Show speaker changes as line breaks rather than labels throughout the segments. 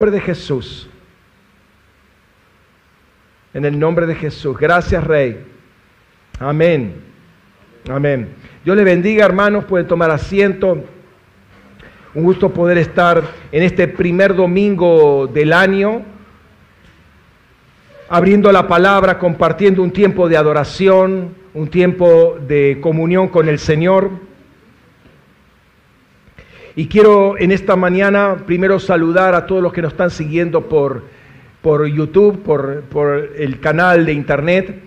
nombre de Jesús. En el nombre de Jesús. Gracias, Rey. Amén. Amén. Dios le bendiga, hermanos. Pueden tomar asiento. Un gusto poder estar en este primer domingo del año, abriendo la palabra, compartiendo un tiempo de adoración, un tiempo de comunión con el Señor. Y quiero en esta mañana primero saludar a todos los que nos están siguiendo por, por YouTube, por, por el canal de internet.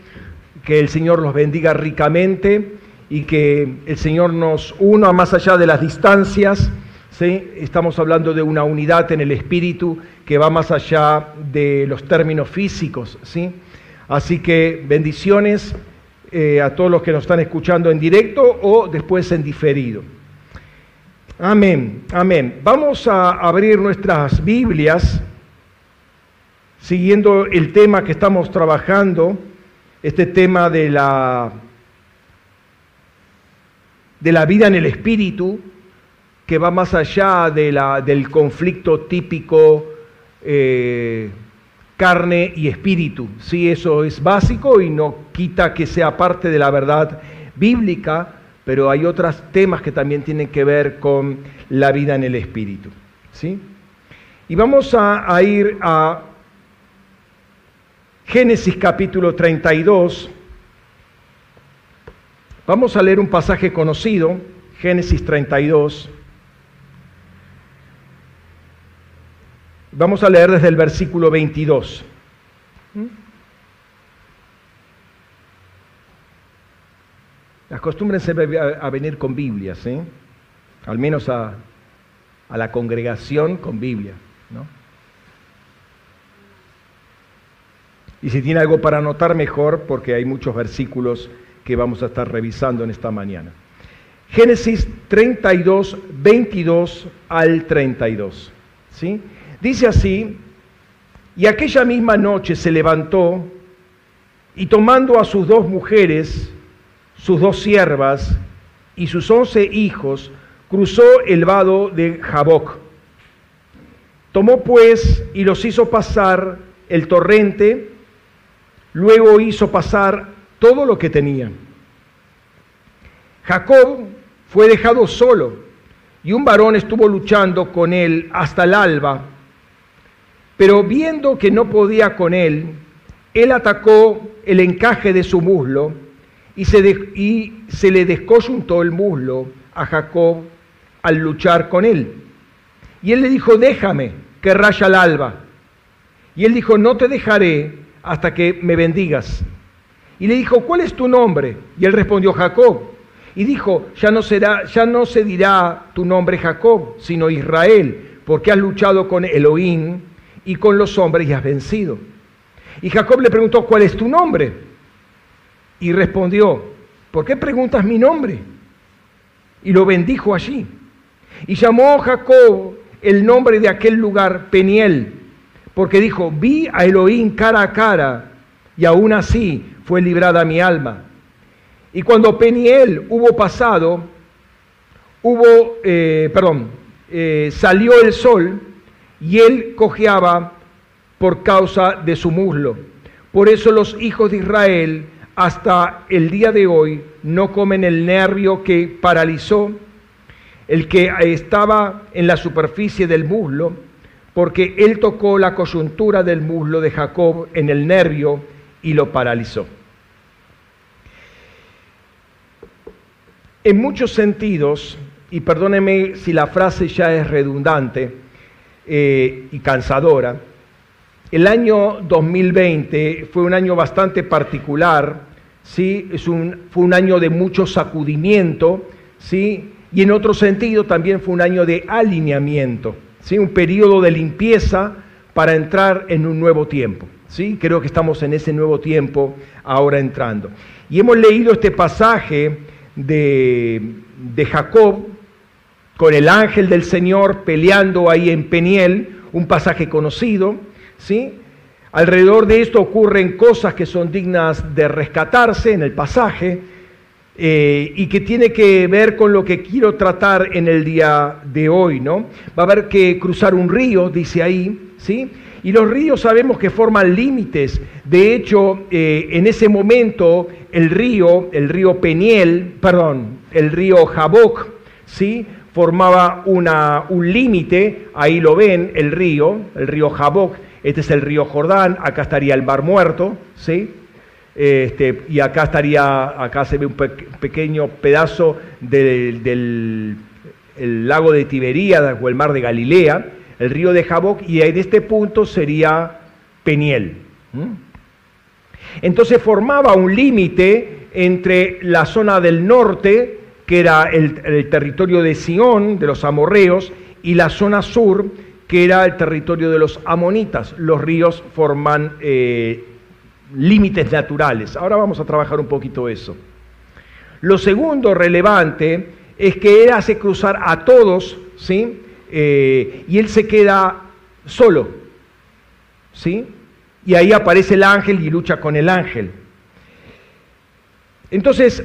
Que el Señor los bendiga ricamente y que el Señor nos una más allá de las distancias. ¿sí? Estamos hablando de una unidad en el espíritu que va más allá de los términos físicos. ¿sí? Así que bendiciones eh, a todos los que nos están escuchando en directo o después en diferido. Amén, amén. Vamos a abrir nuestras Biblias siguiendo el tema que estamos trabajando, este tema de la, de la vida en el espíritu, que va más allá de la, del conflicto típico eh, carne y espíritu. Sí, eso es básico y no quita que sea parte de la verdad bíblica, pero hay otros temas que también tienen que ver con la vida en el Espíritu. ¿sí? Y vamos a, ir a Génesis capítulo 32. Vamos a leer un pasaje conocido, Génesis 32. Vamos a leer desde el versículo 22. Acostúmbrense a venir con Biblias, ¿eh? al menos a, a, la congregación con Biblia. ¿no? Y si tiene algo para anotar, mejor, porque hay muchos versículos que vamos a estar revisando en esta mañana. Génesis 32, 22 al 32. ¿sí? Dice así, y aquella misma noche se levantó y tomando a sus dos mujeres, sus dos siervas y sus once hijos, cruzó el vado de Jaboc. Tomó pues y los hizo pasar el torrente, luego hizo pasar todo lo que tenían. Jacob fue dejado solo y un varón estuvo luchando con él hasta el alba, pero viendo que no podía con él, él atacó el encaje de su muslo, y se, le descoyuntó el muslo a Jacob al luchar con él. Y él le dijo, déjame, que raya el alba. Y él dijo, no te dejaré hasta que me bendigas. Y le dijo, ¿cuál es tu nombre? Y él respondió, Jacob. Y dijo, ya no, será, ya no se dirá tu nombre Jacob, sino Israel, porque has luchado con Elohim y con los hombres y has vencido. Y Jacob le preguntó, ¿cuál es tu nombre? Y respondió, ¿por qué preguntas mi nombre? Y lo bendijo allí. Y llamó Jacob el nombre de aquel lugar Peniel, porque dijo, vi a Elohim cara a cara, y aún así fue librada mi alma. Y cuando Peniel hubo pasado, hubo, eh, perdón, eh, salió el sol, y él cojeaba por causa de su muslo. Por eso los hijos de Israel hasta el día de hoy no comen el nervio que paralizó, el que estaba en la superficie del muslo, porque él tocó la coyuntura del muslo de Jacob en el nervio y lo paralizó. En muchos sentidos, y perdóneme si la frase ya es redundante eh, y cansadora, el año 2020 fue un año bastante particular ¿sí? Fue un año de mucho sacudimiento, ¿sí? y en otro sentido también fue un año de alineamiento, ¿sí? un periodo de limpieza para entrar en un nuevo tiempo. ¿sí? Creo que estamos en ese nuevo tiempo ahora entrando. Y hemos leído este pasaje de, de Jacob con el ángel del Señor peleando ahí en Peniel, un pasaje conocido, ¿sí? Alrededor de esto ocurren cosas que son dignas de rescatarse en el pasaje eh, y que tiene que ver con lo que quiero tratar en el día de hoy, ¿no? Va a haber que cruzar un río, dice ahí, ¿sí? Y los ríos sabemos que forman límites. De hecho, eh, en ese momento el río, el río Peniel, perdón, el río Jaboc, ¿sí? formaba una, un límite, ahí lo ven, el río, el río Jaboc, este es el río Jordán, acá estaría el Mar Muerto, ¿sí? Este, y acá estaría, acá se ve un pequeño pedazo del, lago de Tiberíades o el mar de Galilea, el río de Jaboc, y en este punto sería Peniel. Entonces formaba un límite entre la zona del norte, que era el, territorio de Sión, de los amorreos, y la zona sur, que era el territorio de los amonitas. Los ríos forman eh, límites naturales. Ahora vamos a trabajar un poquito eso. Lo segundo relevante es que él hace cruzar a todos, ¿sí? Eh, y él se queda solo, ¿sí? Y ahí aparece el ángel y lucha con el ángel. Entonces,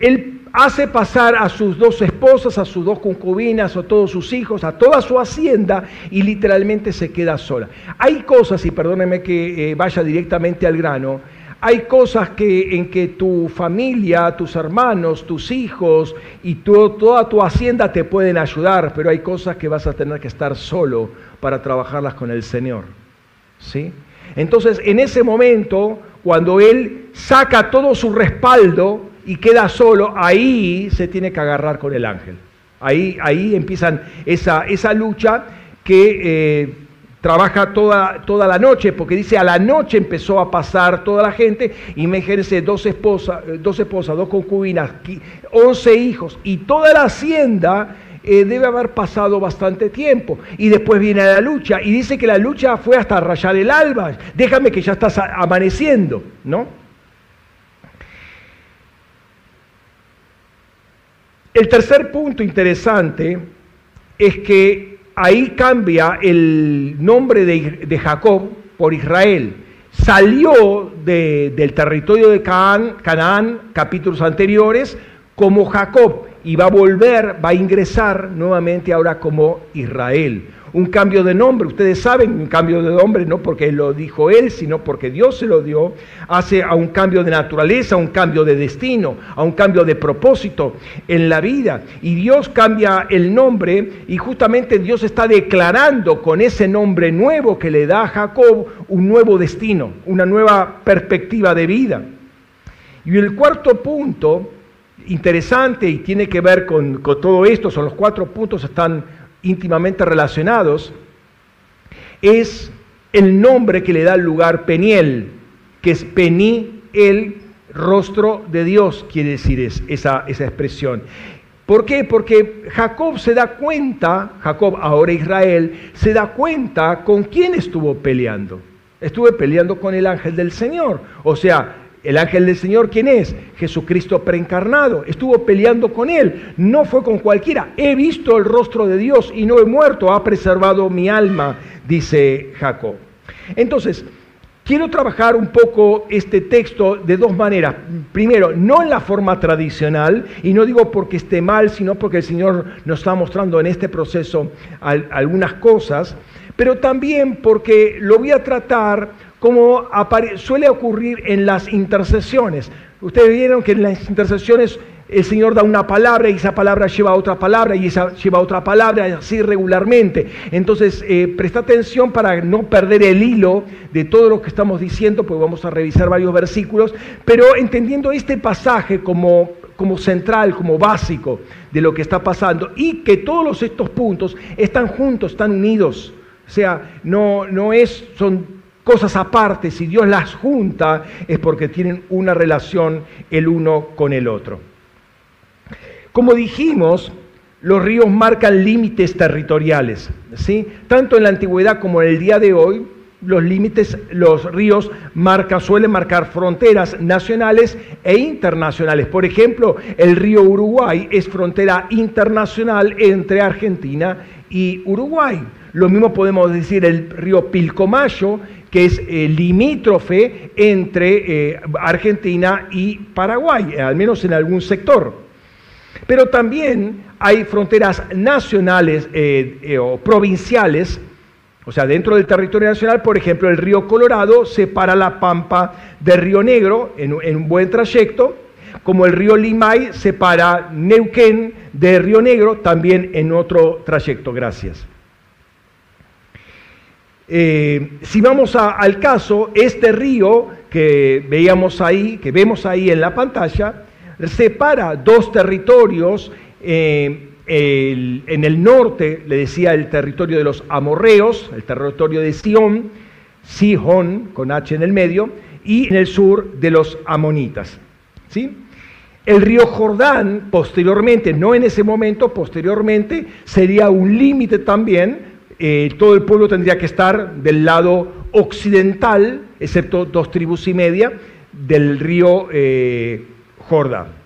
él hace pasar a sus dos esposas, a sus dos concubinas, a todos sus hijos, a toda su hacienda y literalmente se queda sola. Hay cosas, y perdóneme que eh, vaya directamente al grano, hay cosas que, en que tu familia, tus hermanos, tus hijos y toda tu hacienda te pueden ayudar, pero hay cosas que vas a tener que estar solo para trabajarlas con el Señor. ¿Sí? Entonces, en ese momento, cuando Él saca todo su respaldo, y queda solo, ahí se tiene que agarrar con el ángel. Ahí, ahí empiezan esa, esa lucha que eh, trabaja toda, toda la noche, porque dice a la noche empezó a pasar toda la gente, imagínense dos esposas, dos esposas, dos concubinas, once hijos y toda la hacienda eh, debe haber pasado bastante tiempo. Y después viene la lucha, y dice que la lucha fue hasta rayar el alba. Déjame que ya estás amaneciendo, ¿no? El tercer punto interesante es que ahí cambia el nombre de, Jacob por Israel. Salió del territorio de Canaán, capítulos anteriores, como Jacob y va a volver, va a ingresar nuevamente ahora como Israel un cambio de nombre. Ustedes saben, un cambio de nombre no porque lo dijo él, sino porque Dios se lo dio, hace a un cambio de naturaleza, a un cambio de destino, a un cambio de propósito en la vida. Y Dios cambia el nombre y justamente Dios está declarando con ese nombre nuevo que le da a Jacob un nuevo destino, una nueva perspectiva de vida. Y el cuarto punto, interesante y tiene que ver con, con todo esto, son los cuatro puntos, están íntimamente relacionados, es el nombre que le da el lugar Peniel, que es Pení, el rostro de Dios, quiere decir esa, esa expresión. ¿Por qué? Porque Jacob se da cuenta, Jacob, ahora Israel, se da cuenta con quién estuvo peleando. Estuve peleando con el ángel del Señor. O sea, el ángel del Señor, ¿quién es? Jesucristo preencarnado. Estuvo peleando con él. No fue con cualquiera. He visto el rostro de Dios y no he muerto. Ha preservado mi alma, dice Jacob. Entonces, quiero trabajar un poco este texto de dos maneras. Primero, no en la forma tradicional, y no digo porque esté mal, sino porque el Señor nos está mostrando en este proceso algunas cosas, pero también porque lo voy a tratar como suele ocurrir en las intercesiones. Ustedes vieron que en las intercesiones el Señor da una palabra y esa palabra lleva otra palabra y esa lleva otra palabra, así regularmente. Entonces, eh, presta atención para no perder el hilo de todo lo que estamos diciendo, pues vamos a revisar varios versículos, pero entendiendo este pasaje como, como central, como básico de lo que está pasando y que todos estos puntos están juntos, están unidos. O sea, no, no es, son cosas aparte, si Dios las junta, es porque tienen una relación el uno con el otro. Como dijimos, los ríos marcan límites territoriales, ¿sí? Tanto en la antigüedad como en el día de hoy, los límites, los ríos suelen marcar fronteras nacionales e internacionales. Por ejemplo, el río Uruguay es frontera internacional entre Argentina y Uruguay. Lo mismo podemos decir el río Pilcomayo, que es eh, limítrofe entre eh, Argentina y Paraguay, al menos en algún sector. Pero también hay fronteras nacionales eh, o provinciales O sea, dentro del territorio nacional, por ejemplo, el río Colorado separa la pampa del río Negro en, un buen trayecto, como el río Limay separa Neuquén de Río Negro también en otro trayecto. Gracias. Eh, si vamos al caso, este río que veíamos ahí, que vemos ahí en la pantalla, separa dos territorios eh, en el norte, le decía el territorio de los amorreos, el territorio de Sión, Sihón, con H en el medio, y en el sur de los amonitas. ¿sí? El río Jordán, posteriormente, no en ese momento, posteriormente, sería un límite también. Eh, todo el pueblo tendría que estar del lado occidental, excepto dos tribus y media, del río eh, Jordán.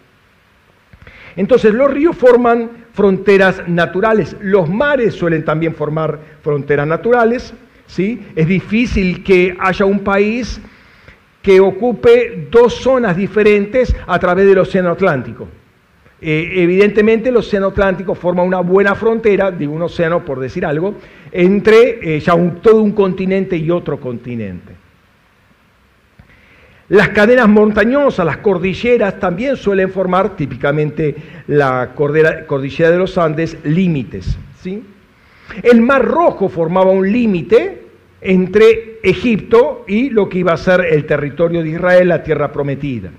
Entonces los ríos forman fronteras naturales. Los mares suelen también formar fronteras naturales. ¿sí? Es difícil que haya un país que ocupe dos zonas diferentes a través del Océano Atlántico. Eh, evidentemente el Océano Atlántico forma una buena frontera, digo un océano por decir algo, entre eh, ya todo un continente y otro continente. Las cadenas montañosas, las cordilleras, también suelen formar típicamente la cordillera de los Andes límites. ¿sí? El Mar Rojo formaba un límite entre Egipto y lo que iba a ser el territorio de Israel, la tierra prometida.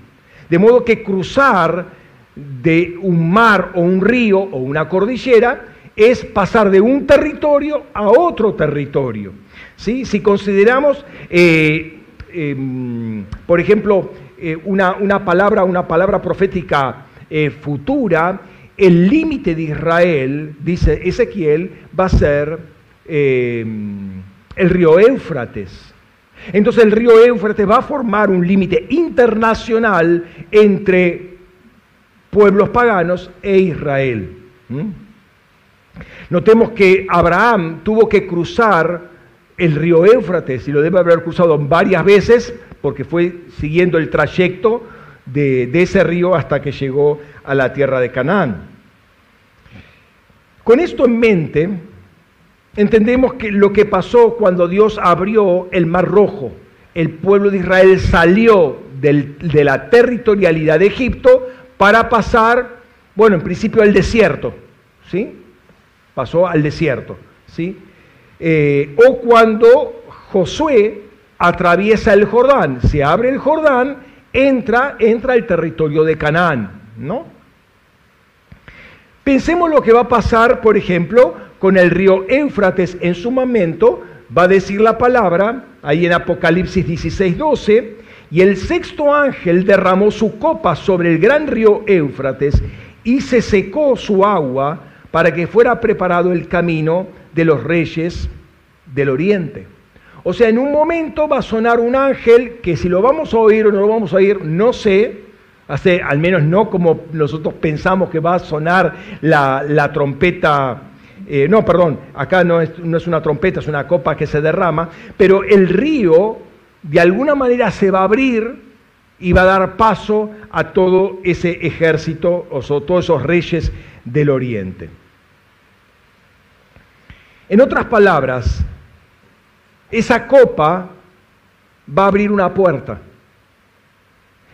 De modo que cruzar de un mar o un río o una cordillera es pasar de un territorio a otro territorio. ¿sí? Si consideramos eh, Em, por ejemplo, eh, una, palabra, una palabra profética eh, futura, el límite de Israel, dice Ezequiel, va a ser em, el río Éufrates. Entonces el río Éufrates va a formar un límite internacional entre pueblos paganos e Israel. Notemos que Abraham tuvo que cruzar el río Éufrates y lo debe haber cruzado varias veces porque fue siguiendo el trayecto de, ese río hasta que llegó a la tierra de Canaán. Con esto en mente, entendemos que lo que pasó cuando Dios abrió el Mar Rojo, el pueblo de Israel salió de la territorialidad de Egipto para pasar, bueno, en principio al desierto, ¿sí? Pasó al desierto, ¿sí? Eh, o cuando Josué atraviesa el Jordán, se abre el Jordán, entra, entra al territorio de Canaán, ¿no? Pensemos lo que va a pasar, por ejemplo, con el río Éufrates en su momento, va a decir la palabra, ahí en Apocalipsis 16, 12, y el sexto ángel derramó su copa sobre el gran río Éufrates y se secó su agua para que fuera preparado el camino de los reyes del oriente. O sea, en un momento va a sonar un ángel que si lo vamos a oír o no lo vamos a oír, no sé, hace, al menos no como nosotros pensamos que va a sonar la, trompeta. Eh, no, perdón, acá no es, no es una trompeta, es una copa que se derrama, pero el río de alguna manera se va a abrir y va a dar paso a todo ese ejército, o todos esos reyes del oriente. En otras palabras, esa copa va a abrir una puerta.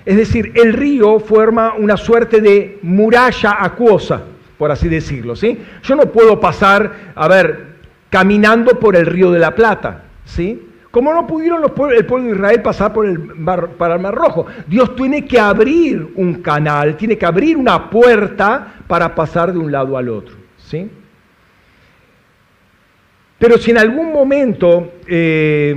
Es decir, el río forma una suerte de muralla acuosa, por así decirlo. ¿sí? Yo no puedo pasar, a ver, caminando por el río de la Plata. ¿sí? Como no pudieron el pueblo de Israel pasar por el mar, para el Mar Rojo. Dios tiene que abrir un canal, tiene que abrir una puerta para pasar de un lado al otro. ¿sí? Pero si en algún momento, eh,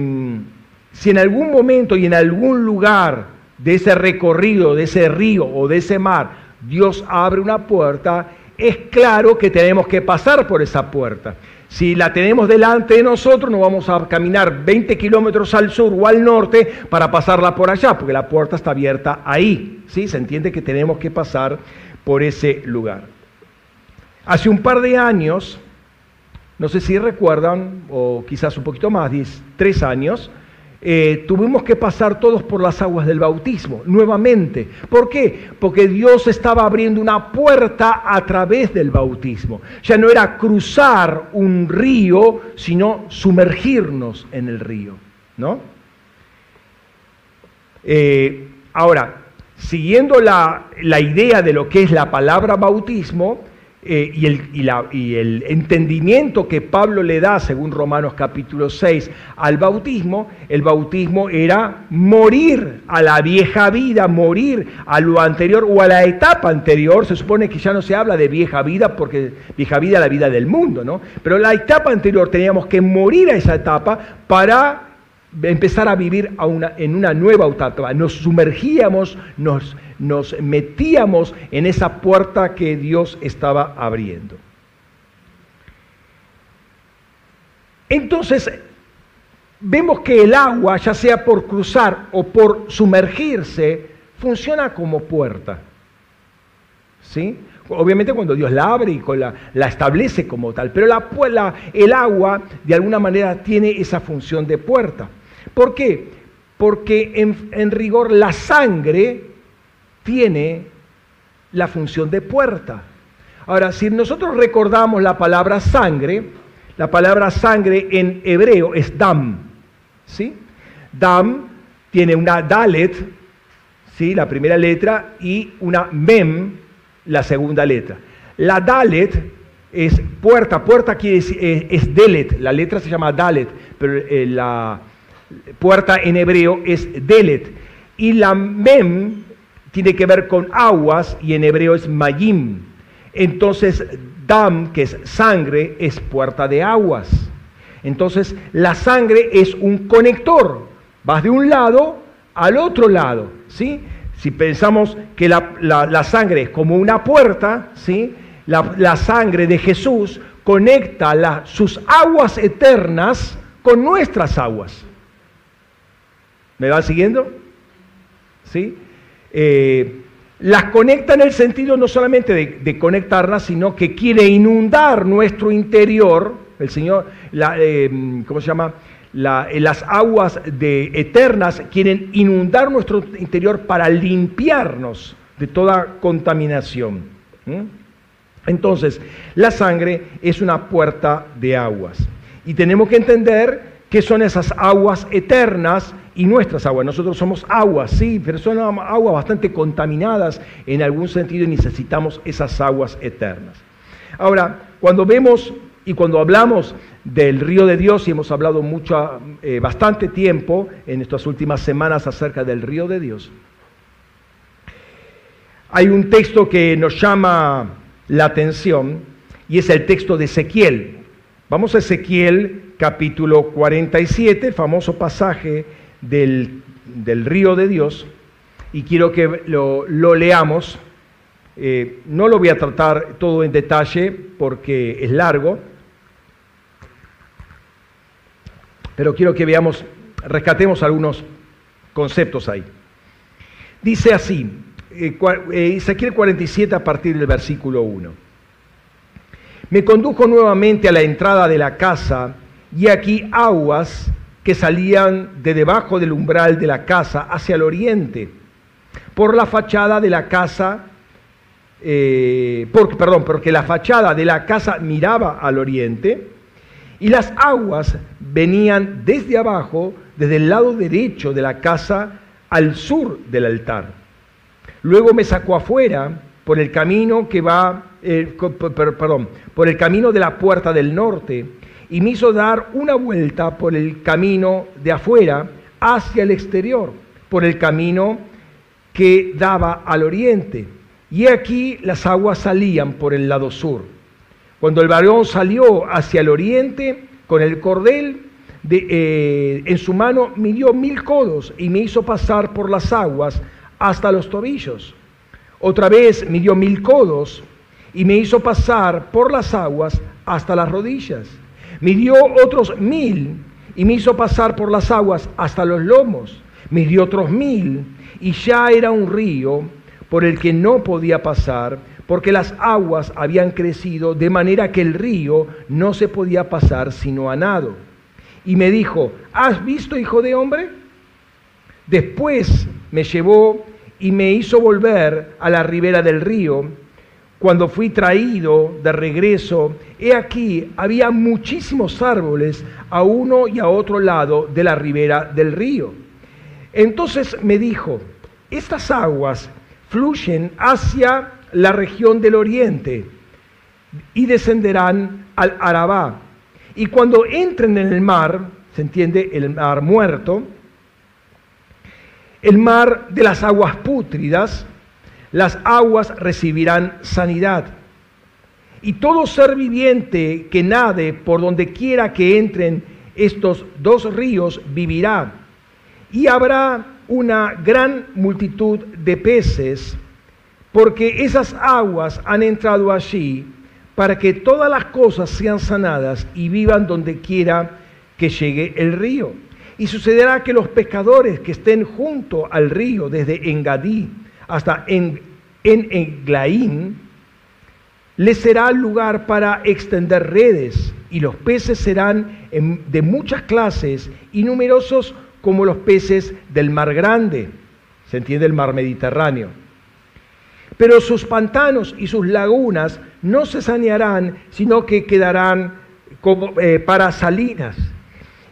si en algún momento y en algún lugar de ese recorrido, de ese río o de ese mar, Dios abre una puerta, es claro que tenemos que pasar por esa puerta. Si la tenemos delante de nosotros, no vamos a caminar 20 kilómetros al sur o al norte para pasarla por allá, porque la puerta está abierta ahí. ¿sí? Se entiende que tenemos que pasar por ese lugar. Hace un par de años, no sé si recuerdan, o quizás un poquito más, tres años, eh, tuvimos que pasar todos por las aguas del bautismo, nuevamente. ¿Por qué? Porque Dios estaba abriendo una puerta a través del bautismo. Ya no era cruzar un río, sino sumergirnos en el río. ¿no? Eh, ahora, siguiendo la, la idea de lo que es la palabra bautismo, eh, y, el, entendimiento que Pablo le da, según Romanos capítulo 6, al bautismo, el bautismo era morir a la vieja vida, morir a lo anterior o a la etapa anterior. Se supone que ya no se habla de vieja vida porque vieja vida es la vida del mundo, ¿no? Pero la etapa anterior teníamos que morir a esa etapa para empezar a vivir en una nueva etapa. Nos sumergíamos, nos, nos metíamos en esa puerta que Dios estaba abriendo. Entonces, vemos que el agua, ya sea por cruzar o por sumergirse, funciona como puerta. ¿Sí? Obviamente cuando Dios la abre y la, establece como tal, pero la, el agua de alguna manera tiene esa función de puerta. ¿Por qué? Porque en, rigor la sangre tiene la función de puerta. Ahora, si nosotros recordamos la palabra sangre, la palabra sangre en hebreo es dam. ¿sí? Dam tiene una dalet, ¿sí? la primera letra, y una mem, la segunda letra. La dalet es puerta, puerta quiere decir, es, delet, la letra se llama dalet, pero eh, la, puerta en hebreo es delet. Y la mem tiene que ver con aguas y en hebreo es mayim. Entonces, dam, que es sangre, es puerta de aguas. Entonces, la sangre es un conector. Vas de un lado al otro lado. ¿sí? Si pensamos que la, sangre es como una puerta, ¿sí? la, sangre de Jesús conecta sus aguas eternas con nuestras aguas. ¿Me va siguiendo? ¿Sí? Eh, las conecta en el sentido no solamente de, conectarlas, sino que quiere inundar nuestro interior, el Señor, eh, ¿cómo se llama? Eh, las aguas de, eternas quieren inundar nuestro interior para limpiarnos de toda contaminación. Entonces, la sangre es una puerta de aguas. Y tenemos que entender que son esas aguas eternas y nuestras aguas. Nosotros somos aguas, sí, pero son aguas bastante contaminadas en algún sentido y necesitamos esas aguas eternas. Ahora, cuando vemos y cuando hablamos del río de Dios, y hemos hablado mucho, eh, bastante tiempo en estas últimas semanas acerca del río de Dios, hay un texto que nos llama la atención y es el texto de Ezequiel. Vamos a Ezequiel capítulo 47, famoso pasaje del, río de Dios y quiero que lo, leamos. Eh, no lo voy a tratar todo en detalle porque es largo, pero quiero que veamos, rescatemos algunos conceptos ahí. Dice así, eh, eh, Ezequiel 47 a partir del versículo 1. Me condujo nuevamente a la entrada de la casa y aquí aguas que salían de debajo del umbral de la casa hacia el oriente, por la fachada de la casa, eh, perdón, porque la fachada de la casa miraba al oriente, y las aguas venían desde abajo, desde el lado derecho de la casa, al sur del altar. Luego me sacó afuera por el camino que va, eh, perdón, por el camino de la puerta del norte, y me hizo dar una vuelta por el camino de afuera hacia el exterior, por el camino que daba al oriente. Y aquí las aguas salían por el lado sur. Cuando el varón salió hacia el oriente con el cordel de, eh, en su mano, midió mil codos y me hizo pasar por las aguas hasta los tobillos. Otra vez midió mil codos y me hizo pasar por las aguas hasta las rodillas Midió otros mil y me hizo pasar por las aguas hasta los lomos. Midió otros mil y ya era un río por el que no podía pasar porque las aguas habían crecido de manera que el río no se podía pasar sino a nado. y me dijo, ¿has visto, hijo de hombre? Después me llevó y me hizo volver a la ribera del río. Cuando fui traído de regreso, he aquí, había muchísimos árboles a uno y a otro lado de la ribera del río. Entonces me dijo, estas aguas fluyen hacia la región del oriente y descenderán al Arabá. Y cuando entren en el mar, se entiende el mar muerto, el mar de las aguas pútridas, las aguas recibirán sanidad. Y todo ser viviente que nade por donde quiera que entren estos dos ríos vivirá. Y habrá una gran multitud de peces, porque esas aguas han entrado allí para que todas las cosas sean sanadas y vivan donde quiera que llegue el río. Y sucederá que los pescadores que estén junto al río, desde Engadí hasta en, en Eglaín, les será lugar para extender redes, y los peces serán de muchas clases y numerosos como los peces del mar grande, se entiende el mar Mediterráneo. Pero sus pantanos y sus lagunas no se sanearán, sino que quedarán como, eh, para salinas.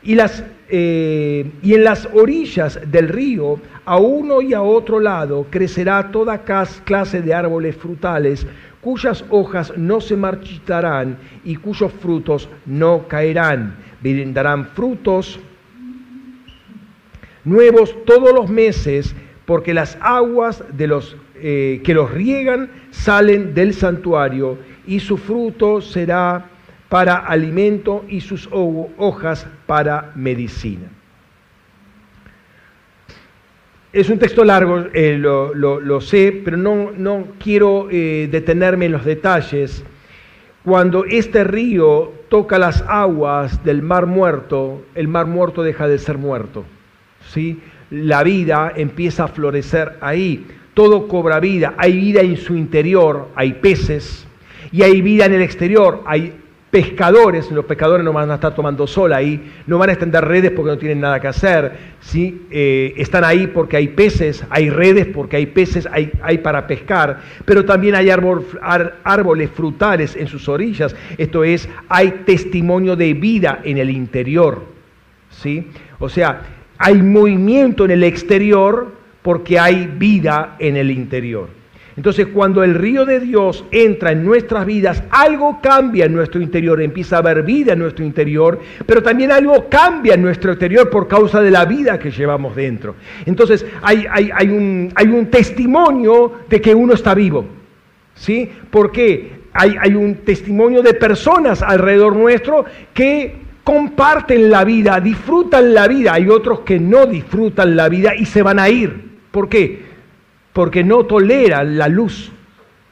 Y, las, eh, y en las orillas del río, a uno y a otro lado, crecerá toda clase de árboles frutales, cuyas hojas no se marchitarán y cuyos frutos no caerán. Brindarán frutos nuevos todos los meses, porque las aguas de los, eh, que los riegan salen del santuario, y su fruto será para alimento y sus hojas para medicina. Es un texto largo, eh, lo, sé, pero no, no quiero eh, detenerme en los detalles. Cuando este río toca las aguas del mar muerto, el mar muerto deja de ser muerto. ¿sí? La vida empieza a florecer ahí. Todo cobra vida. Hay vida en su interior, hay peces, y hay vida en el exterior, hay pescadores, los pescadores no van a estar tomando sol ahí, no van a extender redes porque no tienen nada que hacer, ¿sí? Eh, están ahí porque hay peces, hay redes porque hay peces, hay, hay para pescar, pero también hay árboles frutales en sus orillas, esto es, hay testimonio de vida en el interior, ¿sí? O sea, hay movimiento en el exterior porque hay vida en el interior. Entonces, cuando el río de Dios entra en nuestras vidas, algo cambia en nuestro interior, empieza a haber vida en nuestro interior, pero también algo cambia en nuestro exterior por causa de la vida que llevamos dentro. Entonces, hay, hay, un, hay un, testimonio de que uno está vivo. ¿Sí? Porque hay, hay un testimonio de personas alrededor nuestro que comparten la vida, disfrutan la vida. Hay otros que no disfrutan la vida y se van a ir. ¿Por qué? Porque no tolera la luz,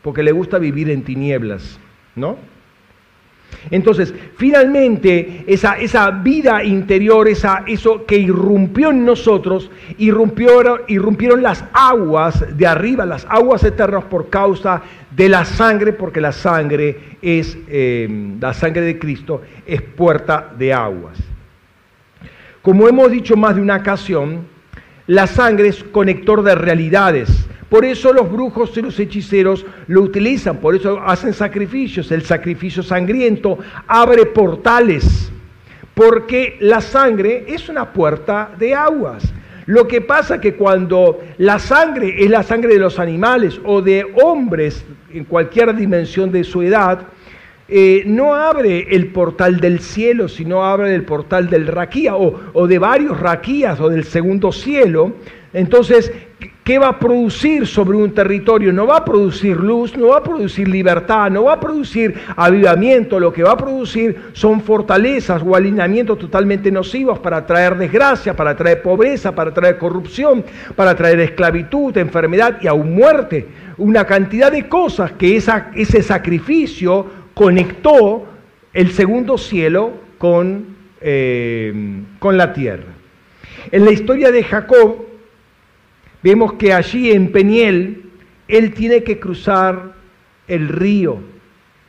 porque le gusta vivir en tinieblas, ¿no? Entonces, finalmente, esa, esa vida interior, esa, eso que irrumpió en nosotros, irrumpió, irrumpieron las aguas de arriba, las aguas eternas por causa de la sangre, porque la sangre es, eh, la sangre de Cristo es puerta de aguas. Como hemos dicho más de una ocasión, la sangre es conector de realidades. Por eso los brujos y los hechiceros lo utilizan, por eso hacen sacrificios. El sacrificio sangriento abre portales, porque la sangre es una puerta de aguas. Lo que pasa que cuando la sangre es la sangre de los animales o de hombres en cualquier dimensión de su edad, eh, no abre el portal del cielo, sino abre el portal del raquía o, de varios raquías o del segundo cielo. Entonces, ¿qué va a producir sobre un territorio? No va a producir luz, no va a producir libertad, no va a producir avivamiento, lo que va a producir son fortalezas o alineamientos totalmente nocivos para traer desgracia, para traer pobreza, para traer corrupción, para traer esclavitud, enfermedad y aún muerte. Una cantidad de cosas que ese sacrificio conectó el segundo cielo con, eh, con la tierra. En la historia de Jacob vemos que allí en Peniel él tiene que cruzar el río,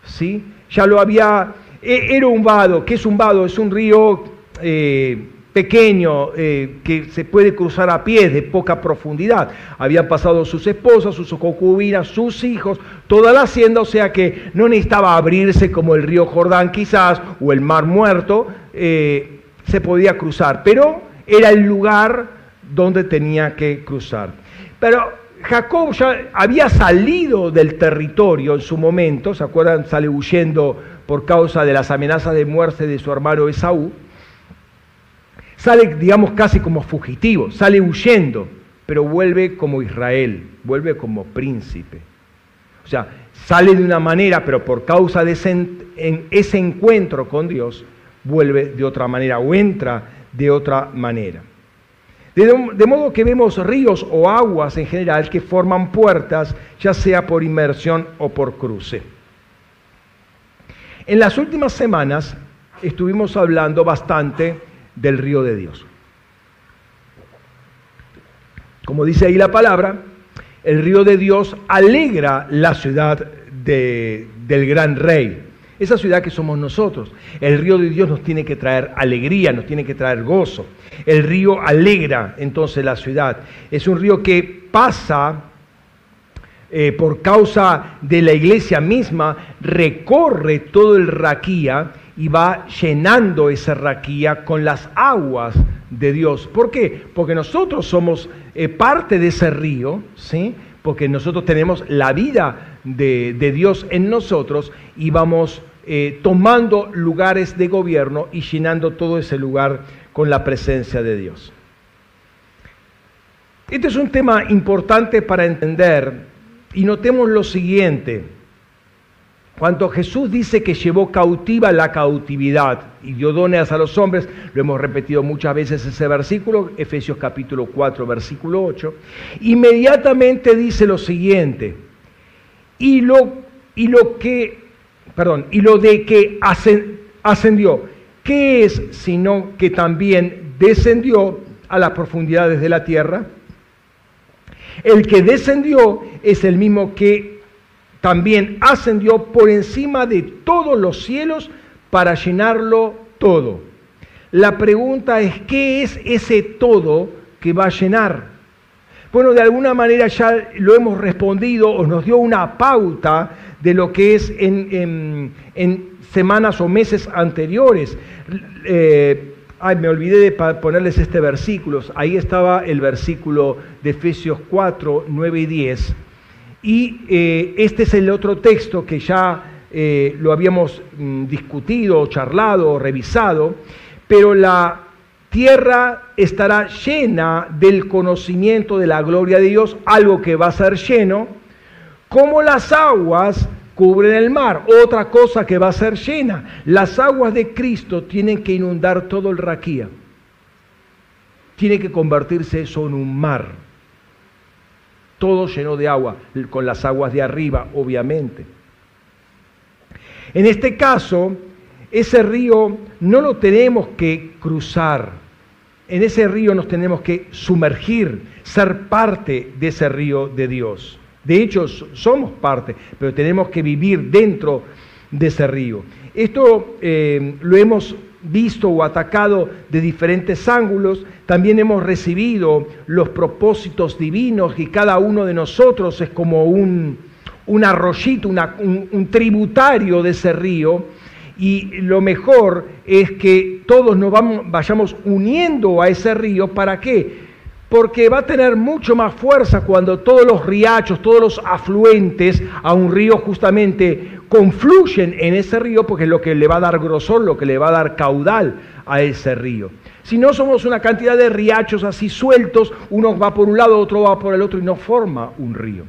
¿sí? Ya lo había, e, era un vado, ¿qué es un vado? Es un río eh, pequeño eh, que se puede cruzar a pie de poca profundidad. Habían pasado sus esposas, sus concubinas, sus hijos, toda la hacienda, o sea que no necesitaba abrirse como el río Jordán quizás o el mar muerto, eh, se podía cruzar, pero era el lugar donde tenía que cruzar. Pero Jacob ya había salido del territorio en su momento, ¿se acuerdan? Sale huyendo por causa de las amenazas de muerte de su hermano Esaú sale, digamos, casi como fugitivo, sale huyendo, pero vuelve como Israel, vuelve como príncipe. O sea, sale de una manera, pero por causa de ese, en ese encuentro con Dios, vuelve de otra manera o entra de otra manera. De, modo que vemos ríos o aguas en general que forman puertas, ya sea por inmersión o por cruce. En las últimas semanas estuvimos hablando bastante del río de Dios. Como dice ahí la palabra, el río de Dios alegra la ciudad del gran rey, esa ciudad que somos nosotros. El río de Dios nos tiene que traer alegría, nos tiene que traer gozo. El río alegra entonces la ciudad. Es un río que pasa eh, por causa de la iglesia misma, recorre todo el Raquía y va llenando esa raquía con las aguas de Dios. ¿Por qué? Porque nosotros somos eh, parte de ese río, ¿sí? porque nosotros tenemos la vida de, Dios en nosotros y vamos eh, tomando lugares de gobierno y llenando todo ese lugar con la presencia de Dios. Este es un tema importante para entender y notemos lo siguiente. Cuando Jesús dice que llevó cautiva la cautividad y dio dones a los hombres, lo hemos repetido muchas veces ese versículo, Efesios capítulo 4, versículo 8, inmediatamente dice lo siguiente, y lo, y lo que, perdón, y lo de que ascendió, ¿qué es sino que también descendió a las profundidades de la tierra? El que descendió es el mismo que también ascendió por encima de todos los cielos para llenarlo todo. La pregunta es, ¿qué es ese todo que va a llenar? Bueno, de alguna manera ya lo hemos respondido o nos dio una pauta de lo que es en, semanas o meses anteriores. Eh, ay, me olvidé de ponerles este versículo. Ahí estaba el versículo de Efesios 4, 9 y 10 y eh, este es el otro texto que ya eh, lo habíamos mm, discutido, charlado, revisado, pero la tierra estará llena del conocimiento de la gloria de Dios, algo que va a ser lleno, como las aguas cubren el mar, otra cosa que va a ser llena. Las aguas de Cristo tienen que inundar todo el raquía, tiene que convertirse eso en un mar todo lleno de agua, con las aguas de arriba, obviamente. En este caso, ese río no lo tenemos que cruzar, en ese río nos tenemos que sumergir, ser parte de ese río de Dios. De hecho, somos parte, pero tenemos que vivir dentro de ese río. Esto eh, lo hemos visto o atacado de diferentes ángulos, también hemos recibido los propósitos divinos y cada uno de nosotros es como un, un arroyito, un, tributario de ese río. Y lo mejor es que todos nos vamos, vayamos uniendo a ese río. ¿Para qué? Porque va a tener mucho más fuerza cuando todos los riachos, todos los afluentes a un río justamente confluyen en ese río porque es lo que le va a dar grosor, lo que le va a dar caudal a ese río. Si no somos una cantidad de riachos así sueltos, uno va por un lado, otro va por el otro y no forma un río.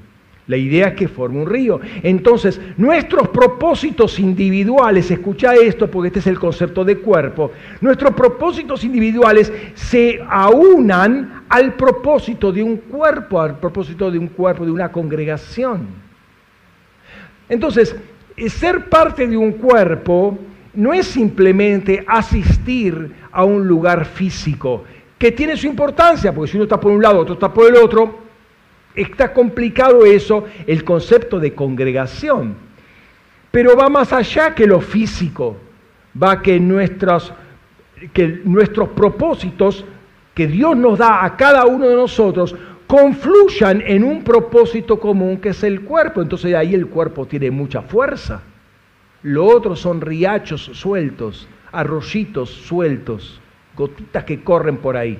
La idea es que forme un río. Entonces, nuestros propósitos individuales, escucha esto porque este es el concepto de cuerpo, nuestros propósitos individuales se aunan al propósito de un cuerpo, al propósito de un cuerpo, de una congregación. Entonces, ser parte de un cuerpo no es simplemente asistir a un lugar físico, que tiene su importancia, porque si uno está por un lado, otro está por el otro, está complicado eso, el concepto de congregación. Pero va más allá que lo físico, va que nuestros, que nuestros propósitos que Dios nos da a cada uno de nosotros confluyan en un propósito común que es el cuerpo. Entonces ahí el cuerpo tiene mucha fuerza. Lo otro son riachos sueltos, arroyitos sueltos, gotitas que corren por ahí.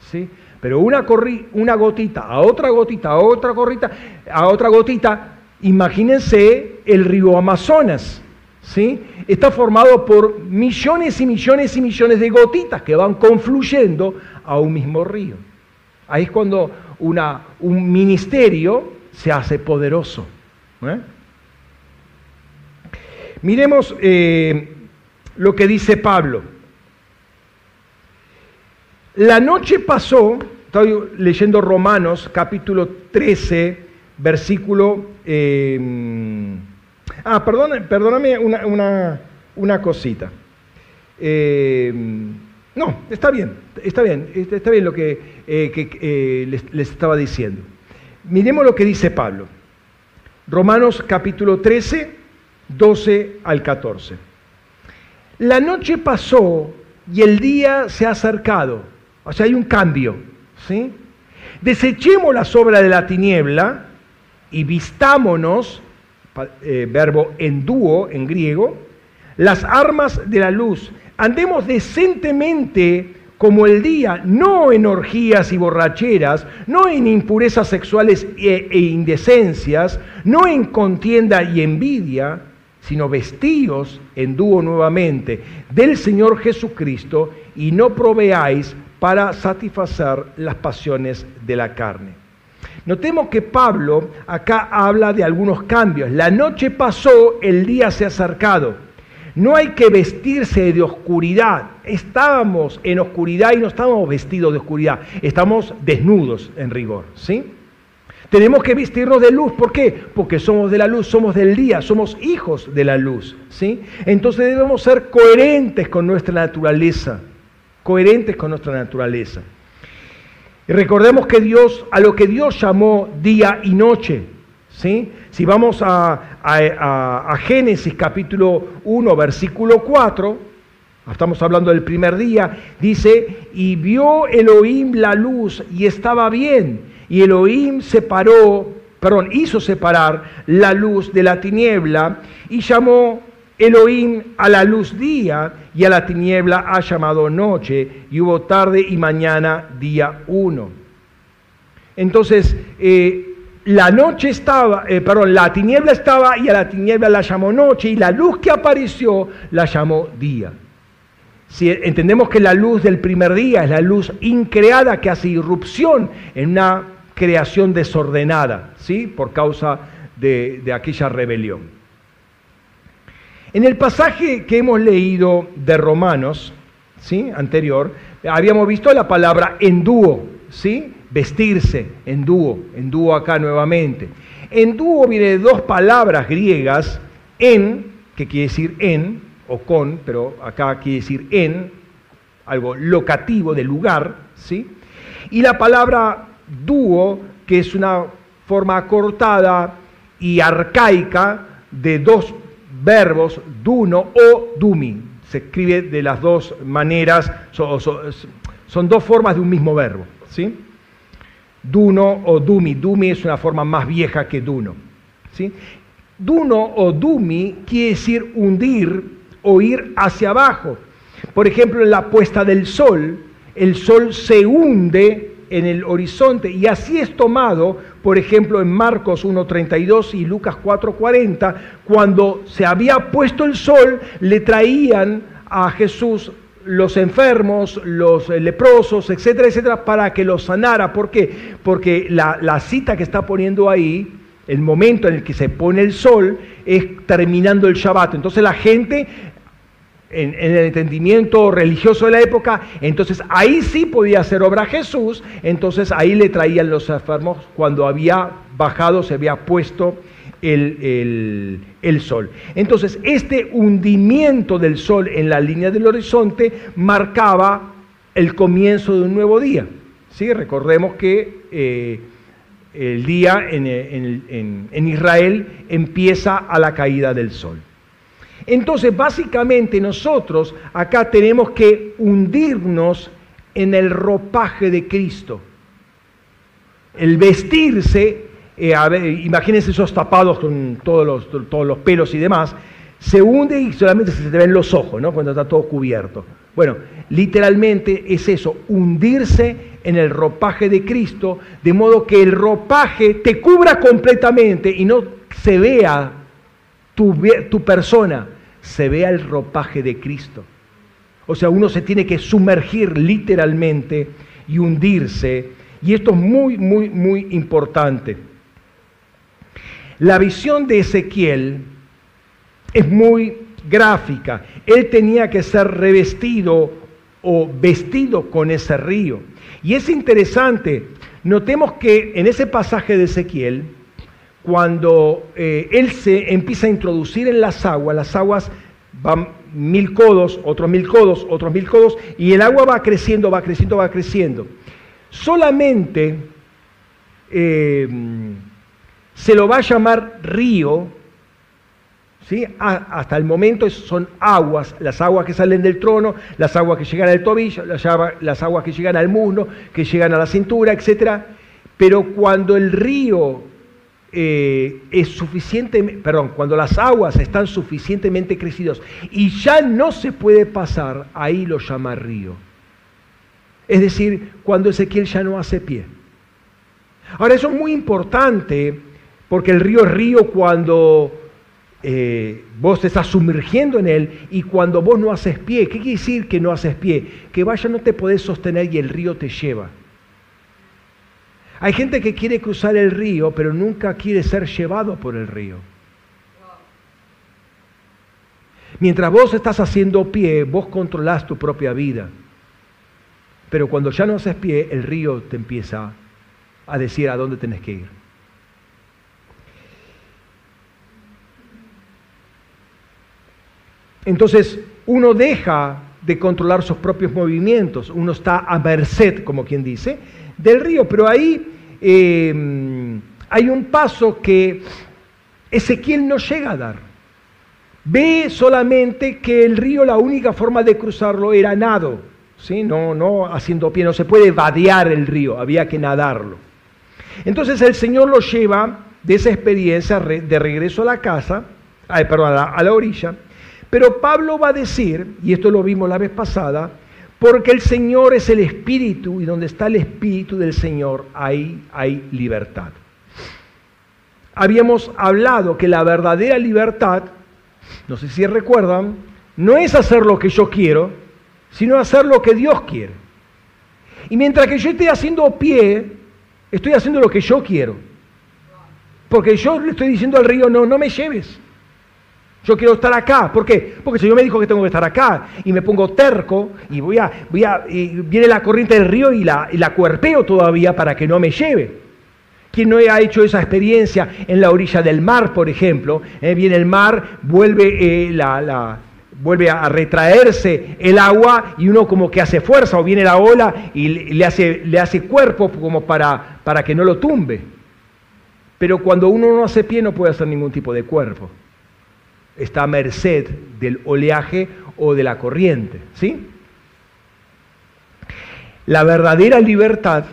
¿sí? Pero una, una gotita a otra gotita, a otra gorrita, a otra gotita, imagínense el río Amazonas. ¿Sí? Está formado por millones y millones y millones de gotitas que van confluyendo a un mismo río. Ahí es cuando un ministerio se hace poderoso. ¿eh? Miremos eh, lo que dice Pablo. La noche pasó, estoy leyendo Romanos capítulo 13, versículo... Eh, ah, perdóname una, cosita. Eh, no, está bien, está bien, está bien lo que, eh, les, les estaba diciendo. Miremos lo que dice Pablo. Romanos capítulo 13, 12 al 14. La noche pasó y el día se ha acercado. O sea, hay un cambio. ¿sí? Desechemos la sobra de la tiniebla y vistámonos, eh, verbo en dúo en griego, las armas de la luz. Andemos decentemente como el día, no en orgías y borracheras, no en impurezas sexuales e, e indecencias, no en contienda y envidia, sino vestíos en dúo nuevamente del Señor Jesucristo y no proveáis para satisfacer las pasiones de la carne. Notemos que Pablo acá habla de algunos cambios. La noche pasó, el día se ha acercado. No hay que vestirse de oscuridad. Estábamos en oscuridad y no estábamos vestidos de oscuridad. Estamos desnudos en rigor, ¿sí? Tenemos que vestirnos de luz. ¿Por qué? Porque somos de la luz, somos del día, somos hijos de la luz, ¿sí? Entonces debemos ser coherentes con nuestra naturaleza coherentes con nuestra naturaleza. Y recordemos que Dios, a lo que Dios llamó día y noche, ¿sí? Si vamos a, a, Génesis capítulo 1, versículo 4, estamos hablando del primer día, dice, y vio Elohim la luz y estaba bien, y Elohim separó, perdón, hizo separar la luz de la tiniebla y llamó Elohim a la luz día y a la tiniebla ha llamado noche y hubo tarde y mañana día uno. Entonces, eh, la noche estaba, eh, perdón, la tiniebla estaba y a la tiniebla la llamó noche y la luz que apareció la llamó día. Si entendemos que la luz del primer día es la luz increada que hace irrupción en una creación desordenada, ¿sí? Por causa de aquella rebelión. En el pasaje que hemos leído de Romanos, ¿sí? anterior, habíamos visto la palabra en dúo, ¿sí? vestirse, en dúo, en dúo acá nuevamente. En dúo viene de dos palabras griegas, en, que quiere decir en, o con, pero acá quiere decir en, algo locativo de lugar, ¿sí? y la palabra dúo, que es una forma acortada y arcaica de dos verbos duno o dumi. Se escribe de las dos maneras, son, dos formas de un mismo verbo. ¿sí? Duno o dumi. Dumi es una forma más vieja que duno. ¿sí? Duno o dumi quiere decir hundir o ir hacia abajo. Por ejemplo, en la puesta del sol, el sol se hunde en el horizonte. Y así es tomado, por ejemplo, en Marcos 1.32 y Lucas 4.40, cuando se había puesto el sol, le traían a Jesús los enfermos, los leprosos, etcétera, etcétera, para que los sanara. ¿Por qué? Porque la, la cita que está poniendo ahí, el momento en el que se pone el sol, es terminando el Shabbat. Entonces la gente en, el entendimiento religioso de la época, entonces ahí sí podía hacer obra Jesús, entonces ahí le traían los enfermos cuando había bajado, se había puesto el, el, sol. Entonces, este hundimiento del sol en la línea del horizonte marcaba el comienzo de un nuevo día. ¿Sí? Recordemos que eh, el día en, en Israel empieza a la caída del sol. Entonces, básicamente nosotros acá tenemos que hundirnos en el ropaje de Cristo. El vestirse, eh, imagínense esos tapados con todos los, todos los pelos y demás, se hunde y solamente se te ven los ojos, ¿no? Cuando está todo cubierto. Bueno, literalmente es eso, hundirse en el ropaje de Cristo, de modo que el ropaje te cubra completamente y no se vea tu, persona, se vea el ropaje de Cristo. O sea, uno se tiene que sumergir literalmente y hundirse. Y esto es muy, muy, muy importante. La visión de Ezequiel es muy gráfica. Él tenía que ser revestido o vestido con ese río. Y es interesante, notemos que en ese pasaje de Ezequiel, cuando eh, él se empieza a introducir en las aguas, las aguas van mil codos, otros mil codos, otros mil codos, y el agua va creciendo, va creciendo, va creciendo. Solamente eh, se lo va a llamar río ¿sí? hasta el momento son aguas, las aguas que salen del trono, las aguas que llegan al tobillo, las aguas que llegan al muslo, que llegan a la cintura, etc. Pero cuando el río eh, es suficiente, perdón, cuando las aguas están suficientemente crecidas y ya no se puede pasar, ahí lo llama río. Es decir, cuando Ezequiel ya no hace pie. Ahora, eso es muy importante porque el río es río cuando eh, vos te estás sumergiendo en él y cuando vos no haces pie, ¿qué quiere decir que no haces pie? Que vaya no te podés sostener y el río te lleva. Hay gente que quiere cruzar el río, pero nunca quiere ser llevado por el río. Mientras vos estás haciendo pie, vos controlás tu propia vida. Pero cuando ya no haces pie, el río te empieza a decir a dónde tenés que ir. Entonces uno deja de controlar sus propios movimientos, uno está a merced, como quien dice, del río, pero ahí em, hay un paso que Ezequiel no llega a dar. Ve solamente que el río, la única forma de cruzarlo era nado, ¿sí? no, no haciendo pie, no se puede vadear el río, había que nadarlo. Entonces el Señor lo lleva de esa experiencia de regreso a la casa, perdón, a la orilla, pero Pablo va a decir, y esto lo vimos la vez pasada, porque el Señor es el Espíritu y donde está el Espíritu del Señor, ahí hay libertad. Habíamos hablado que la verdadera libertad, no sé si recuerdan, no es hacer lo que yo quiero, sino hacer lo que Dios quiere. Y mientras que yo esté haciendo pie, estoy haciendo lo que yo quiero. Porque yo le estoy diciendo al río, no, no me lleves. Yo quiero estar acá. ¿Por qué? Porque el Señor me dijo que tengo que estar acá. Y me pongo terco y voy a, voy a, viene la corriente del río y la, la cuerpeo todavía para que no me lleve. ¿Quién no ha hecho esa experiencia en la orilla del mar, por ejemplo? Eh, viene el mar, vuelve, eh, la, vuelve a retraerse el agua y uno como que hace fuerza o viene la ola y le hace, le hace cuerpo como para, para que no lo tumbe. Pero cuando uno no hace pie no puede hacer ningún tipo de cuerpo está a merced del oleaje o de la corriente. ¿sí? La verdadera libertad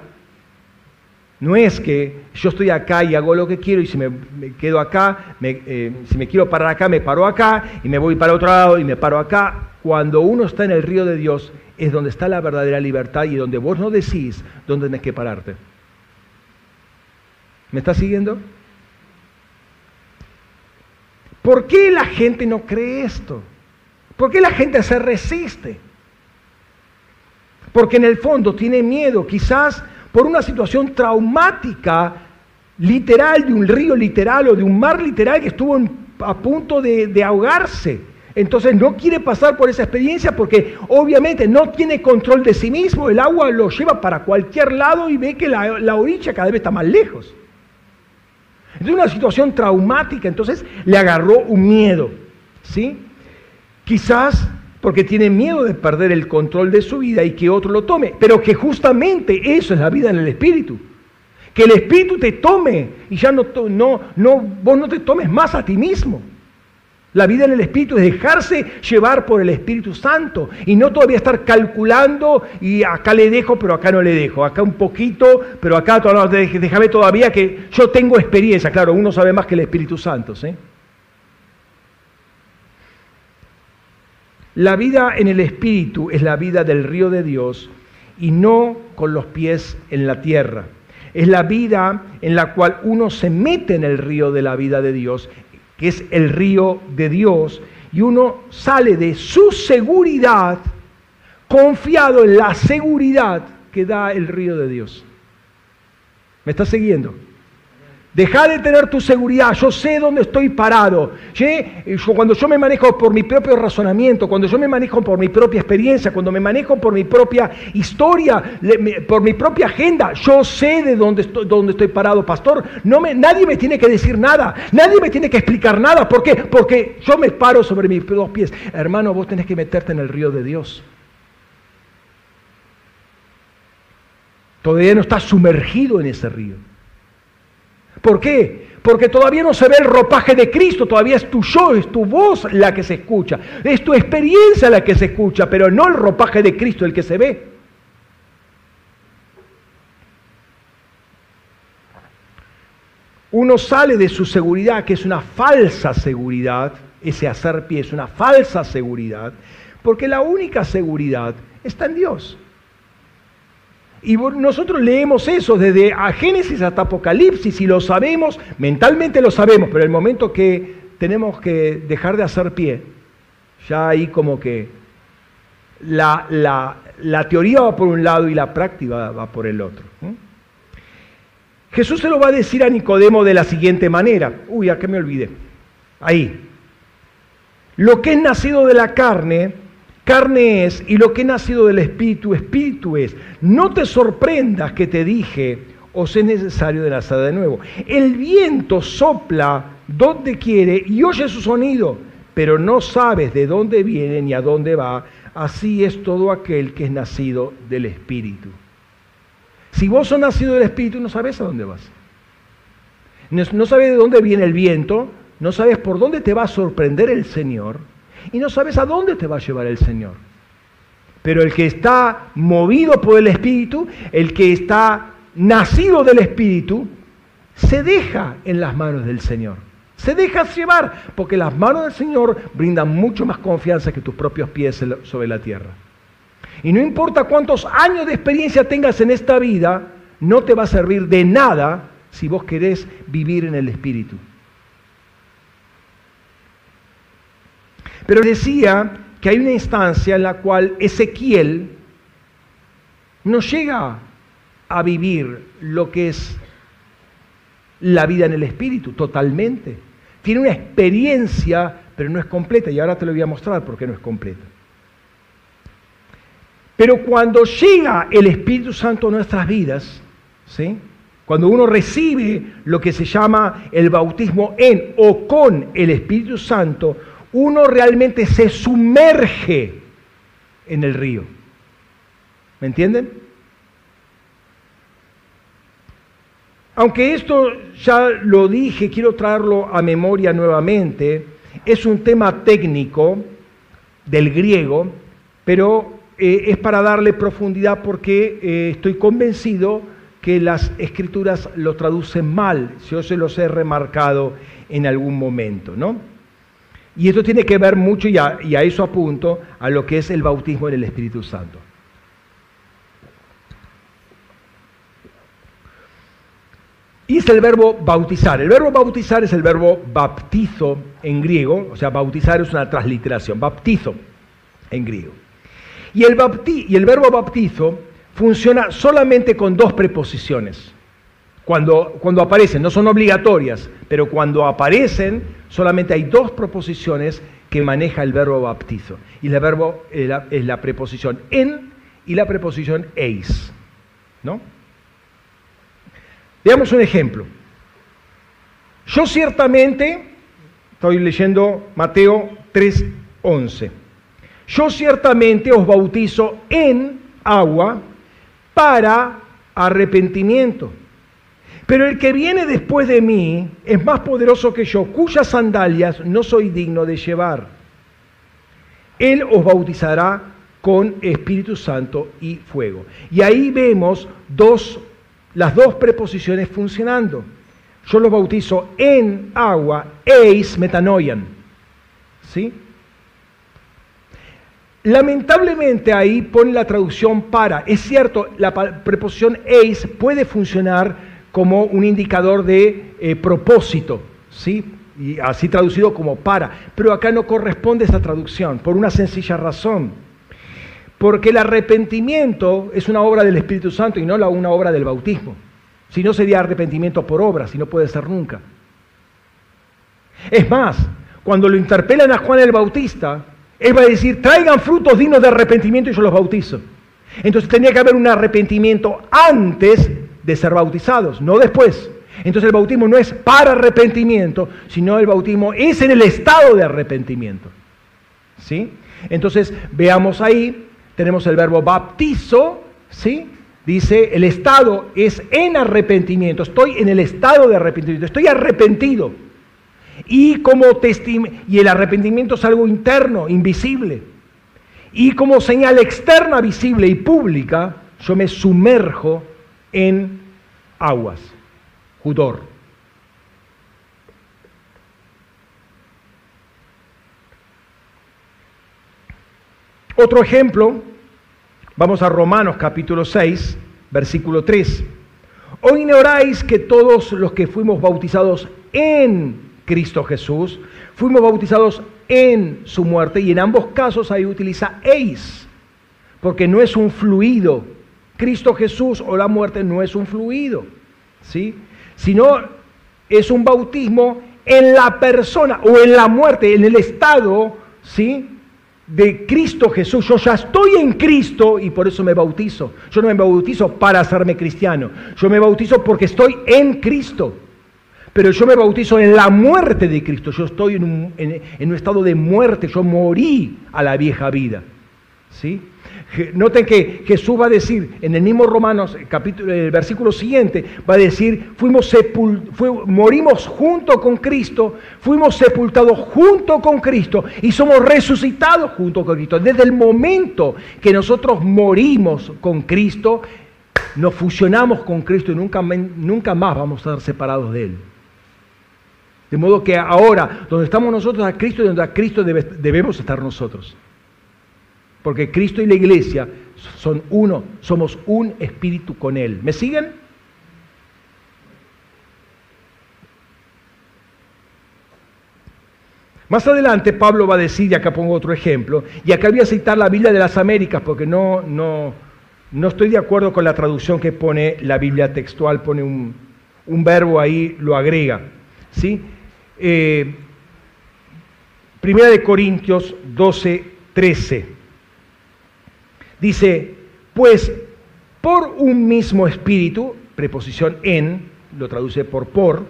no es que yo estoy acá y hago lo que quiero y si me, quedo acá, eh, si me quiero parar acá, me paro acá y me voy para otro lado y me paro acá. Cuando uno está en el río de Dios es donde está la verdadera libertad y donde vos no decís dónde tenés que pararte. ¿Me estás siguiendo? ¿Por qué la gente no cree esto? ¿Por qué la gente se resiste? Porque en el fondo tiene miedo, quizás por una situación traumática literal, de un río literal o de un mar literal que estuvo a punto de, ahogarse. Entonces no quiere pasar por esa experiencia porque obviamente no tiene control de sí mismo, el agua lo lleva para cualquier lado y ve que la, la orilla cada vez está más lejos. Es una situación traumática, entonces le agarró un miedo, ¿sí? Quizás porque tiene miedo de perder el control de su vida y que otro lo tome, pero que justamente eso es la vida en el Espíritu. Que el Espíritu te tome y ya no, no, no, vos no te tomes más a ti mismo. La vida en el Espíritu es dejarse llevar por el Espíritu Santo y no todavía estar calculando y acá le dejo, pero acá no le dejo, acá un poquito, pero acá déjame todavía que yo tengo experiencia. Claro, uno sabe más que el Espíritu Santo. ¿sí? La vida en el Espíritu es la vida del río de Dios y no con los pies en la tierra. Es la vida en la cual uno se mete en el río de la vida de Dios que es el río de Dios, y uno sale de su seguridad confiado en la seguridad que da el río de Dios. ¿Me está siguiendo? Deja de tener tu seguridad, yo sé dónde estoy parado. Cuando yo me manejo por mi propio razonamiento, cuando yo me manejo por mi propia experiencia, cuando me manejo por mi propia historia, por mi propia agenda, yo sé de dónde estoy, parado, pastor. No me, nadie me tiene que decir nada, nadie me tiene que explicar nada. ¿Por qué? Porque yo me paro sobre mis dos pies. Hermano, vos tenés que meterte en el río de Dios. Todavía no estás sumergido en ese río. ¿Por qué? Porque todavía no se ve el ropaje de Cristo, todavía es tu yo, es tu voz la que se escucha, es tu experiencia la que se escucha, pero no el ropaje de Cristo el que se ve. Uno sale de su seguridad, que es una falsa seguridad, ese hacer pie es una falsa seguridad, porque la única seguridad está en Dios. Y nosotros leemos eso desde Génesis hasta Apocalipsis y lo sabemos, mentalmente lo sabemos, pero el momento que tenemos que dejar de hacer pie, ya ahí como que la, teoría va por un lado y la práctica va por el otro. Jesús se lo va a decir a Nicodemo de la siguiente manera. Uy, ¿a qué me olvidé? Ahí. Lo que es nacido de la carne carne es y lo que ha nacido del Espíritu, Espíritu es. No te sorprendas que te dije, os es necesario de nacer de nuevo. El viento sopla donde quiere y oye su sonido, pero no sabes de dónde viene ni a dónde va. Así es todo aquel que es nacido del Espíritu. Si vos sos nacido del Espíritu, no sabes a dónde vas. No sabes de dónde viene el viento, no sabes por dónde te va a sorprender el Señor y no sabes a dónde te va a llevar el Señor. Pero el que está movido por el Espíritu, el que está nacido del Espíritu, se deja en las manos del Señor. Se deja llevar, porque las manos del Señor brindan mucho más confianza que tus propios pies sobre la tierra. Y no importa cuántos años de experiencia tengas en esta vida, no te va a servir de nada si vos querés vivir en el Espíritu. Pero decía que hay una instancia en la cual Ezequiel no llega a vivir lo que es la vida en el Espíritu totalmente. Tiene una experiencia, pero no es completa. Y ahora te lo voy a mostrar por qué no es completa. Pero cuando llega el Espíritu Santo a nuestras vidas, ¿sí? cuando uno recibe lo que se llama el bautismo en o con el Espíritu Santo, uno realmente se sumerge en el río. ¿Me entienden? Aunque esto ya lo dije, quiero traerlo a memoria nuevamente, es un tema técnico del griego, pero eh, es para darle profundidad porque eh, estoy convencido que las escrituras lo traducen mal, si yo se los he remarcado en algún momento, ¿no? Y esto tiene que ver mucho, y a, eso apunto, a lo que es el bautismo en el Espíritu Santo. Y es el verbo bautizar. El verbo bautizar es el verbo baptizo en griego, o sea, bautizar es una transliteración, baptizo en griego. Y el, y el verbo bautizo funciona solamente con dos preposiciones. Cuando, aparecen, no son obligatorias, pero cuando aparecen, solamente hay dos proposiciones que maneja el verbo bautizo. Y el verbo es la, preposición en y la preposición eis. ¿no? Veamos un ejemplo. Yo ciertamente, estoy leyendo Mateo 3:11, yo ciertamente os bautizo en agua para arrepentimiento Pero el que viene después de mí es más poderoso que yo, cuyas sandalias no soy digno de llevar. Él os bautizará con Espíritu Santo y fuego. Y ahí vemos las dos preposiciones funcionando. Yo los bautizo en agua, eis metanoian. ¿Sí? Lamentablemente ahí pone la traducción para. Es cierto, la preposición eis puede funcionar como un indicador de eh, propósito, ¿sí? Y así traducido como para. Pero acá no corresponde esa traducción, por una sencilla razón. Porque el arrepentimiento es una obra del Espíritu Santo y no una obra del bautismo. Si no sería arrepentimiento por obra, si no puede ser nunca. Es más, cuando lo interpelan a Juan el Bautista, él va a decir, traigan frutos dignos de arrepentimiento y yo los bautizo. Entonces tenía que haber un arrepentimiento antes de ser bautizados, no después. Entonces el bautismo no es para arrepentimiento, sino el bautismo es en el estado de arrepentimiento. ¿Sí? Entonces veamos ahí, tenemos el verbo baptizo, ¿sí? Dice, el estado es en arrepentimiento, estoy en el estado de arrepentimiento, estoy arrepentido. Y, como y el arrepentimiento es algo interno, invisible. Y como señal externa, visible y pública, yo me sumerjo en aguas, judor. Otro ejemplo, vamos a Romanos capítulo 6, versículo 3. O ignoráis que todos los que fuimos bautizados en Cristo Jesús, fuimos bautizados en su muerte y en ambos casos ahí utiliza eis, porque no es un fluido. Cristo Jesús o la muerte no es un fluido, ¿sí? sino es un bautismo en la persona o en la muerte, en el estado, ¿sí? de Cristo Jesús. Yo ya estoy en Cristo y por eso me bautizo. Yo no me bautizo para hacerme cristiano. Yo me bautizo porque estoy en Cristo pero yo me bautizo en la muerte de Cristo. Yo estoy en un, estado de muerte, yo morí a la vieja vida. ¿Sí? Noten que Jesús va a decir en el mismo Romanos, capítulo, el versículo siguiente, va a decir, fuimos morimos junto con Cristo, fuimos sepultados junto con Cristo y somos resucitados junto con Cristo. Desde el momento que nosotros morimos con Cristo, nos fusionamos con Cristo y nunca, nunca más vamos a estar separados de Él. De modo que ahora, donde estamos nosotros a Cristo y donde a Cristo debemos estar nosotros. Porque Cristo y la iglesia son uno, somos un espíritu con Él. ¿Me siguen? Más adelante Pablo va a decir, y acá pongo otro ejemplo, y acá voy a citar la Biblia de las Américas porque no, no, no estoy de acuerdo con la traducción que pone la Biblia textual, pone un, un verbo ahí, lo agrega. ¿sí? Eh, Primera de Corintios 12, 13. Dice, pues por un mismo espíritu, preposición en, lo traduce por por,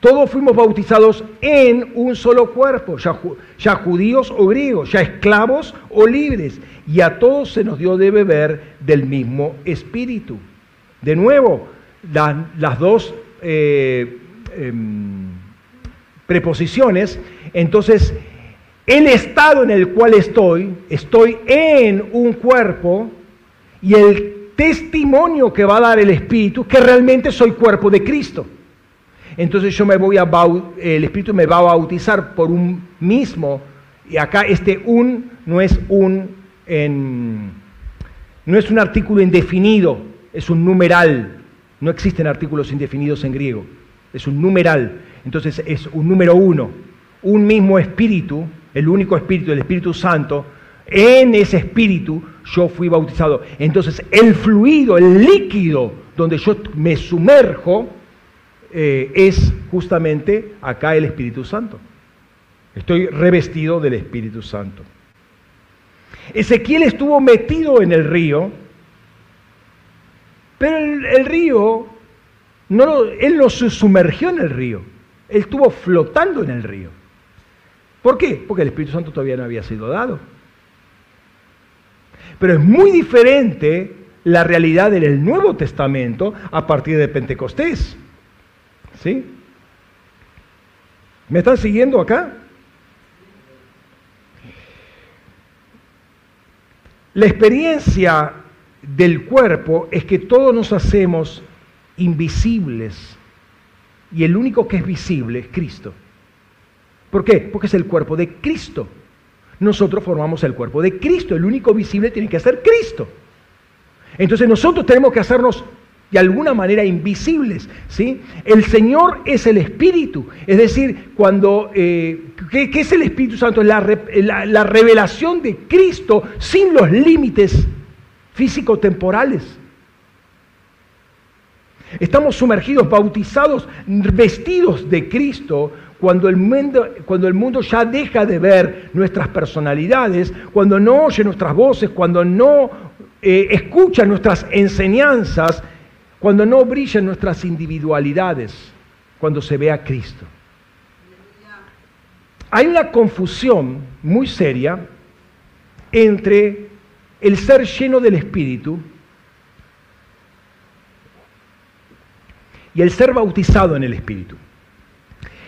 todos fuimos bautizados en un solo cuerpo, ya, judíos o griegos, ya esclavos o libres, y a todos se nos dio de beber del mismo espíritu. De nuevo, las dos eh, em, preposiciones, entonces el estado en el cual estoy, estoy en un cuerpo y el testimonio que va a dar el Espíritu, que realmente soy cuerpo de Cristo. Entonces yo me voy a el Espíritu me va a bautizar por un mismo, y acá este un no es un en, no es un artículo indefinido, es un numeral. No existen artículos indefinidos en griego, es un numeral. Entonces es un número uno, un mismo espíritu, el único espíritu, el Espíritu Santo, en ese espíritu yo fui bautizado. Entonces el fluido, el líquido donde yo me sumerjo eh, es justamente acá el Espíritu Santo. Estoy revestido del Espíritu Santo. Ezequiel estuvo metido en el río, pero el, río, no, él no se sumergió en el río. Él estuvo flotando en el río. ¿Por qué? Porque el Espíritu Santo todavía no había sido dado. Pero es muy diferente la realidad del Nuevo Testamento a partir de Pentecostés. ¿Sí? ¿Me están siguiendo acá? La experiencia del cuerpo es que todos nos hacemos invisibles y el único que es visible es Cristo. ¿Por qué? Porque es el cuerpo de Cristo. Nosotros formamos el cuerpo de Cristo. El único visible tiene que ser Cristo. Entonces nosotros tenemos que hacernos de alguna manera invisibles. ¿sí? El Señor es el Espíritu. Es decir, cuando, eh, ¿qué, es el Espíritu Santo? La, la, la revelación de Cristo sin los límites físico-temporales. Estamos sumergidos, bautizados, vestidos de Cristo cuando el, mundo, cuando el mundo ya deja de ver nuestras personalidades, cuando no oye nuestras voces, cuando no eh, escucha nuestras enseñanzas, cuando no brillan nuestras individualidades, cuando se ve a Cristo. Hay una confusión muy seria entre el ser lleno del Espíritu y el ser bautizado en el Espíritu.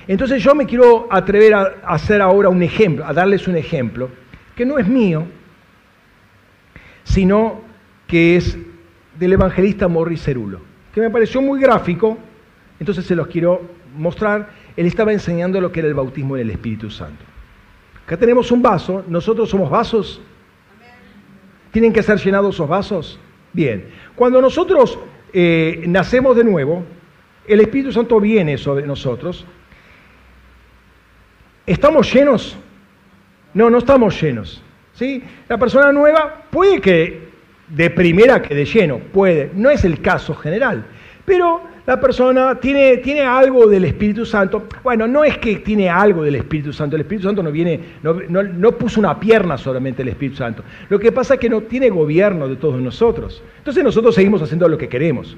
Entonces yo me quiero atrever a hacer ahora un ejemplo, a darles un ejemplo, que no es mío, sino que es del evangelista Morris Cerulo, que me pareció muy gráfico, entonces se los quiero mostrar. Él estaba enseñando lo que era el bautismo en el Espíritu Santo. Acá tenemos un vaso, nosotros somos vasos. ¿Tienen que ser llenados esos vasos? Bien, cuando nosotros eh, nacemos de nuevo, el Espíritu Santo viene sobre nosotros. ¿Estamos llenos? No, no estamos llenos. ¿sí? La persona nueva puede que de primera quede lleno, puede, no es el caso general, pero la persona tiene, tiene algo del Espíritu Santo. Bueno, no es que tiene algo del Espíritu Santo, el Espíritu Santo no viene, no, no, puso una pierna solamente el Espíritu Santo. Lo que pasa es que no tiene gobierno de todos nosotros. Entonces nosotros seguimos haciendo lo que queremos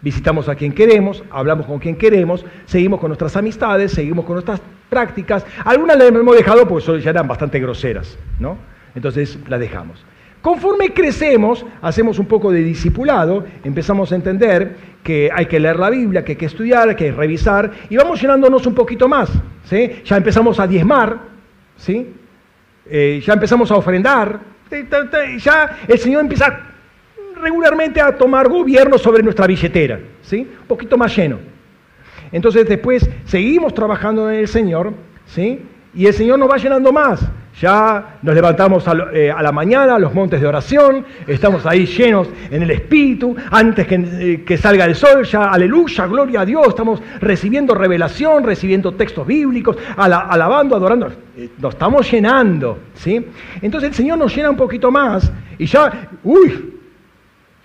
visitamos a quien queremos, hablamos con quien queremos, seguimos con nuestras amistades, seguimos con nuestras prácticas. Algunas las hemos dejado porque ya eran bastante groseras, ¿no? Entonces las dejamos. Conforme crecemos, hacemos un poco de discipulado, empezamos a entender que hay que leer la Biblia, que hay que estudiar, que hay que revisar, y vamos llenándonos un poquito más. ¿sí? Ya empezamos a diezmar, ¿sí? Eh, ya empezamos a ofrendar, ya el Señor empieza regularmente a tomar gobierno sobre nuestra billetera, ¿sí? Un poquito más lleno. Entonces después seguimos trabajando en el Señor, ¿sí? Y el Señor nos va llenando más. Ya nos levantamos eh, a, la mañana a los montes de oración, estamos ahí llenos en el Espíritu, antes que, eh, salga el sol, ya aleluya, gloria a Dios, estamos recibiendo revelación, recibiendo textos bíblicos, alabando, adorando, eh, nos estamos llenando, ¿sí? Entonces el Señor nos llena un poquito más y ya, uy,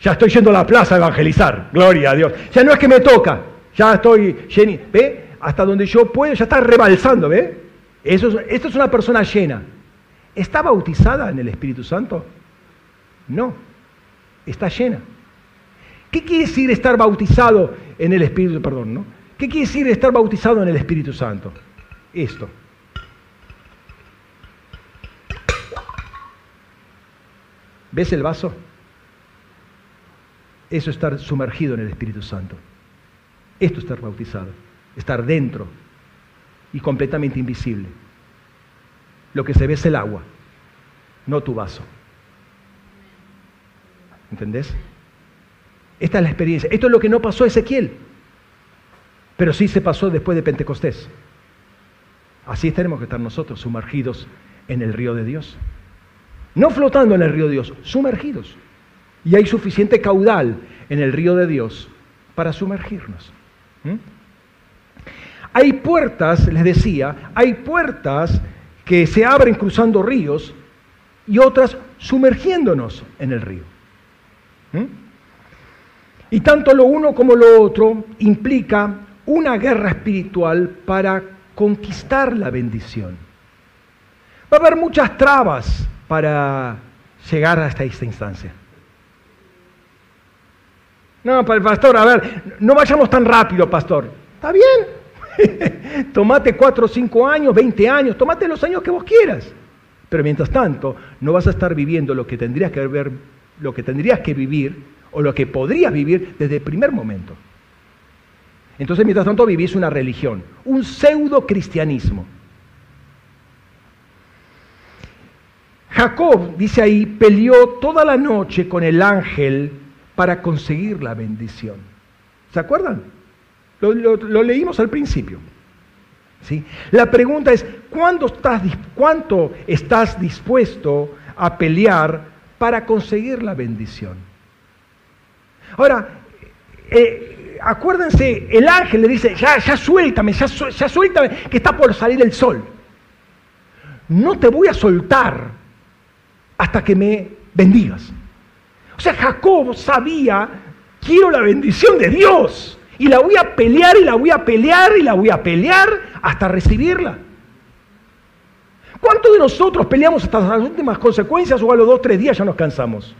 ya estoy yendo a la plaza a evangelizar. Gloria a Dios. Ya no es que me toca. Ya estoy lleno. ¿Ve? Hasta donde yo puedo, ya está rebalsando. ¿Ve? Eso esto es una persona llena. ¿Está bautizada en el Espíritu Santo? No. Está llena. ¿Qué quiere decir estar bautizado en el Espíritu? Perdón, ¿no? ¿Qué quiere decir estar bautizado en el Espíritu Santo? Esto. ¿Ves el vaso? Eso es estar sumergido en el Espíritu Santo. Esto es estar bautizado, estar dentro y completamente invisible. Lo que se ve es el agua, no tu vaso. ¿Entendés? Esta es la experiencia. Esto es lo que no pasó a Ezequiel, pero sí se pasó después de Pentecostés. Así tenemos que estar nosotros sumergidos en el río de Dios. No flotando en el río de Dios, sumergidos. Y hay suficiente caudal en el río de Dios para sumergirnos. ¿Mm? Hay puertas, les decía, hay puertas que se abren cruzando ríos y otras sumergiéndonos en el río. ¿Mm? Y tanto lo uno como lo otro implica una guerra espiritual para conquistar la bendición. Va a haber muchas trabas para llegar hasta esta instancia. No, para el pastor, a ver, no vayamos tan rápido, pastor. ¿Está bien? tomate cuatro, cinco años, 20 años, tomate los años que vos quieras. Pero mientras tanto, no vas a estar viviendo lo que tendrías que haber lo que tendrías que vivir o lo que podrías vivir desde el primer momento. Entonces, mientras tanto, vivís una religión, un pseudo cristianismo. Jacob, dice ahí, peleó toda la noche con el ángel para conseguir la bendición. ¿Se acuerdan? Lo, leímos al principio. ¿sí? La pregunta es, ¿cuánto estás dispuesto a pelear para conseguir la bendición? Ahora, eh, acuérdense, el ángel le dice, ya, ya suéltame, ya, ya suéltame, que está por salir el sol. No te voy a soltar hasta que me bendigas. O sea, Jacob sabía, quiero la bendición de Dios. Y la voy a pelear y la voy a pelear y la voy a pelear hasta recibirla. ¿Cuántos de nosotros peleamos hasta las últimas consecuencias o a los dos, tres días ya nos cansamos?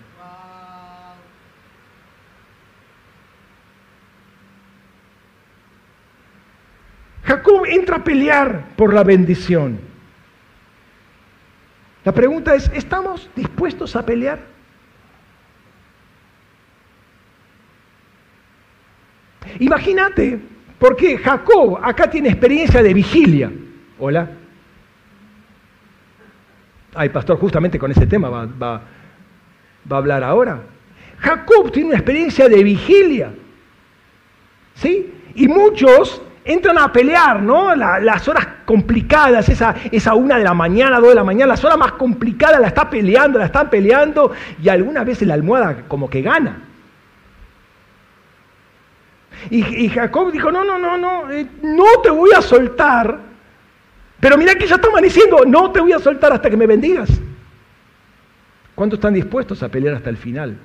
Jacob entra a pelear por la bendición. La pregunta es, ¿estamos dispuestos a pelear? Imagínate, porque Jacob acá tiene experiencia de vigilia. Hola. Ay, pastor, justamente con ese tema va, a hablar ahora. Jacob tiene una experiencia de vigilia. ¿Sí? Y muchos entran a pelear, ¿no? las horas complicadas, esa, esa una de la mañana, dos de la mañana, las horas más complicadas la está peleando, la están peleando y algunas veces la almohada como que gana. Y, Jacob dijo, no, no, no, no, eh, no te voy a soltar. Pero mira que ya está amaneciendo, no te voy a soltar hasta que me bendigas. ¿Cuántos están dispuestos a pelear hasta el final?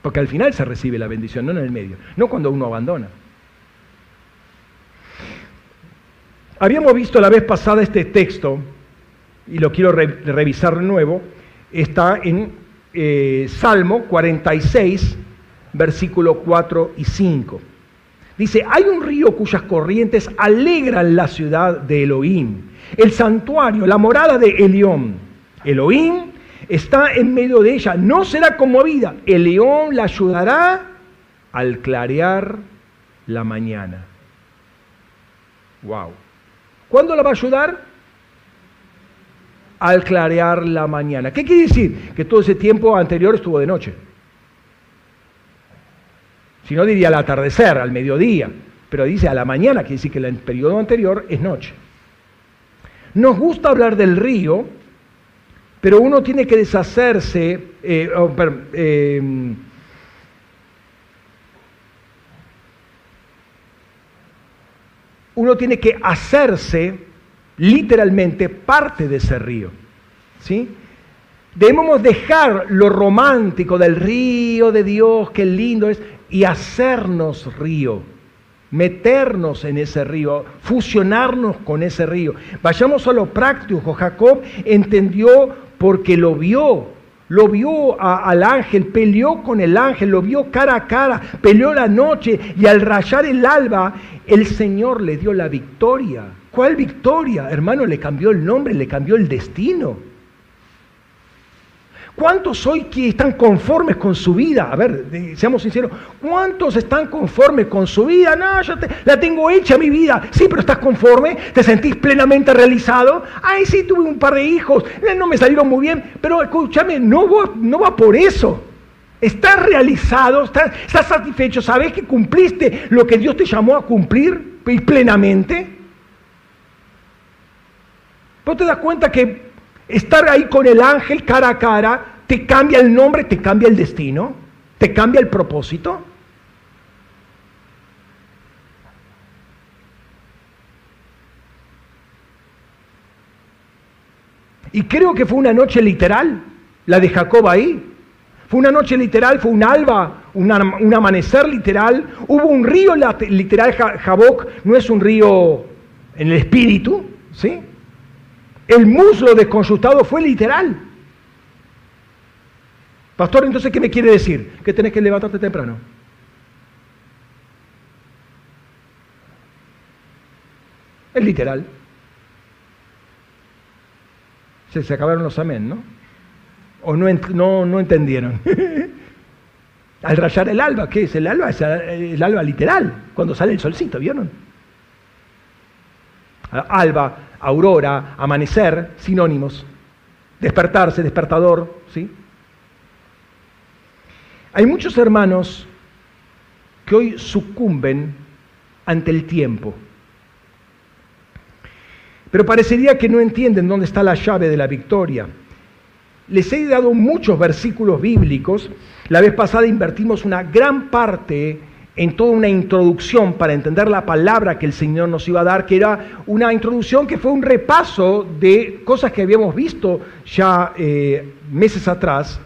Porque al final se recibe la bendición, no en el medio, no cuando uno abandona. Habíamos visto la vez pasada este texto, y lo quiero revisar de nuevo, está en eh, Salmo 46, versículo 4 y 5. Dice, hay un río cuyas corrientes alegran la ciudad de Elohim, el santuario, la morada de Elión. Elohim está en medio de ella, no será conmovida. El león la ayudará al clarear la mañana. Wow. ¿Cuándo la va a ayudar? Al clarear la mañana. ¿Qué quiere decir? Que todo ese tiempo anterior estuvo de noche. Si no diría al atardecer, al mediodía, pero dice a la mañana, quiere decir que el periodo anterior es noche. Nos gusta hablar del río, pero uno tiene que deshacerse, eh, oh, eh, uno tiene que hacerse literalmente parte de ese río. ¿sí? Debemos dejar lo romántico del río de Dios, qué lindo es, y hacernos río, meternos en ese río, fusionarnos con ese río. Vayamos a lo práctico. Jacob entendió porque lo vio, lo vio al ángel, peleó con el ángel, lo vio cara a cara, peleó la noche y al rayar el alba, el Señor le dio la victoria. ¿Cuál victoria? Hermano, le cambió el nombre, le cambió el destino. ¿Cuántos hoy que están conformes con su vida? A ver, seamos sinceros, ¿cuántos están conformes con su vida? No, yo la tengo hecha mi vida. Sí, pero estás conforme, te sentís plenamente realizado. Ay, sí, tuve un par de hijos, eh, no me salieron muy bien, pero escúchame, no va, no va por eso. Estás realizado, estás, estás satisfecho, sabes que cumpliste lo que Dios te llamó a cumplir plenamente. ¿No te das cuenta que estar ahí con el ángel cara a cara te cambia el nombre, te cambia el destino, te cambia el propósito? Y creo que fue una noche literal, la de Jacob ahí. Fue una noche literal, fue un alba, un, amanecer literal. Hubo un río literal, Jaboc no es un río en el espíritu, ¿sí? El muslo desconsultado fue literal. Pastor, entonces, ¿qué me quiere decir? Que tenés que levantarte temprano. Es literal. Se, acabaron los amén, ¿no? ¿O no, no, no entendieron? Al rayar el alba, ¿qué es? El alba es el alba literal, cuando sale el solcito, ¿vieron? Alba, aurora, amanecer, sinónimos. Despertarse, despertador, ¿sí? Hay muchos hermanos que hoy sucumben ante el tiempo. Pero parecería que no entienden dónde está la llave de la victoria. Les he dado muchos versículos bíblicos. La vez pasada invertimos una gran parte en toda una introducción para entender la palabra que el Señor nos iba a dar, que era una introducción que fue un repaso de cosas que habíamos visto ya eh, meses atrás.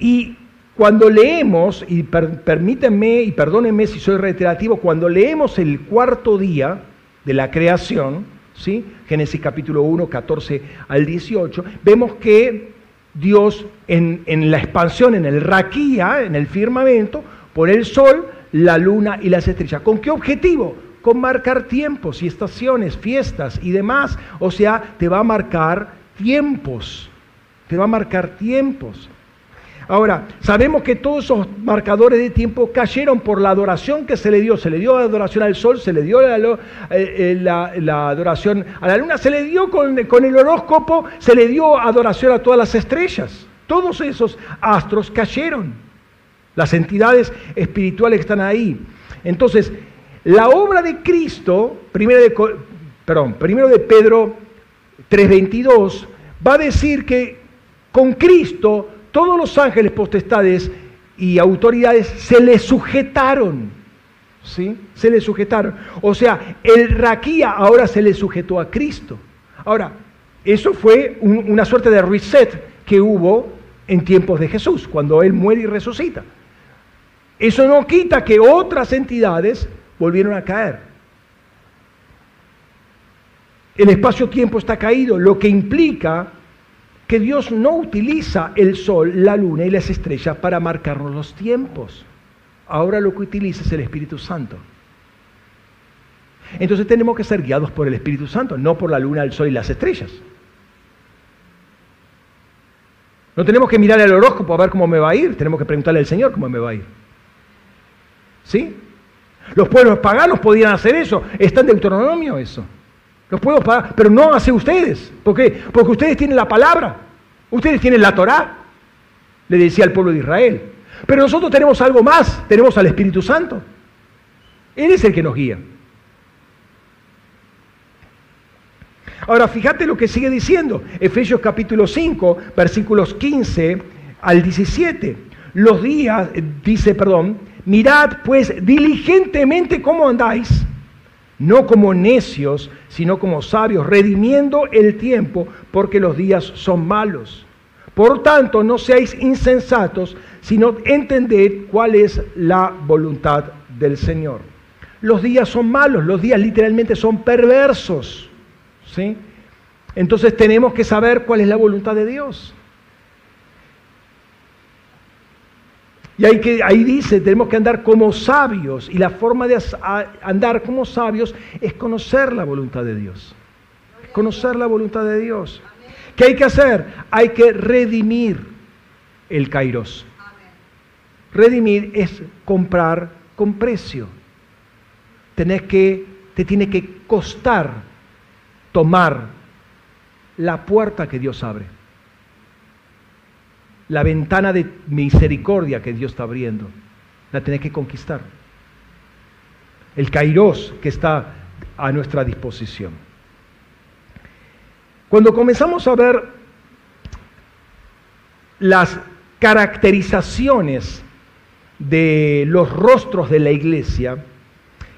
Y cuando leemos, y permítanme y perdónenme si soy reiterativo, cuando leemos el cuarto día de la creación, ¿sí? Génesis capítulo 1, 14 al 18, vemos que Dios en, en la expansión, en el raquía, en el firmamento, pone el sol, la luna y las estrellas. ¿Con qué objetivo? Con marcar tiempos y estaciones, fiestas y demás. O sea, te va a marcar tiempos. Te va a marcar tiempos. Ahora, sabemos que todos esos marcadores de tiempo cayeron por la adoración que se le dio. Se le dio adoración al sol, se le dio la, eh, eh, adoración a la luna, se le dio con, con el horóscopo, se le dio adoración a todas las estrellas. Todos esos astros cayeron. Las entidades espirituales están ahí. Entonces, la obra de Cristo, primero de, perdón, primero de Pedro 3.22, va a decir que con Cristo todos los ángeles potestades y autoridades se le sujetaron. ¿Sí? Se le sujetaron. O sea, el raquía ahora se le sujetó a Cristo. Ahora, eso fue una suerte de reset que hubo en tiempos de Jesús, cuando Él muere y resucita. Eso no quita que otras entidades volvieron a caer. El espacio-tiempo está caído, lo que implica que Dios no utiliza el sol, la luna y las estrellas para marcarnos los tiempos. Ahora lo que utiliza es el Espíritu Santo. Entonces tenemos que ser guiados por el Espíritu Santo, no por la luna, el sol y las estrellas. No tenemos que mirar el horóscopo a ver cómo me va a ir, tenemos que preguntarle al Señor cómo me va a ir. ¿Sí? Los pueblos paganos podían hacer eso, está en Deuteronomio eso. Los puedo pagar, pero no hace ustedes. ¿Por qué? Porque ustedes tienen la palabra. Ustedes tienen la Torá, le decía al pueblo de Israel. Pero nosotros tenemos algo más, tenemos al Espíritu Santo. Él es el que nos guía. Ahora, fíjate lo que sigue diciendo. Efesios capítulo 5, versículos 15 al 17. Los días, dice, perdón, mirad pues diligentemente cómo andáis no como necios, sino como sabios, redimiendo el tiempo, porque los días son malos. Por tanto, no seáis insensatos, sino entended cuál es la voluntad del Señor. Los días son malos, los días literalmente son perversos. ¿sí? Entonces tenemos que saber cuál es la voluntad de Dios. Y hay que, ahí dice, tenemos que andar como sabios. Y la forma de andar como sabios es conocer la voluntad de Dios. Conocer la voluntad de Dios. ¿Qué hay que hacer? Hay que redimir el kairos. Redimir es comprar con precio. Tenés que, te tiene que costar tomar la puerta que Dios abre la ventana de misericordia que Dios está abriendo. La tenés que conquistar. El kairos que está a nuestra disposición. Cuando comenzamos a ver las caracterizaciones de los rostros de la iglesia,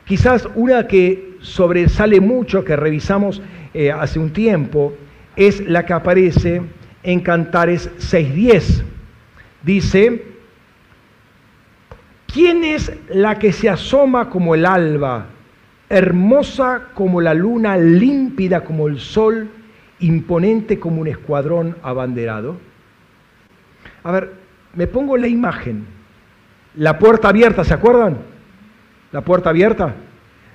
quizás una que sobresale mucho, que revisamos eh, hace un tiempo, es la que aparece en Cantares 6.10. Dice, ¿quién es la que se asoma como el alba, hermosa como la luna, límpida como el sol, imponente como un escuadrón abanderado? A ver, me pongo la imagen. La puerta abierta, ¿se acuerdan? La puerta abierta.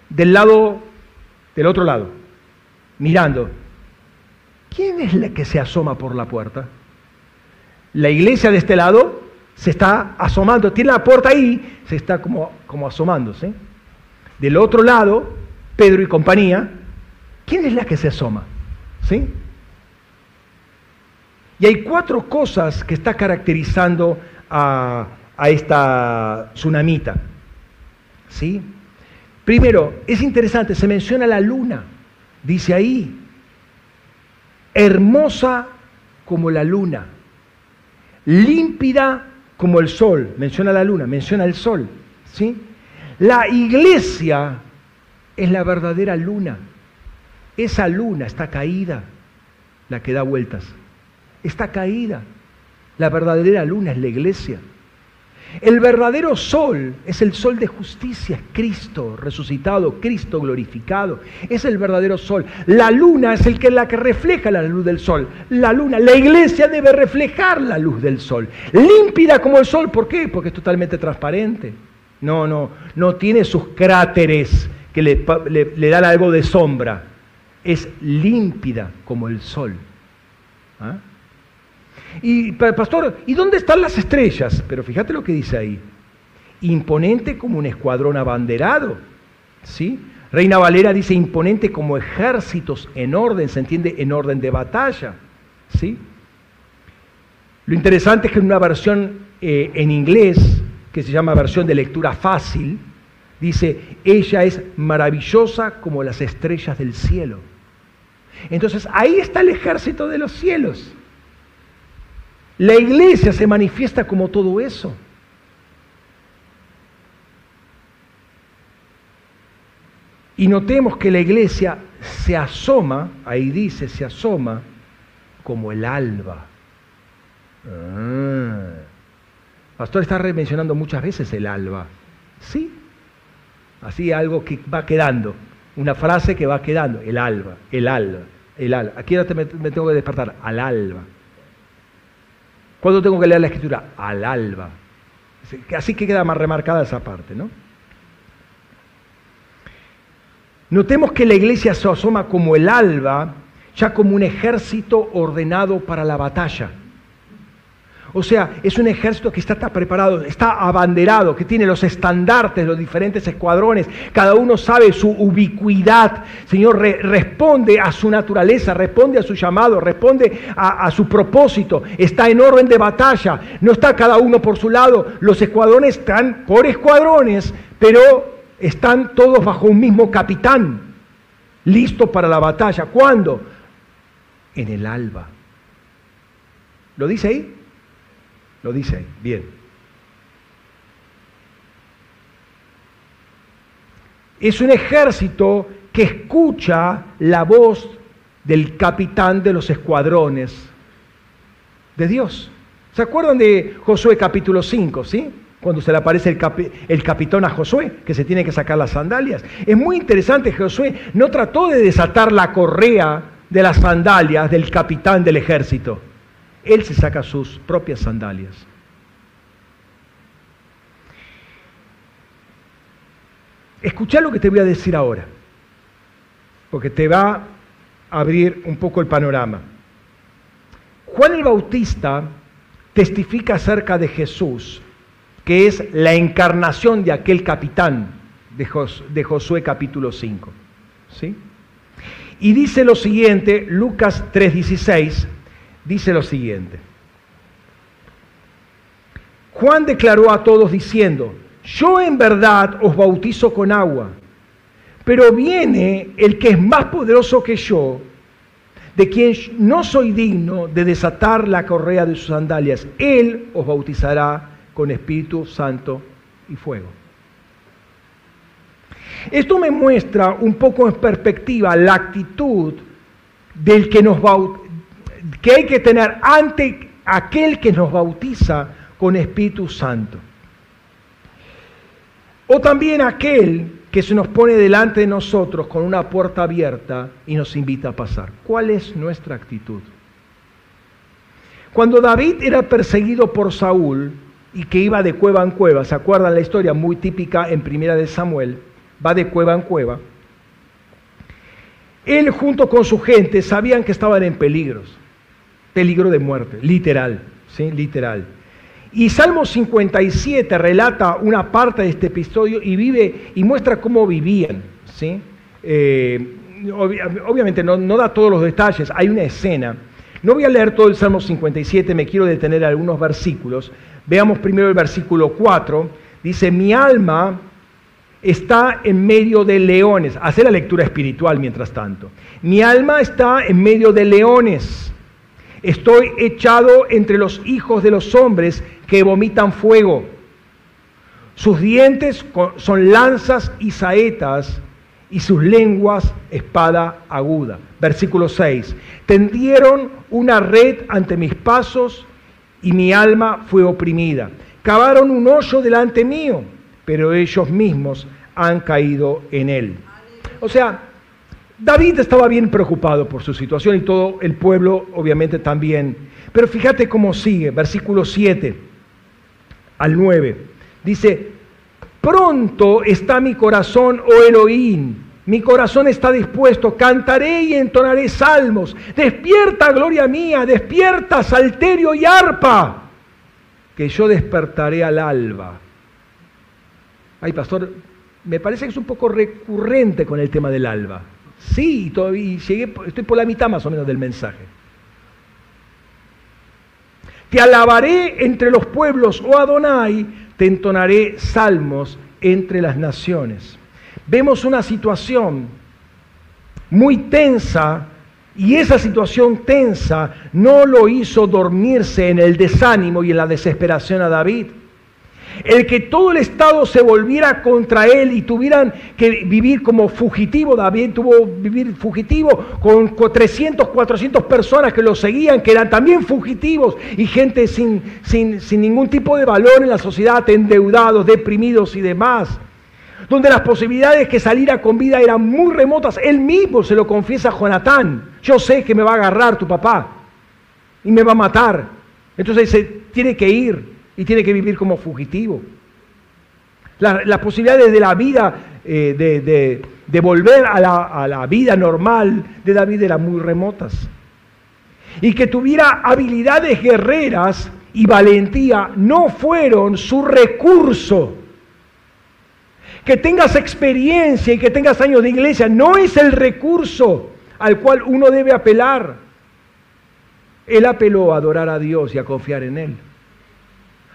Del lado, del otro lado, mirando. ¿Quién es la que se asoma por la puerta? La iglesia de este lado se está asomando, tiene la puerta ahí, se está como, como asomándose. Del otro lado, Pedro y compañía, ¿quién es la que se asoma? ¿Sí? Y hay cuatro cosas que está caracterizando a, a esta tsunamita. ¿Sí? Primero, es interesante, se menciona la luna, dice ahí, hermosa como la luna, límpida como el sol, menciona la luna, menciona el sol, ¿sí? La iglesia es la verdadera luna. Esa luna está caída, la que da vueltas. Está caída. La verdadera luna es la iglesia. El verdadero sol es el sol de justicia, Cristo resucitado, Cristo glorificado. Es el verdadero sol. La luna es el que la que refleja la luz del sol. La luna, la iglesia debe reflejar la luz del sol. Límpida como el sol, ¿por qué? Porque es totalmente transparente. No, no, no tiene sus cráteres que le, le dan algo de sombra. Es límpida como el sol. ¿Ah? Y pastor, ¿y dónde están las estrellas? Pero fíjate lo que dice ahí. Imponente como un escuadrón abanderado. ¿Sí? Reina Valera dice imponente como ejércitos en orden, se entiende en orden de batalla. ¿Sí? Lo interesante es que en una versión eh, en inglés, que se llama versión de lectura fácil, dice, ella es maravillosa como las estrellas del cielo. Entonces ahí está el ejército de los cielos. La iglesia se manifiesta como todo eso. Y notemos que la iglesia se asoma, ahí dice, se asoma como el alba. Ah. Pastor está mencionando muchas veces el alba. Sí, así algo que va quedando, una frase que va quedando, el alba, el alba, el alba. Aquí ahora me tengo que despertar, al alba. ¿Cuándo tengo que leer la escritura? Al alba. Así que queda más remarcada esa parte, ¿no? Notemos que la iglesia se asoma como el alba, ya como un ejército ordenado para la batalla. O sea, es un ejército que está, preparado, está abanderado, que tiene los estandartes, los diferentes escuadrones, cada uno sabe su ubicuidad. Señor, responde a su naturaleza, responde a su llamado, responde a, a su propósito, está en orden de batalla, no está cada uno por su lado, los escuadrones están por escuadrones, pero están todos bajo un mismo capitán, listos para la batalla. ¿Cuándo? En el alba. ¿Lo dice ahí? Lo dice ahí, bien. Es un ejército que escucha la voz del capitán de los escuadrones de Dios. ¿Se acuerdan de Josué capítulo 5, sí? Cuando se le aparece el, el, capitán a Josué, que se tiene que sacar las sandalias. Es muy interesante, Josué no trató de desatar la correa de las sandalias del capitán del ejército él se saca sus propias sandalias. Escucha lo que te voy a decir ahora, porque te va a abrir un poco el panorama. Juan el Bautista testifica acerca de Jesús, que es la encarnación de aquel capitán de, Josué capítulo 5. ¿sí? Y dice lo siguiente, Lucas 3:16, dice lo siguiente. Juan declaró a todos diciendo, yo en verdad os bautizo con agua, pero viene el que es más poderoso que yo, de quien no soy digno de desatar la correa de sus sandalias. Él os bautizará con Espíritu Santo y fuego. Esto me muestra un poco en perspectiva la actitud del que nos bautiza que hay que tener ante aquel que nos bautiza con Espíritu Santo. O también aquel que se nos pone delante de nosotros con una puerta abierta y nos invita a pasar. ¿Cuál es nuestra actitud? Cuando David era perseguido por Saúl y que iba de cueva en cueva, ¿se acuerdan la historia muy típica en Primera de Samuel? Va de cueva en cueva. Él junto con su gente sabían que estaban en peligros peligro de muerte, literal, ¿sí? literal. Y Salmo 57 relata una parte de este episodio y vive y muestra cómo vivían. ¿sí? Eh, obviamente no, no, da todos los detalles, hay una escena. No voy a leer todo el Salmo 57, me quiero detener en algunos versículos. Veamos primero el versículo 4. Dice, mi alma está en medio de leones. Hace la lectura espiritual mientras tanto. Mi alma está en medio de leones. Estoy echado entre los hijos de los hombres que vomitan fuego. Sus dientes son lanzas y saetas y sus lenguas espada aguda. Versículo 6. Tendieron una red ante mis pasos y mi alma fue oprimida. Cavaron un hoyo delante mío pero ellos mismos han caído en él. O sea, David estaba bien preocupado por su situación y todo el pueblo obviamente también. Pero fíjate cómo sigue, versículo 7 al 9. Dice, pronto está mi corazón, oh Elohim, mi corazón está dispuesto, cantaré y entonaré salmos. Despierta, gloria mía, despierta, salterio y arpa, que yo despertaré al alba ay pastor, me parece que es un poco recurrente con el tema del alba. Sí, llegué, estoy por la mitad más o menos del mensaje. Te alabaré entre los pueblos, oh Adonai, te entonaré salmos entre las naciones. Vemos una situación muy tensa y esa situación tensa no lo hizo dormirse en el desánimo y en la desesperación a David el que todo el Estado se volviera contra él y tuvieran que vivir como fugitivo, David tuvo vivir fugitivo con 300, 400 personas que lo seguían, que eran también fugitivos y gente sin, sin, sin ningún tipo de valor en la sociedad, endeudados, deprimidos y demás donde las posibilidades que saliera con vida eran muy remotas. Él mismo se lo confiesa a Jonatán. Yo sé que me va a agarrar tu papá y me va a matar. Entonces se tiene que ir y tiene que vivir como fugitivo. las posibilidades de la vida, eh, de, volver a la, a la vida normal de David eran muy remotas. Y que tuviera habilidades guerreras y valentía no fueron su recurso. Que tengas experiencia y que tengas años de iglesia no es el recurso al cual uno debe apelar. Él apeló a adorar a Dios y a confiar en Él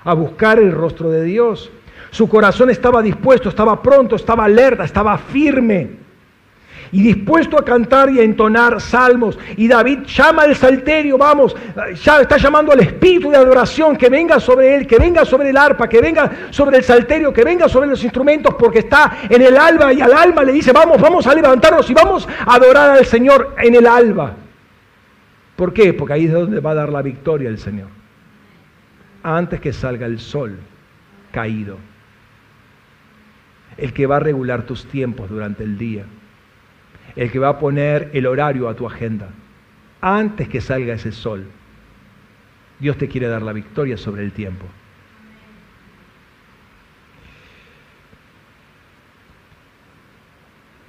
a buscar el rostro de Dios. Su corazón estaba dispuesto, estaba pronto, estaba alerta, estaba firme y dispuesto a cantar y a entonar salmos. Y David llama al salterio, vamos, ya está llamando al espíritu de adoración que venga sobre él, que venga sobre el arpa, que venga sobre el salterio, que venga sobre los instrumentos, porque está en el alba y al alma le dice, vamos, vamos a levantarnos y vamos a adorar al Señor en el alba. ¿Por qué? Porque ahí es donde va a dar la victoria el Señor antes que salga el sol caído. El que va a regular tus tiempos durante el día. El que va a poner el horario a tu agenda. Antes que salga ese sol. Dios te quiere dar la victoria sobre el tiempo.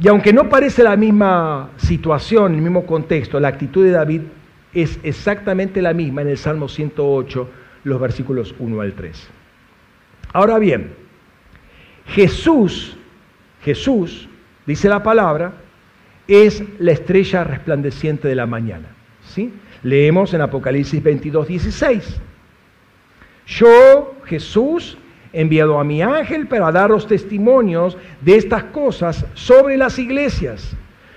Y aunque no parece la misma situación, el mismo contexto, la actitud de David es exactamente la misma en el Salmo 108, los versículos 1 al 3. Ahora bien, Jesús, Jesús, dice la palabra, es la estrella resplandeciente de la mañana. ¿sí? Leemos en Apocalipsis 22, 16. Yo, Jesús, he enviado a mi ángel para daros testimonios de estas cosas sobre las iglesias.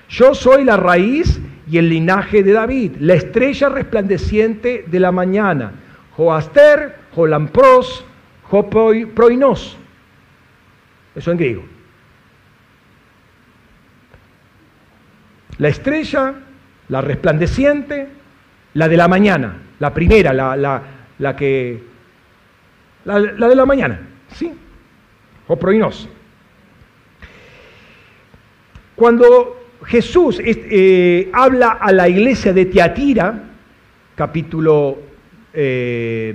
Yo soy la raíz y el linaje de David, la estrella resplandeciente de la mañana. Joaster, Jolampros, Joproinos. Eso en griego. La estrella, la resplandeciente, la de la mañana, la primera, la, la, que. La, de la mañana, ¿sí? Joproinos. Cuando Jesús eh, habla a la iglesia de Teatira, capítulo 2, eh,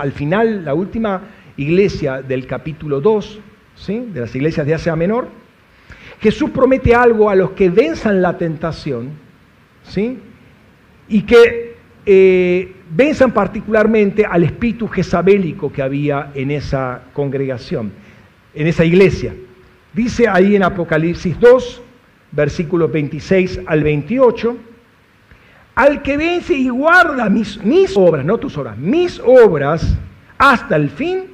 al final, la última iglesia del capítulo 2, ¿sí? de las iglesias de Asia Menor, Jesús promete algo a los que venzan la tentación, ¿sí? y que eh, benzan particularmente al espíritu jezabélico que había en esa congregación, en esa iglesia. Dice ahí en Apocalipsis 2, versículos 26 al 28, al que vence y guarda mis, obras, no tus obras, mis obras hasta el fin,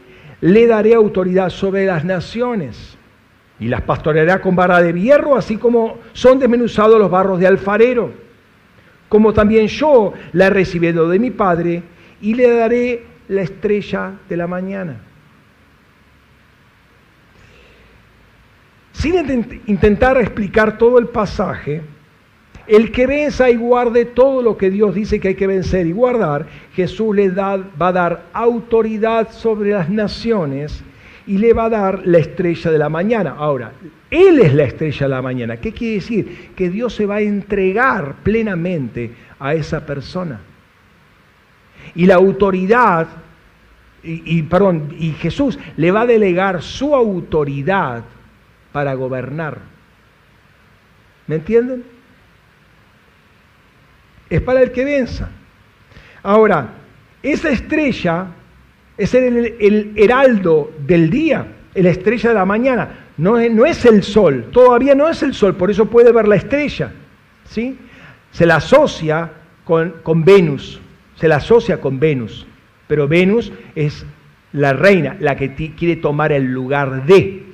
le daré autoridad sobre las naciones y las pastoreará con vara de hierro, así como son desmenuzados los barros de alfarero. Como también yo la he recibido de mi Padre y le daré la estrella de la mañana. Sin intentar explicar todo el pasaje, el que venza y guarde todo lo que Dios dice que hay que vencer y guardar, Jesús le da, va a dar autoridad sobre las naciones y le va a dar la estrella de la mañana. Ahora, Él es la estrella de la mañana. ¿Qué quiere decir? Que Dios se va a entregar plenamente a esa persona. Y la autoridad, y, perdón, y Jesús le va a delegar su autoridad para gobernar. ¿Me entienden? Es para el que venza. Ahora, esa estrella es el, heraldo del día, la estrella de la mañana. No es, no es, el sol, todavía no es el sol, por eso puede ver la estrella. ¿sí? Se la asocia con, con Venus, se la asocia con Venus, pero Venus es la reina, la que quiere tomar el lugar de.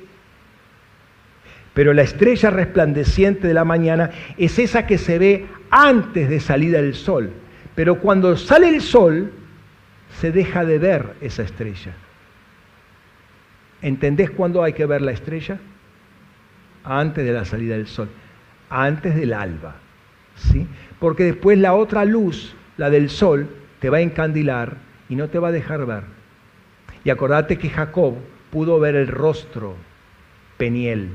Pero la estrella resplandeciente de la mañana es esa que se ve antes de salida del sol. Pero cuando sale el sol, se deja de ver esa estrella. ¿Entendés cuándo hay que ver la estrella? Antes de la salida del sol, antes del alba. ¿sí? Porque después la otra luz, la del sol, te va a encandilar y no te va a dejar ver. Y acordate que Jacob pudo ver el rostro Peniel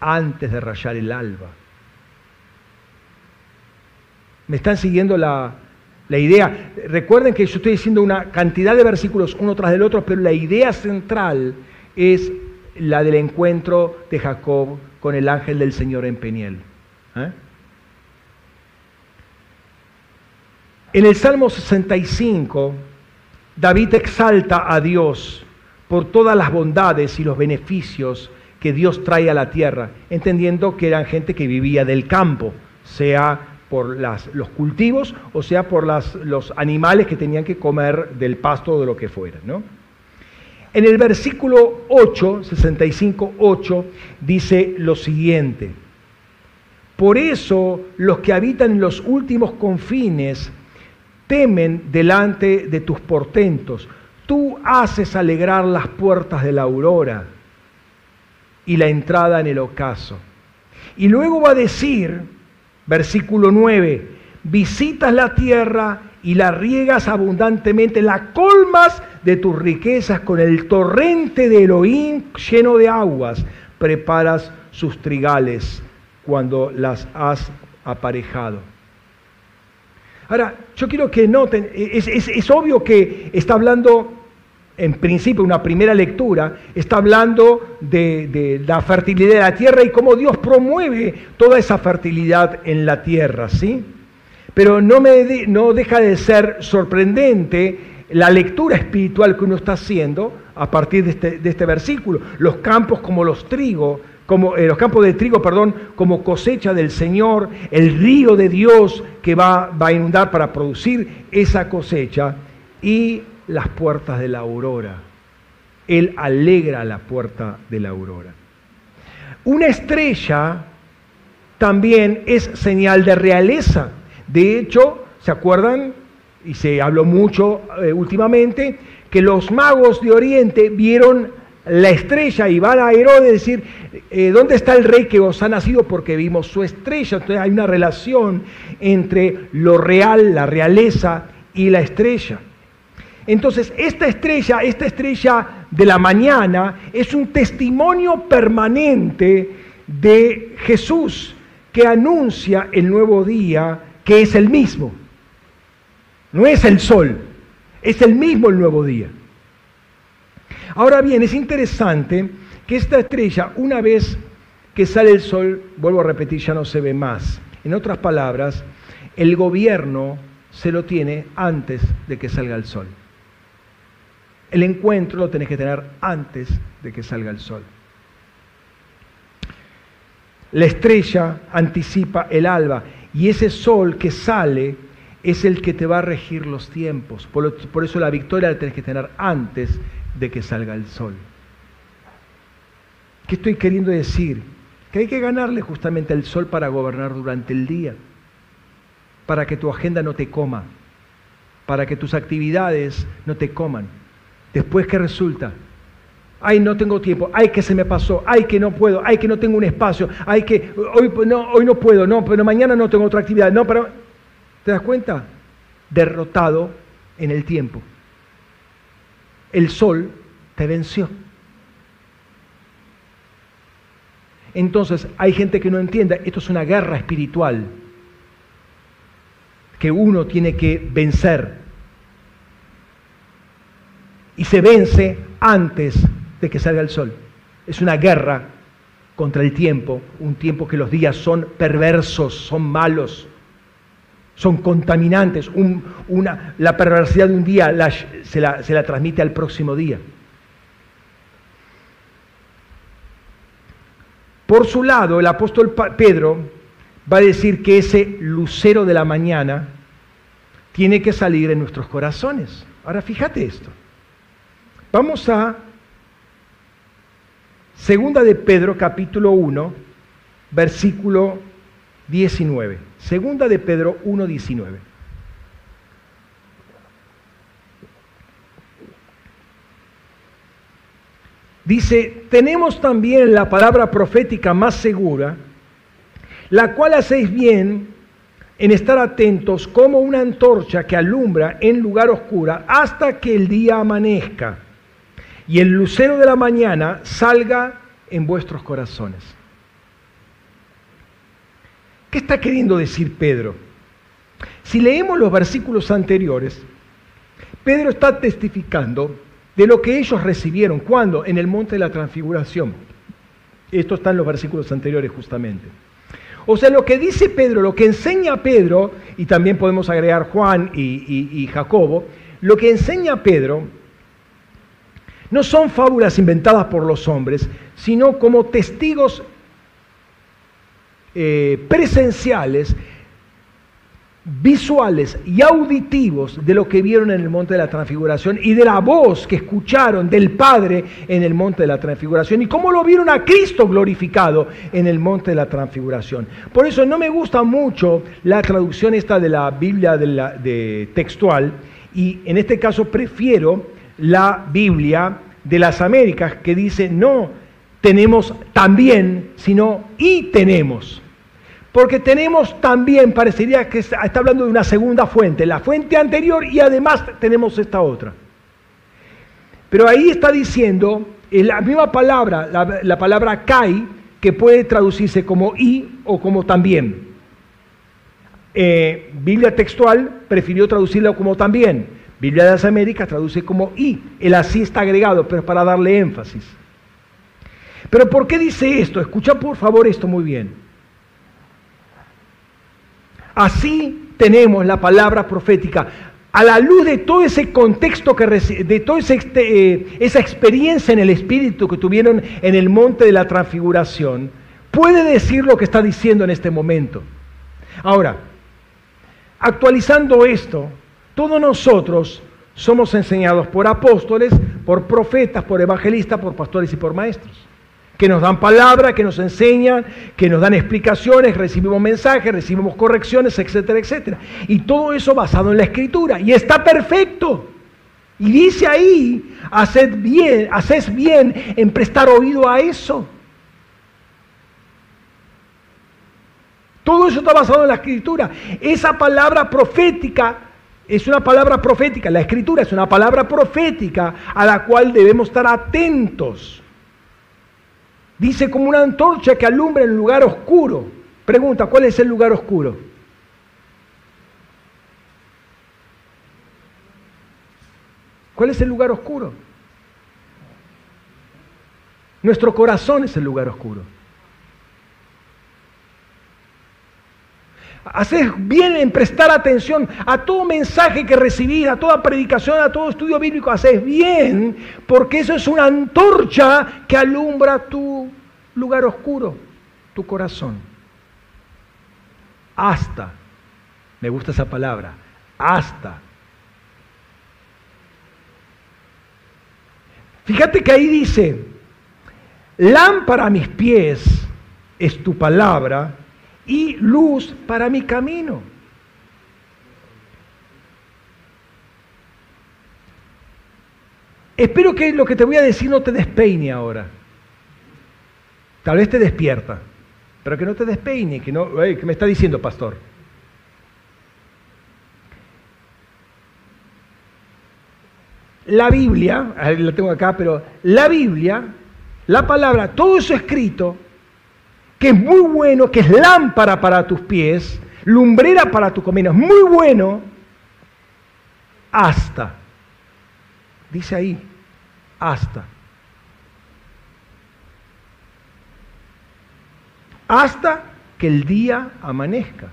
antes de rayar el alba. ¿Me están siguiendo la, la idea, recuerden que yo estoy diciendo una cantidad de versículos uno tras del otro, pero la idea central es la del encuentro de Jacob con el ángel del Señor en Peniel. ¿eh? En el Salmo 65, David exalta a Dios por todas las bondades y los beneficios que Dios trae a la tierra, entendiendo que eran gente que vivía del campo, sea por los cultivos, o sea, por los animales que tenían que comer del pasto o de lo que fuera. ¿no? En el versículo 8, 65, 8, dice lo siguiente. Por eso los que habitan los últimos confines temen delante de tus portentos. Tú haces alegrar las puertas de la aurora y la entrada en el ocaso. Y luego va a decir, Versículo 9, visitas la tierra y la riegas abundantemente, la colmas de tus riquezas con el torrente de Elohim lleno de aguas, preparas sus trigales cuando las has aparejado. Ahora, yo quiero que noten, es, es obvio que está hablando en principio, una primera lectura, está hablando de, la fertilidad de la tierra y cómo Dios promueve toda esa fertilidad en la tierra, ¿sí? Pero no, me no deja de ser sorprendente la lectura espiritual que uno está haciendo a partir de este, este versículo. Los campos como los trigo, como, eh, los campos de trigo, perdón, como cosecha del Señor, el río de Dios que va, va a inundar para producir esa cosecha y las puertas de la aurora. Él alegra la puerta de la aurora. Una estrella también es señal de realeza. De hecho, ¿se acuerdan? Y se habló mucho eh, últimamente, que los magos de Oriente vieron la estrella y van a Herodes decir, eh, ¿dónde está el rey que os ha nacido? Porque vimos su estrella. Entonces hay una relación entre lo real, la realeza y la estrella. Entonces, esta estrella, esta estrella de la mañana, es un testimonio permanente de Jesús que anuncia el nuevo día que es el mismo. No es el sol, es el mismo el nuevo día. Ahora bien, es interesante que esta estrella, una vez que sale el sol, vuelvo a repetir, ya no se ve más. En otras palabras, el gobierno se lo tiene antes de que salga el sol. El encuentro lo tenés que tener antes de que salga el sol. La estrella anticipa el alba y ese sol que sale es el que te va a regir los tiempos. Por, eso la victoria la tenés que tener antes de que salga el sol. ¿Qué estoy queriendo decir? Que hay que ganarle justamente al sol para gobernar durante el día, para que tu agenda no te coma, para que tus actividades no te coman. Después, ¿qué resulta? Ay, no tengo tiempo, ay, que se me pasó, ay, que no puedo, ay, que no tengo un espacio, ay, que hoy no, hoy no puedo, no, pero mañana no tengo otra actividad, no, pero... ¿Te das cuenta? Derrotado en el tiempo. El sol te venció. Entonces hay gente que no entiende, esto es una guerra espiritual que uno tiene que vencer. Y se vence antes de que salga el sol. Es una guerra contra el tiempo, un tiempo que los días son perversos, son malos, son contaminantes. una, la perversidad de un día se, la, se la transmite al próximo día. Por su lado, el apóstol Pedro va a decir que ese lucero de la mañana tiene que salir en nuestros corazones. Ahora fíjate esto. Vamos a Segunda de Pedro capítulo 1, versículo 19. Segunda de Pedro 1, 19. Dice, tenemos también la palabra profética más segura, la cual hacéis bien en estar atentos como una antorcha que alumbra en lugar oscura hasta que el día amanezca y el lucero de la mañana salga en vuestros corazones. ¿Qué está queriendo decir Pedro? Si leemos los versículos anteriores, Pedro está testificando de lo que ellos recibieron. ¿Cuándo? En el monte de la transfiguración. Esto está en los versículos anteriores justamente. O sea, lo que dice Pedro, lo que enseña Pedro, y también podemos agregar Juan y, Jacobo, lo que enseña Pedro no son fábulas inventadas por los hombres, sino como testigos eh, presenciales visuales y auditivos de lo que vieron en el monte de la transfiguración y de la voz que escucharon del Padre en el monte de la transfiguración y cómo lo vieron a Cristo glorificado en el monte de la transfiguración. Por eso no me gusta mucho la traducción esta de la Biblia textual y en este caso prefiero la Biblia de las Américas que dice no tenemos también, sino y tenemos. Porque tenemos también, parecería que está hablando de una segunda fuente, la fuente anterior y además tenemos esta otra. Pero ahí está diciendo la misma palabra, la, palabra kai, que puede traducirse como y o como también. Eh, Biblia textual prefirió traducirlo como también. Biblia de las Américas traduce como y. El así está agregado, pero para darle énfasis. Pero ¿por qué dice esto? Escucha por favor esto muy bien. Así tenemos la palabra profética. A la luz de todo ese contexto, que, de toda eh, esa experiencia en el Espíritu que tuvieron en el monte de la transfiguración, puede decir lo que está diciendo en este momento. Ahora, actualizando esto, todos nosotros somos enseñados por apóstoles, por profetas, por evangelistas, por pastores y por maestros que nos dan palabra, que nos enseñan, que nos dan explicaciones, recibimos mensajes, recibimos correcciones, etcétera, etcétera. Y todo eso basado en la escritura. Y está perfecto. Y dice ahí, haced bien, haced bien en prestar oído a eso. Todo eso está basado en la escritura. Esa palabra profética es una palabra profética. La escritura es una palabra profética a la cual debemos estar atentos. Dice como una antorcha que alumbra en lugar oscuro. Pregunta, ¿cuál es el lugar oscuro? ¿Cuál es el lugar oscuro? Nuestro corazón es el lugar oscuro. Haces bien en prestar atención a todo mensaje que recibís, a toda predicación, a todo estudio bíblico. Haces bien porque eso es una antorcha que alumbra tu lugar oscuro, tu corazón. Hasta, me gusta esa palabra, hasta. Fíjate que ahí dice, lámpara a mis pies es tu palabra y luz para mi camino. Espero que lo que te voy a decir no te despeine ahora. Tal vez te despierta, pero que no te despeine, que no, ¿qué me está diciendo, pastor? La Biblia, la tengo acá, pero la Biblia, la palabra, todo eso escrito, que es muy bueno, que es lámpara para tus pies, lumbrera para tu camino, es muy bueno, hasta. Dice ahí, hasta. Hasta que el día amanezca.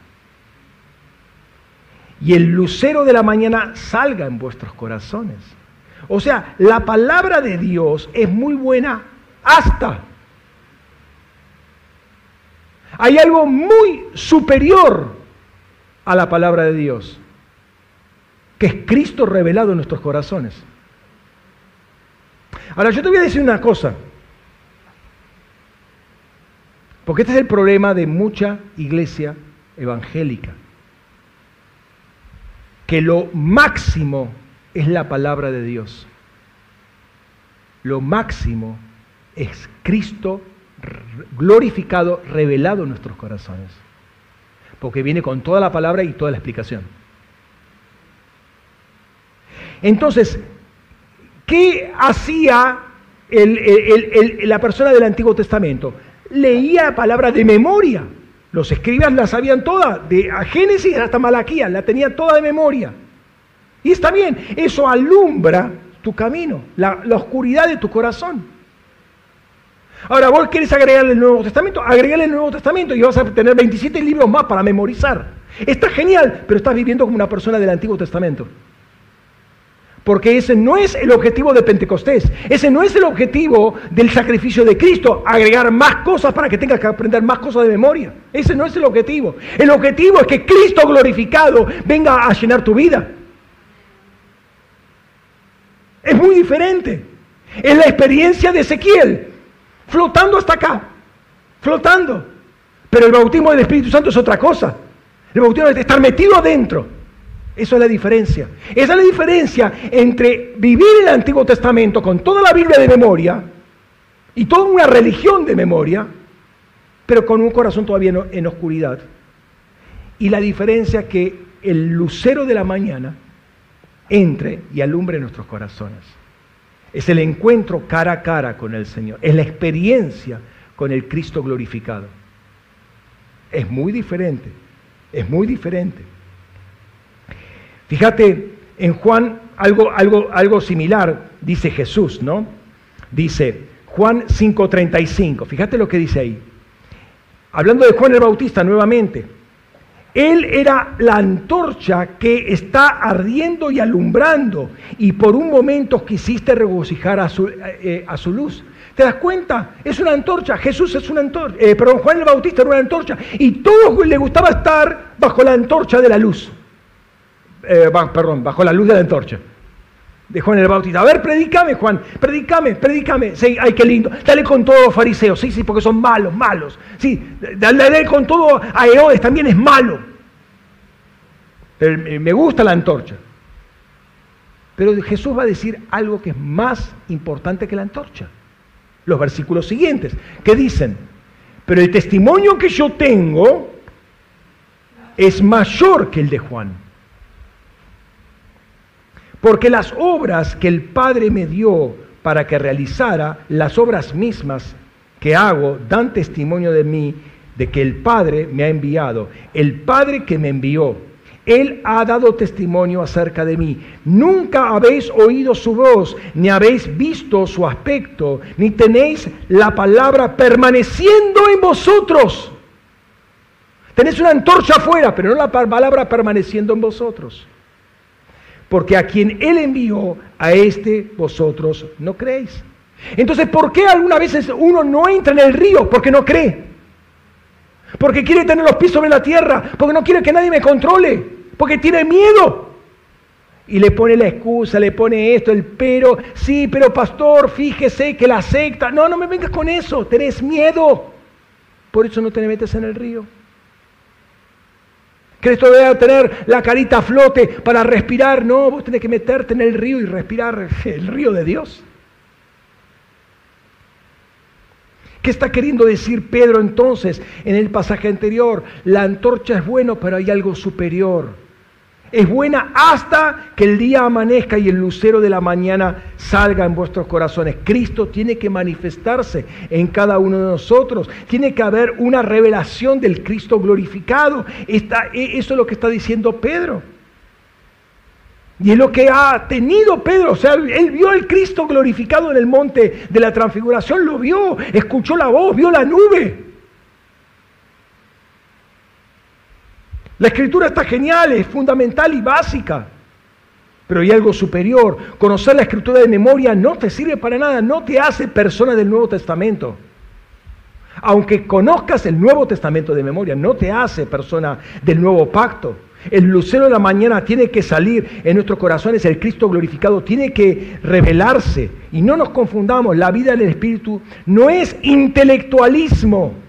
Y el lucero de la mañana salga en vuestros corazones. O sea, la palabra de Dios es muy buena hasta. Hay algo muy superior a la palabra de Dios, que es Cristo revelado en nuestros corazones. Ahora, yo te voy a decir una cosa, porque este es el problema de mucha iglesia evangélica, que lo máximo es la palabra de Dios. Lo máximo es Cristo glorificado, revelado en nuestros corazones. Porque viene con toda la palabra y toda la explicación. Entonces, ¿qué hacía la persona del Antiguo Testamento? Leía palabras de memoria. Los escribas las sabían todas, de Génesis hasta Malaquía, la tenía toda de memoria. Y está bien, eso alumbra tu camino, la oscuridad de tu corazón. Ahora, vos querés agregarle el Nuevo Testamento, agregale el Nuevo Testamento y vas a tener 27 libros más para memorizar. Está genial, pero estás viviendo como una persona del Antiguo Testamento. Porque ese no es el objetivo de Pentecostés, ese no es el objetivo del sacrificio de Cristo, agregar más cosas para que tengas que aprender más cosas de memoria. Ese no es el objetivo. El objetivo es que Cristo glorificado venga a llenar tu vida. Es muy diferente. Es la experiencia de Ezequiel flotando hasta acá, flotando. Pero el bautismo del Espíritu Santo es otra cosa. El bautismo es estar metido adentro. Eso es la diferencia. Esa es la diferencia entre vivir el Antiguo Testamento con toda la Biblia de memoria y toda una religión de memoria, pero con un corazón todavía en oscuridad. Y la diferencia que el lucero de la mañana entre y alumbre nuestros corazones. Es el encuentro cara a cara con el Señor. Es la experiencia con el Cristo glorificado. Es muy diferente. Es muy diferente. Fíjate, en Juan algo, algo, algo similar dice Jesús, ¿no? Dice Juan 5:35. Fíjate lo que dice ahí. Hablando de Juan el Bautista nuevamente. Él era la antorcha que está ardiendo y alumbrando y por un momento quisiste regocijar a su, eh, a su luz. ¿Te das cuenta? Es una antorcha. Jesús es una antorcha. Eh, perdón, Juan el Bautista era una antorcha. Y todos le gustaba estar bajo la antorcha de la luz. Eh, perdón, bajo la luz de la antorcha de Juan el Bautista. A ver, predícame, Juan, predícame, predícame. Sí, ay, qué lindo. Dale con todos los fariseos, sí, sí, porque son malos, malos. Sí, dale con todo a Herodes, también es malo. Pero me gusta la antorcha. Pero Jesús va a decir algo que es más importante que la antorcha. Los versículos siguientes, que dicen, pero el testimonio que yo tengo es mayor que el de Juan. Porque las obras que el Padre me dio para que realizara, las obras mismas que hago, dan testimonio de mí, de que el Padre me ha enviado. El Padre que me envió, Él ha dado testimonio acerca de mí. Nunca habéis oído su voz, ni habéis visto su aspecto, ni tenéis la palabra permaneciendo en vosotros. Tenés una antorcha afuera, pero no la palabra permaneciendo en vosotros. Porque a quien Él envió, a este vosotros no creéis. Entonces, ¿por qué algunas veces uno no entra en el río? Porque no cree. Porque quiere tener los pies sobre la tierra. Porque no quiere que nadie me controle. Porque tiene miedo. Y le pone la excusa, le pone esto, el pero. Sí, pero pastor, fíjese que la secta. No, no me vengas con eso. Tenés miedo. Por eso no te metes en el río. ¿Crees que debe tener la carita a flote para respirar? No, vos tenés que meterte en el río y respirar el río de Dios. ¿Qué está queriendo decir Pedro entonces en el pasaje anterior? La antorcha es bueno, pero hay algo superior. Es buena hasta que el día amanezca y el lucero de la mañana salga en vuestros corazones. Cristo tiene que manifestarse en cada uno de nosotros. Tiene que haber una revelación del Cristo glorificado. E, eso es lo que está diciendo Pedro. Y es lo que ha tenido Pedro. O sea, él vio al Cristo glorificado en el monte de la transfiguración. Lo vio, escuchó la voz, vio la nube. La escritura está genial, es fundamental y básica. Pero hay algo superior. Conocer la escritura de memoria no te sirve para nada, no te hace persona del Nuevo Testamento. Aunque conozcas el Nuevo Testamento de memoria, no te hace persona del nuevo pacto. El lucero de la mañana tiene que salir en nuestros corazones, el Cristo glorificado tiene que revelarse. Y no nos confundamos, la vida del Espíritu no es intelectualismo.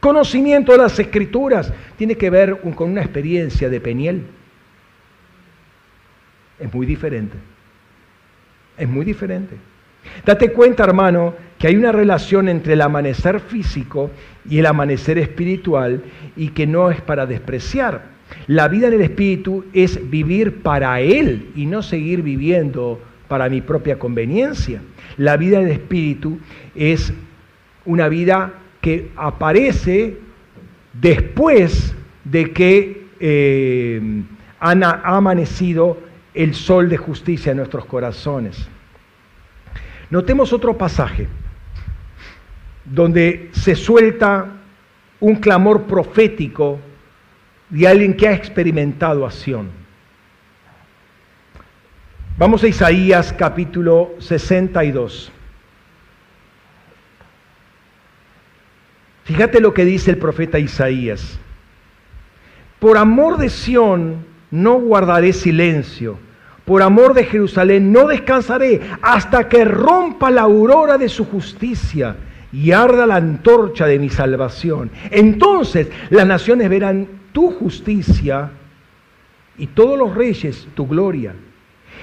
Conocimiento de las escrituras tiene que ver con una experiencia de Peniel. Es muy diferente. Es muy diferente. Date cuenta, hermano, que hay una relación entre el amanecer físico y el amanecer espiritual y que no es para despreciar. La vida en el espíritu es vivir para Él y no seguir viviendo para mi propia conveniencia. La vida en el espíritu es una vida que aparece después de que eh, ha amanecido el sol de justicia en nuestros corazones. Notemos otro pasaje donde se suelta un clamor profético de alguien que ha experimentado acción. Vamos a Isaías capítulo 62. Fíjate lo que dice el profeta Isaías. Por amor de Sión no guardaré silencio. Por amor de Jerusalén no descansaré hasta que rompa la aurora de su justicia y arda la antorcha de mi salvación. Entonces las naciones verán tu justicia y todos los reyes tu gloria.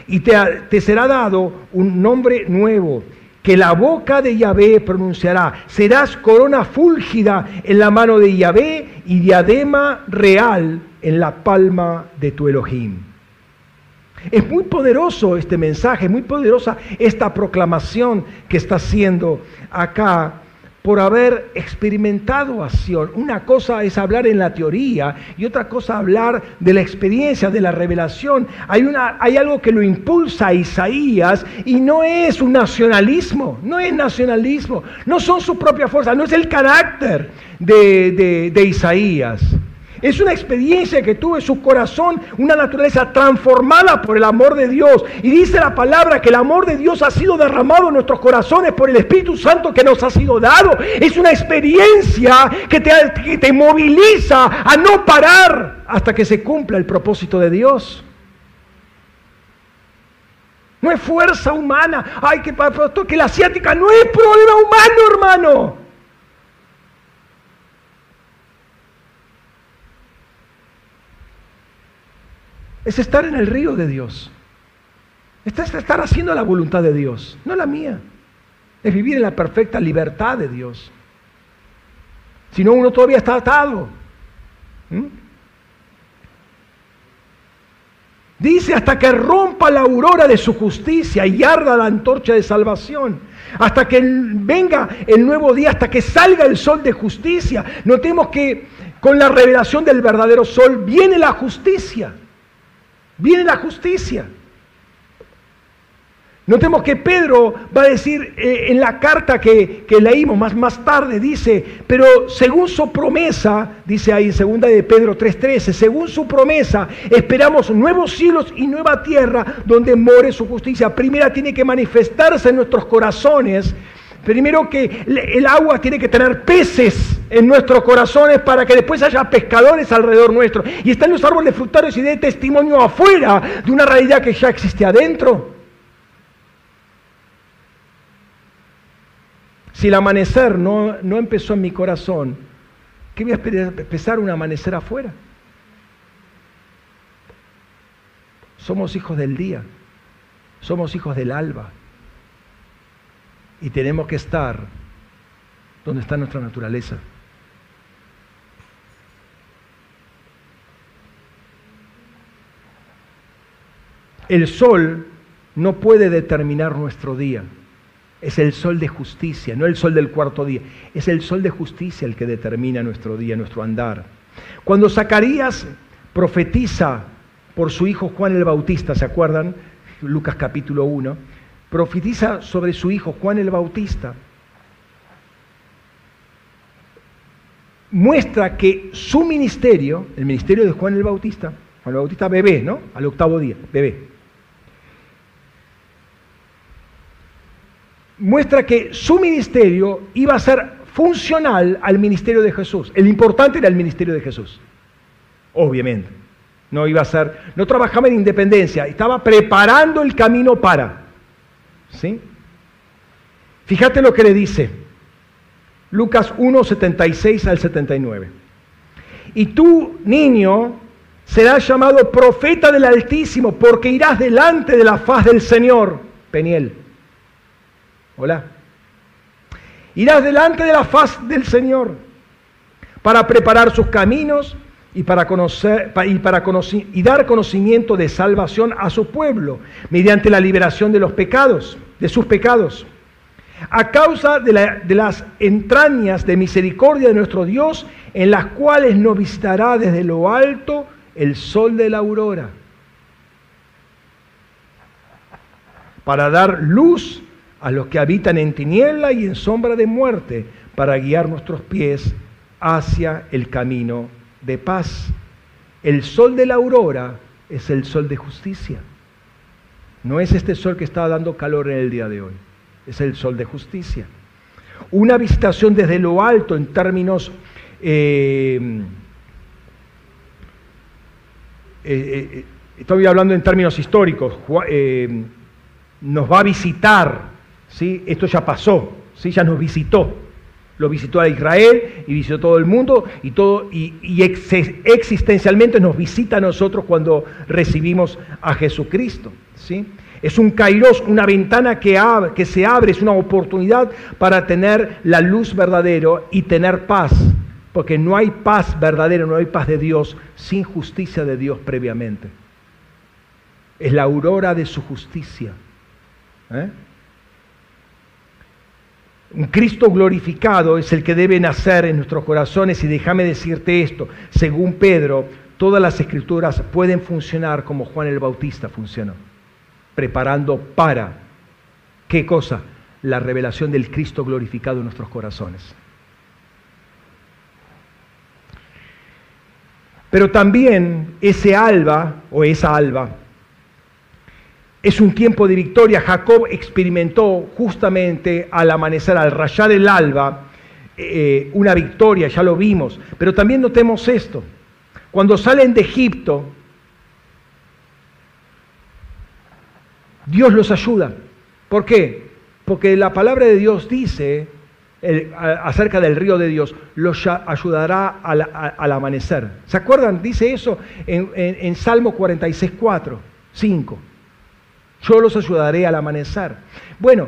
Y te, te será dado un nombre nuevo que la boca de Yahvé pronunciará. Serás corona fúlgida en la mano de Yahvé y diadema real en la palma de tu Elohim. Es muy poderoso este mensaje, muy poderosa esta proclamación que está haciendo acá por haber experimentado acción. Una cosa es hablar en la teoría y otra cosa hablar de la experiencia, de la revelación. Hay, una, hay algo que lo impulsa a Isaías y no es un nacionalismo, no es nacionalismo, no son su propia fuerza, no es el carácter de, de Isaías. Es una experiencia que tuvo en su corazón, una naturaleza transformada por el amor de Dios. Y dice la palabra que el amor de Dios ha sido derramado en nuestros corazones por el Espíritu Santo que nos ha sido dado. Es una experiencia que te, que te moviliza a no parar hasta que se cumpla el propósito de Dios. No es fuerza humana. Ay, que, que la asiática no es problema humano, hermano. Es estar en el río de Dios. Es estar haciendo la voluntad de Dios, no la mía. Es vivir en la perfecta libertad de Dios. Si no, uno todavía está atado. ¿Mm? Dice hasta que rompa la aurora de su justicia y arda la antorcha de salvación. Hasta que venga el nuevo día, hasta que salga el sol de justicia. Notemos que con la revelación del verdadero sol viene la justicia. Viene la justicia. Notemos que Pedro va a decir eh, en la carta que, leímos más, más tarde, dice, pero según su promesa, dice ahí en segunda de Pedro 3.13, según su promesa, esperamos nuevos cielos y nueva tierra donde more su justicia. Primera tiene que manifestarse en nuestros corazones. Primero que el agua tiene que tener peces en nuestros corazones para que después haya pescadores alrededor nuestro. Y están los árboles frutarios y de testimonio afuera de una realidad que ya existe adentro. Si el amanecer no, no empezó en mi corazón, ¿qué voy a empezar un amanecer afuera? Somos hijos del día, somos hijos del alba y tenemos que estar donde está nuestra naturaleza. El sol no puede determinar nuestro día. Es el sol de justicia, no el sol del cuarto día. Es el sol de justicia el que determina nuestro día, nuestro andar. Cuando Zacarías profetiza por su hijo Juan el Bautista, ¿se acuerdan? Lucas capítulo 1. Profetiza sobre su hijo Juan el Bautista. Muestra que su ministerio, el ministerio de Juan el Bautista, Juan el Bautista bebé, ¿no? Al octavo día, bebé muestra que su ministerio iba a ser funcional al ministerio de Jesús. El importante era el ministerio de Jesús, obviamente. No iba a ser, no trabajaba en independencia, estaba preparando el camino para. ¿Sí? Fíjate lo que le dice Lucas 1, 76 al 79. Y tú, niño, serás llamado profeta del Altísimo, porque irás delante de la faz del Señor, Peniel Hola. Irás delante de la faz del Señor para preparar sus caminos y para conocer y para conocer, y dar conocimiento de salvación a su pueblo mediante la liberación de los pecados, de sus pecados. A causa de, de las entrañas de misericordia de nuestro Dios, en las cuales nos visitará desde lo alto el sol de la aurora, para dar luz a los que habitan en tiniebla y en sombra de muerte, para guiar nuestros pies hacia el camino de paz. El sol de la aurora es el sol de justicia. No es este sol que está dando calor en el día de hoy, es el sol de justicia. Una visitación desde lo alto en términos... Eh, eh, eh, estoy hablando en términos históricos, nos va a visitar ¿sí? Esto ya pasó, ¿sí? ya nos visitó. Lo visitó a Israel y visitó todo el mundo y, todo, y, existencialmente nos visita a nosotros cuando recibimos a Jesucristo. ¿Sí? Es un kairos, una ventana que, se abre, es una oportunidad para tener la luz verdadera y tener paz. Porque no hay paz verdadera, no hay paz de Dios sin justicia de Dios previamente. Es la aurora de su justicia. ¿eh? Un Cristo glorificado es el que debe nacer en nuestros corazones y déjame decirte esto, según Pedro, todas las escrituras pueden funcionar como Juan el Bautista funcionó, preparando para, ¿qué cosa? La revelación del Cristo glorificado en nuestros corazones. Pero también ese alba o esa alba es un tiempo de victoria. Jacob experimentó justamente al amanecer, al rayar el alba, eh, una victoria, ya lo vimos. Pero también notemos esto. Cuando salen de Egipto, Dios los ayuda. ¿Por qué? Porque la palabra de Dios dice acerca del río de Dios, los ayudará al, amanecer. ¿Se acuerdan? Dice eso en, en, Salmo 46, 4, 5. Yo los ayudaré al amanecer. Bueno,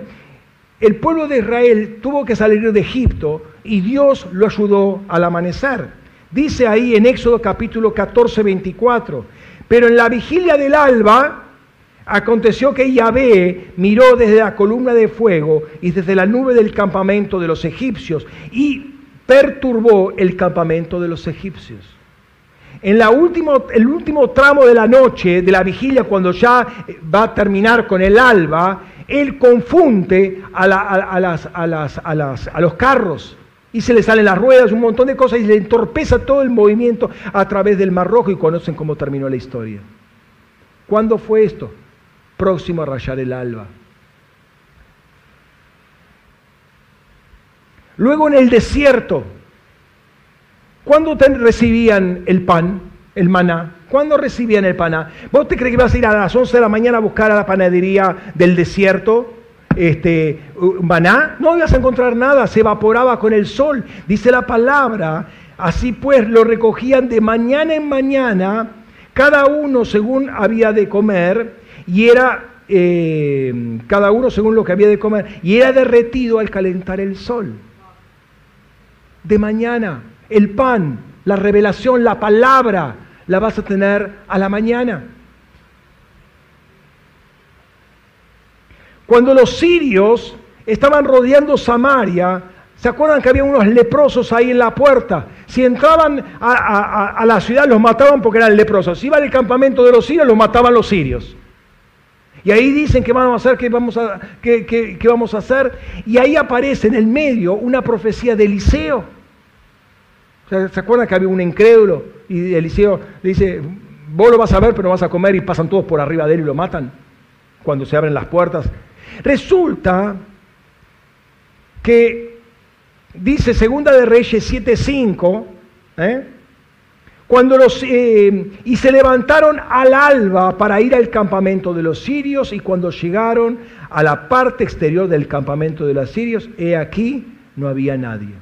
el pueblo de Israel tuvo que salir de Egipto y Dios lo ayudó al amanecer. Dice ahí en Éxodo capítulo 14, 24, pero en la vigilia del alba aconteció que Yahvé miró desde la columna de fuego y desde la nube del campamento de los egipcios y perturbó el campamento de los egipcios. En la el último tramo de la noche, de la vigilia, cuando ya va a terminar con el alba, Él confunde a, las, a, los carros y se le salen las ruedas, un montón de cosas y le entorpeza todo el movimiento a través del Mar Rojo y conocen cómo terminó la historia. ¿Cuándo fue esto? Próximo a rayar el alba. Luego en el desierto, ¿cuándo recibían el pan, el maná? ¿Cuándo recibían el paná? ¿Vos te crees que vas a ir a las 11 de la mañana a buscar a la panadería del desierto? Este, maná, no ibas a encontrar nada, se evaporaba con el sol. Dice la palabra, así pues lo recogían de mañana en mañana, cada uno según había de comer, y era eh, cada uno según lo que había de comer, y era derretido al calentar el sol. De mañana, el pan, la revelación, la palabra, la vas a tener a la mañana. Cuando los sirios estaban rodeando Samaria, ¿se acuerdan que había unos leprosos ahí en la puerta? Si entraban a, la ciudad los mataban porque eran leprosos. Si iban al campamento de los sirios, los mataban los sirios. Y ahí dicen que vamos a hacer, que vamos a, vamos a hacer. Y ahí aparece en el medio una profecía de Eliseo. ¿Se acuerdan que había un incrédulo? Y Eliseo le dice, vos lo vas a ver, pero vas a comer y pasan todos por arriba de él y lo matan cuando se abren las puertas. Resulta que dice Segunda de Reyes 7.5, ¿eh? Cuando los, eh, y se levantaron al alba para ir al campamento de los sirios y cuando llegaron a la parte exterior del campamento de los sirios, he aquí, no había nadie.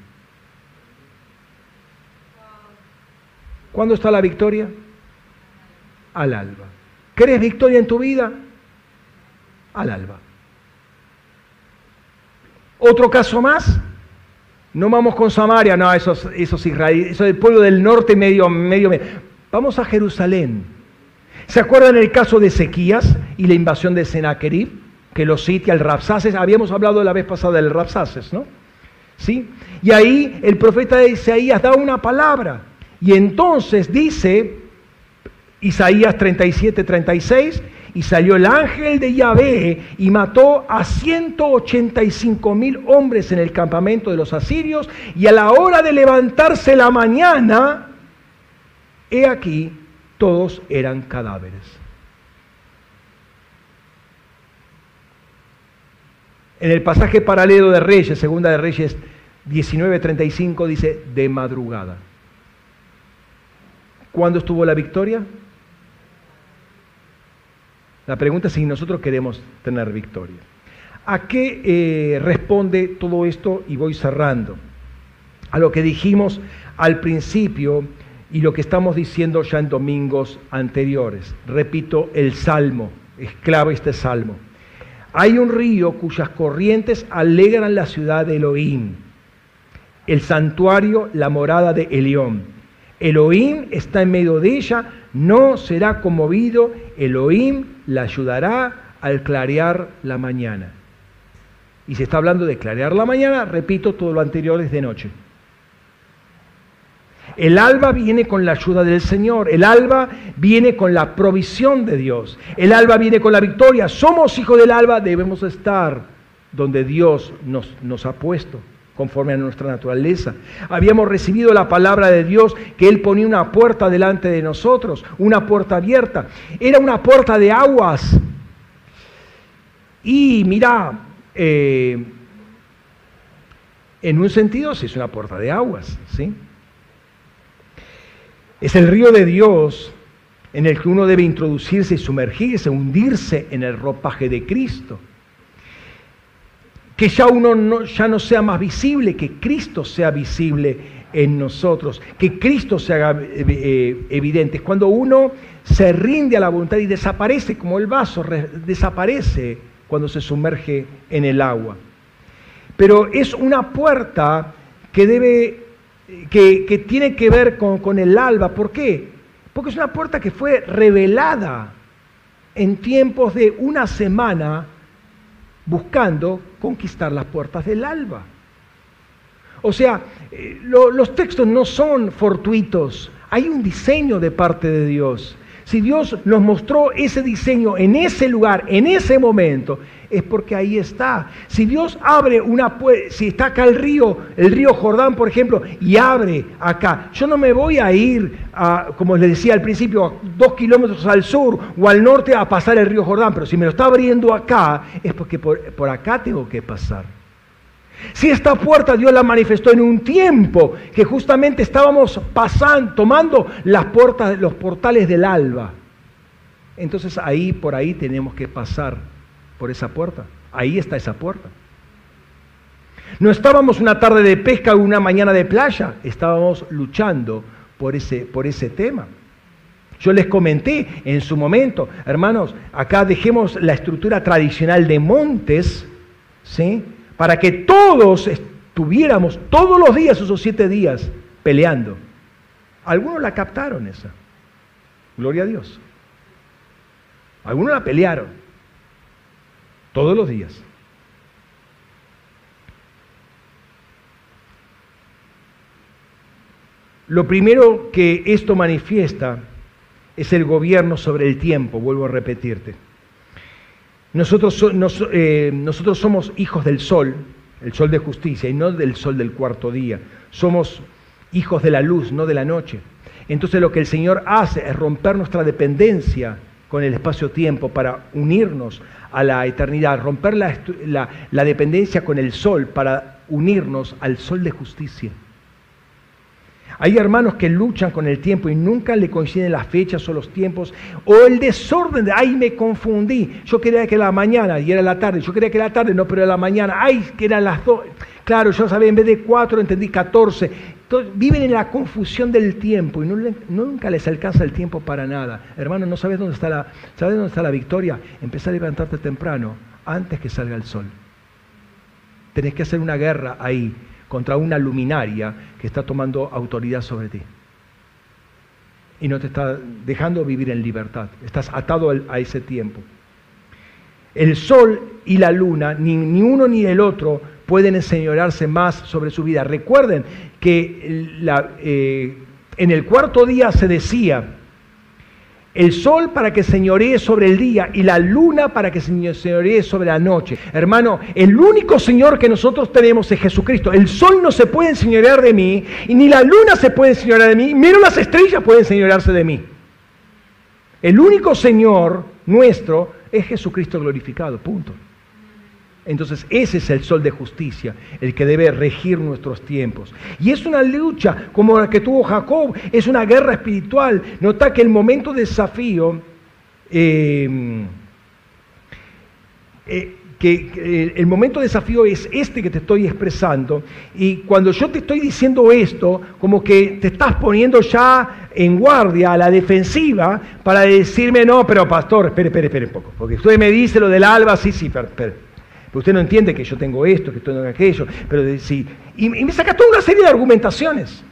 ¿Cuándo está la victoria? Al alba. ¿Querés victoria en tu vida? Al alba. Otro caso más. No vamos con Samaria, no, esos, esos israelíes, eso del pueblo del norte medio, medio, medio. Vamos a Jerusalén. ¿Se acuerdan el caso de Ezequías y la invasión de Sennacherib? Que lo sitia el Rapsaces. Habíamos hablado la vez pasada del Rapsaces, ¿no? ¿Sí? Y ahí el profeta de Isaías da una palabra. Y entonces dice Isaías 37, 36, y salió el ángel de Yahvé y mató a 185 mil hombres en el campamento de los asirios, y a la hora de levantarse la mañana, he aquí, todos eran cadáveres. En el pasaje paralelo de Reyes, segunda de Reyes 19:35, dice, de madrugada. ¿Cuándo estuvo la victoria? La pregunta es si nosotros queremos tener victoria. ¿A qué eh, responde todo esto? Y voy cerrando. A lo que dijimos al principio y lo que estamos diciendo ya en domingos anteriores. Repito, el salmo, es clave este salmo. Hay un río cuyas corrientes alegran la ciudad de Elohim, el santuario, la morada de Elión. Elohim está en medio de ella, no será conmovido, Elohim la ayudará al clarear la mañana. Y se está hablando de clarear la mañana, repito, todo lo anterior es de noche. El alba viene con la ayuda del Señor, el alba viene con la provisión de Dios, el alba viene con la victoria. Somos hijos del alba, debemos estar donde Dios nos, nos ha puesto conforme a nuestra naturaleza. Habíamos recibido la palabra de Dios que Él ponía una puerta delante de nosotros, una puerta abierta. Era una puerta de aguas. Y mira, eh, en un sentido sí es una puerta de aguas, ¿sí? Es el río de Dios en el que uno debe introducirse y sumergirse, hundirse en el ropaje de Cristo que ya uno no, ya no sea más visible, que Cristo sea visible en nosotros, que Cristo se haga eh, eh, evidente. Cuando uno se rinde a la voluntad y desaparece como el vaso, desaparece cuando se sumerge en el agua. Pero es una puerta que debe, que, tiene que ver con, con el alba. ¿Por qué? Porque es una puerta que fue revelada en tiempos de una semana buscando conquistar las puertas del alba. O sea, eh, los textos no son fortuitos, hay un diseño de parte de Dios. Si Dios nos mostró ese diseño en ese lugar, en ese momento, es porque ahí está. Si Dios abre una puerta, si está acá el río, el río Jordán, por ejemplo, y abre acá, yo no me voy a ir, como les decía al principio, a dos kilómetros al sur o al norte a pasar el río Jordán, pero si me lo está abriendo acá, es porque por, por acá tengo que pasar. Si esta puerta Dios la manifestó en un tiempo que justamente estábamos pasando, tomando las puertas, los portales del alba, entonces ahí, por ahí tenemos que pasar por esa puerta. Ahí está esa puerta. No estábamos una tarde de pesca o una mañana de playa, estábamos luchando por ese, por ese tema. Yo les comenté en su momento, hermanos, acá dejemos la estructura tradicional de montes, ¿sí? Para que todos estuviéramos todos los días, esos siete días, peleando. Algunos la captaron esa. Gloria a Dios. Algunos la pelearon. Todos los días. Lo primero que esto manifiesta es el gobierno sobre el tiempo, vuelvo a repetirte. Nosotros, eh, nosotros, somos hijos del sol, el sol de justicia, y no del sol del cuarto día. Somos hijos de la luz, no de la noche. Entonces lo que el Señor hace es romper nuestra dependencia con el espacio-tiempo para unirnos a la eternidad, romper la, dependencia con el sol para unirnos al sol de justicia. Hay hermanos que luchan con el tiempo y nunca le coinciden las fechas o los tiempos, o el desorden de, ay, me confundí, yo quería que era la mañana y era la tarde, yo quería que era la tarde, no, pero era la mañana, ay, que eran las dos, claro, yo sabía, en vez de cuatro entendí catorce, viven en la confusión del tiempo y nunca les alcanza el tiempo para nada. Hermano, ¿no sabes dónde está la, sabes dónde está la victoria? Empezar a levantarte temprano, antes que salga el sol. Tenés que hacer una guerra ahí contra una luminaria que está tomando autoridad sobre ti. Y no te está dejando vivir en libertad. Estás atado a ese tiempo. El sol y la luna, ni, ni uno ni el otro, pueden enseñorearse más sobre su vida. Recuerden que eh, en el cuarto día se decía, el sol para que señoree sobre el día y la luna para que señoree sobre la noche. Hermano, el único Señor que nosotros tenemos es Jesucristo. El sol no se puede enseñorear de mí, y ni la luna se puede enseñorear de mí, menos las estrellas pueden enseñorearse de mí. El único Señor nuestro es Jesucristo glorificado, punto. Entonces ese es el sol de justicia, el que debe regir nuestros tiempos. Y es una lucha como la que tuvo Jacob, es una guerra espiritual. Nota que el momento de desafío, eh, eh, que, el momento de desafío es este que te estoy expresando. Y cuando yo te estoy diciendo esto, como que te estás poniendo ya en guardia, a la defensiva, para decirme, no, pero pastor, espere, espere, espere un poco. Porque usted me dice lo del alba, sí, sí, usted no entiende que yo tengo esto, que tengo aquello, pero sí. Y, me saca toda una serie de argumentaciones.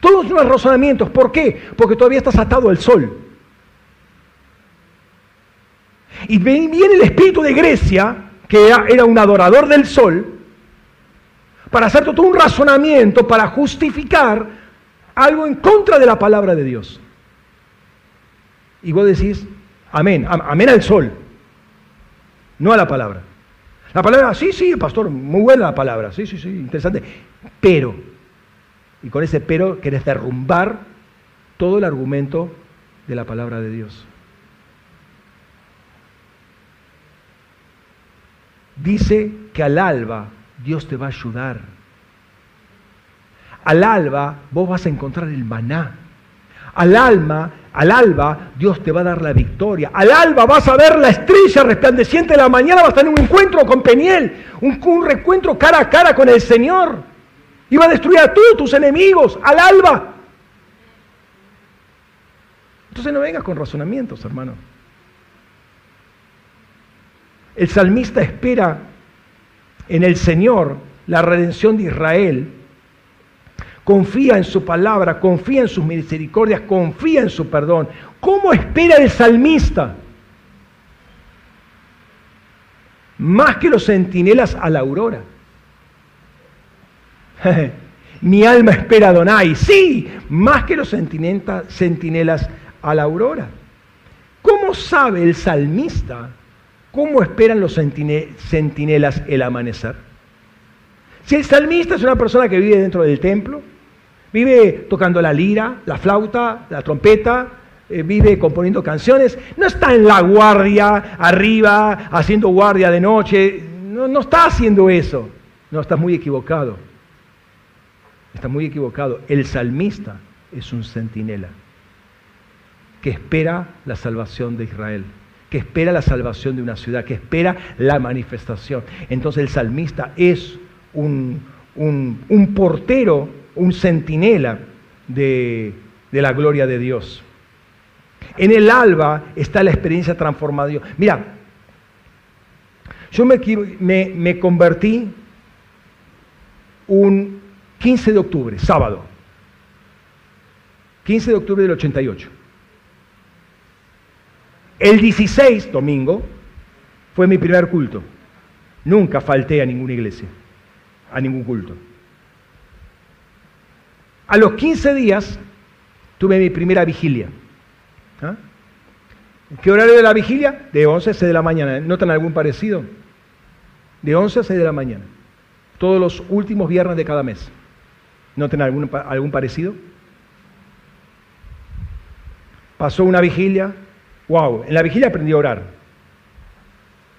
Todos los razonamientos. ¿Por qué? Porque todavía estás atado al sol. Y viene el espíritu de Grecia, que era un adorador del sol, para hacer todo un razonamiento, para justificar algo en contra de la palabra de Dios. Y vos decís, amén, amén al sol no a la palabra. La palabra, sí, sí, pastor, muy buena la palabra, sí, sí, sí, interesante. Pero, y con ese pero querés derrumbar todo el argumento de la palabra de Dios. Dice que al alba Dios te va a ayudar. Al alba vos vas a encontrar el maná. Al alma al alba Dios te va a dar la victoria. Al alba vas a ver la estrella resplandeciente de la mañana, vas a tener un encuentro con Peniel, un, un reencuentro cara a cara con el Señor. Y va a destruir a todos tus enemigos al alba. Entonces no vengas con razonamientos, hermano. El salmista espera en el Señor la redención de Israel confía en su palabra, confía en sus misericordias, confía en su perdón. ¿Cómo espera el salmista? Más que los centinelas a la aurora. Mi alma espera a Donai. Sí, más que los centinelas a la aurora. ¿Cómo sabe el salmista cómo esperan los centinelas el amanecer? Si el salmista es una persona que vive dentro del templo, vive tocando la lira, la flauta, la trompeta, eh, vive componiendo canciones, no está en la guardia arriba, haciendo guardia de noche, no, no está haciendo eso. No, estás muy equivocado. Está muy equivocado. El salmista es un centinela que espera la salvación de Israel, que espera la salvación de una ciudad, que espera la manifestación. Entonces el salmista es un, portero, un centinela de, la gloria de Dios. En el alba está la experiencia transformada de Dios. Mira, yo me, me convertí un 15 de octubre, sábado. 15 de octubre del 88. El 16, domingo, fue mi primer culto. Nunca falté a ninguna iglesia, a ningún culto. A los 15 días tuve mi primera vigilia. ¿Ah? ¿Qué horario de la vigilia? De 11 a 6 de la mañana. ¿Notan algún parecido? De 11 a 6 de la mañana. Todos los últimos viernes de cada mes. ¿Notan algún, algún parecido? Pasó una vigilia. ¡Wow! En la vigilia aprendí a orar.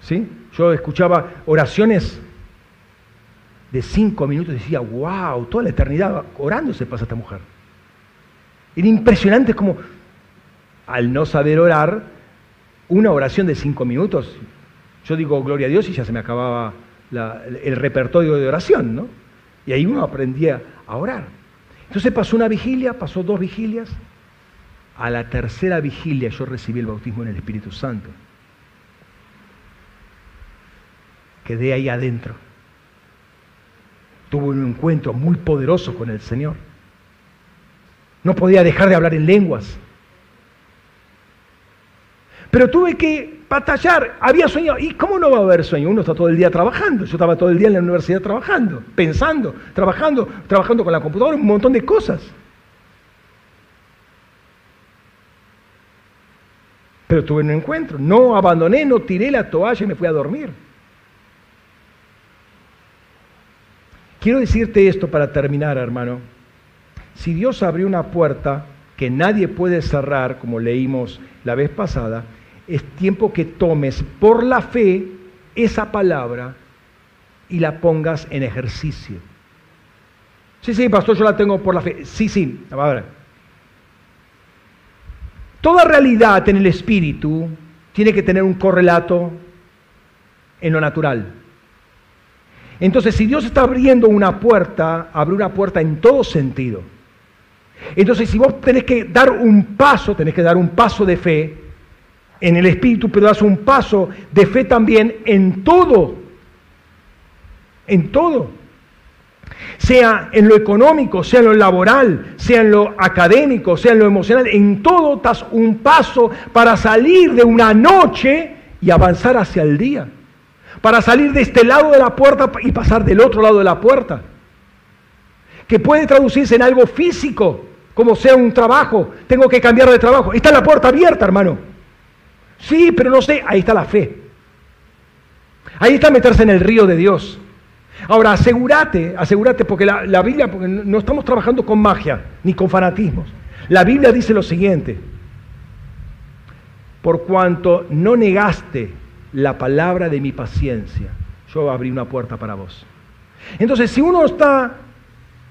¿Sí? Yo escuchaba oraciones de cinco minutos decía, wow, toda la eternidad orando se pasa esta mujer. Era impresionante como, al no saber orar, una oración de cinco minutos, yo digo gloria a Dios y ya se me acababa el repertorio de oración, ¿no? Y ahí uno aprendía a orar. Entonces pasó una vigilia, pasó dos vigilias. A la tercera vigilia yo recibí el bautismo en el Espíritu Santo. Quedé ahí adentro. Tuve un encuentro muy poderoso con el Señor. No podía dejar de hablar en lenguas. Pero tuve que batallar. Había sueño. ¿Y cómo no va a haber sueño? Uno está todo el día trabajando. Yo estaba todo el día en la universidad trabajando, pensando, trabajando, trabajando con la computadora, un montón de cosas. Pero tuve un encuentro. No abandoné, no tiré la toalla y me fui a dormir. Quiero decirte esto para terminar, hermano. Si Dios abrió una puerta que nadie puede cerrar, como leímos la vez pasada, es tiempo que tomes por la fe esa palabra y la pongas en ejercicio. Sí, sí, pastor, yo la tengo por la fe. Sí, sí, ver. Toda realidad en el espíritu tiene que tener un correlato en lo natural. Entonces, si Dios está abriendo una puerta, abre una puerta en todo sentido. Entonces, si vos tenés que dar un paso, tenés que dar un paso de fe, en el espíritu, pero das un paso de fe también en todo. En todo. Sea en lo económico, sea en lo laboral, sea en lo académico, sea en lo emocional, en todo das un paso para salir de una noche y avanzar hacia el día. Para salir de este lado de la puerta y pasar del otro lado de la puerta. Que puede traducirse en algo físico, como sea un trabajo. Tengo que cambiar de trabajo. Está la puerta abierta, hermano. Sí, pero no sé, ahí está la fe. Ahí está meterse en el río de Dios. Ahora, asegúrate, asegúrate, porque la, Biblia, porque no estamos trabajando con magia ni con fanatismos. La Biblia dice lo siguiente, por cuanto no negaste la palabra de mi paciencia, yo abrí una puerta para vos. Entonces, si uno está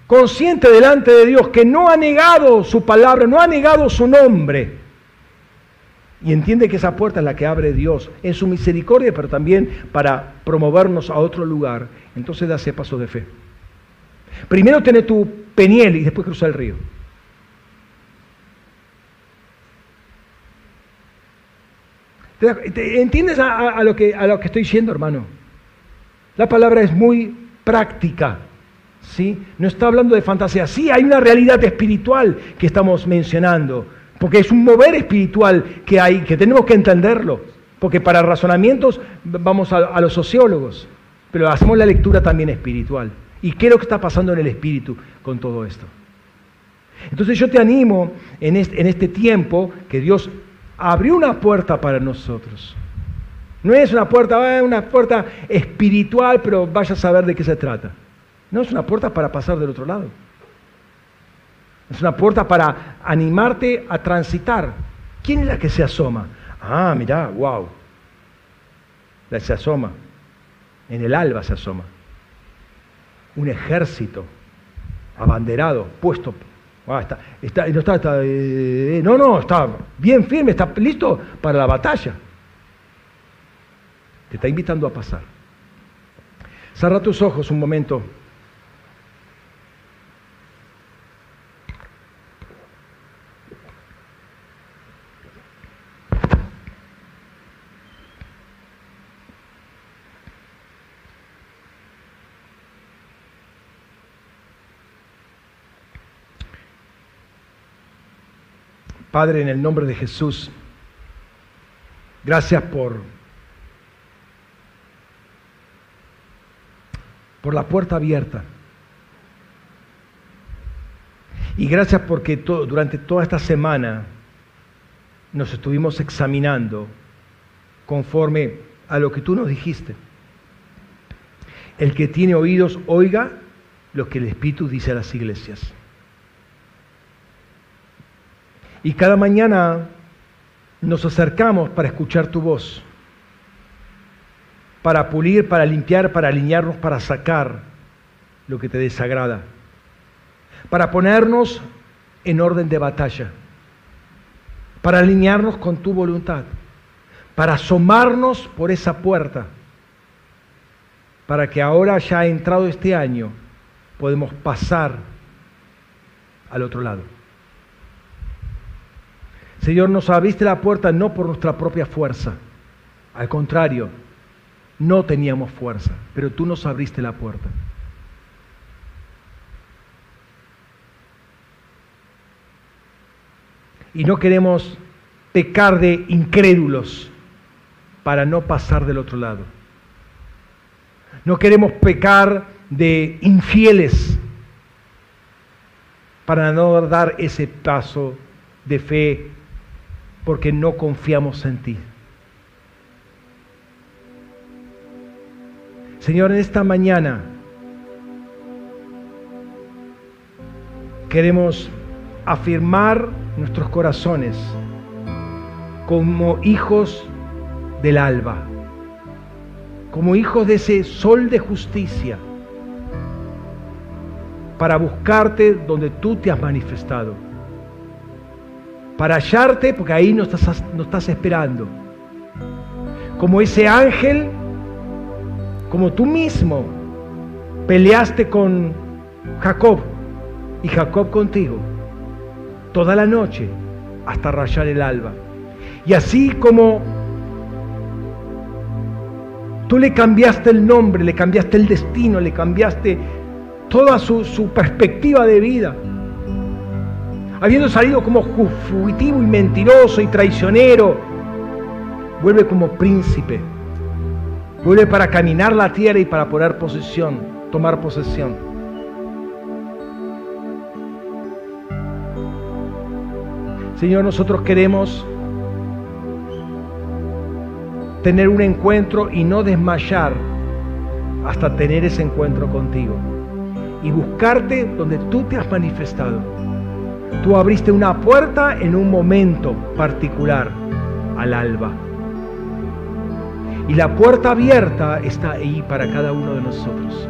consciente delante de Dios que no ha negado su palabra, no ha negado su nombre, y entiende que esa puerta es la que abre Dios en su misericordia, pero también para promovernos a otro lugar, entonces da ese paso de fe. Primero tiene tu peniel y después cruza el río. ¿Entiendes a, lo que, a lo que estoy diciendo, hermano? La palabra es muy práctica. ¿sí? No está hablando de fantasía. Sí, hay una realidad espiritual que estamos mencionando porque es un mover espiritual que hay, que tenemos que entenderlo, porque para razonamientos vamos a, los sociólogos, pero hacemos la lectura también espiritual. ¿Y qué es lo que está pasando en el espíritu con todo esto? Entonces yo te animo en este, en este tiempo que Dios abrió una puerta para nosotros. No es una puerta, una puerta espiritual, pero vaya a saber de qué se trata. No es una puerta para pasar del otro lado. Es una puerta para animarte a transitar. ¿Quién es la que se asoma? Ah, mirá, wow. La se asoma. En el alba se asoma. Un ejército abanderado, puesto. Ah, está, está, no, está, eh, no, no, está bien firme, está listo para la batalla. Te está invitando a pasar. Cerra tus ojos un momento. Padre, en el nombre de Jesús, gracias por por la puerta abierta. Y gracias porque durante toda esta semana nos estuvimos examinando conforme a lo que tú nos dijiste. El que tiene oídos, oiga lo que el Espíritu dice a las iglesias. Y cada mañana nos acercamos para escuchar tu voz para pulir, para limpiar, para alinearnos, para sacar lo que te desagrada, para ponernos en orden de batalla, para alinearnos con tu voluntad, para asomarnos por esa puerta, para que ahora ya ha entrado este año, podemos pasar al otro lado. Señor, nos abriste la puerta no por nuestra propia fuerza, al contrario, no teníamos fuerza, pero tú nos abriste la puerta. Y no queremos pecar de incrédulos para no pasar del otro lado. No queremos pecar de infieles para no dar ese paso de fe porque no confiamos en ti. Señor, en esta mañana queremos afirmar nuestros corazones como hijos del alba, como hijos de ese sol de justicia, para buscarte donde tú te has manifestado, para hallarte porque ahí nos estás, estás esperando, como ese ángel como tú mismo peleaste con Jacob y Jacob contigo toda la noche hasta rayar el alba. Y así como tú le cambiaste el nombre, le cambiaste el destino, le cambiaste toda su perspectiva de vida, habiendo salido como fugitivo y mentiroso y traicionero, vuelve como príncipe Vuelve para caminar la tierra y para poner posesión, tomar posesión. Señor, nosotros queremos tener un encuentro y no desmayar hasta tener ese encuentro contigo. Y buscarte donde tú te has manifestado. Tú abriste una puerta en un momento particular, al alba. Y la puerta abierta está ahí para cada uno de nosotros.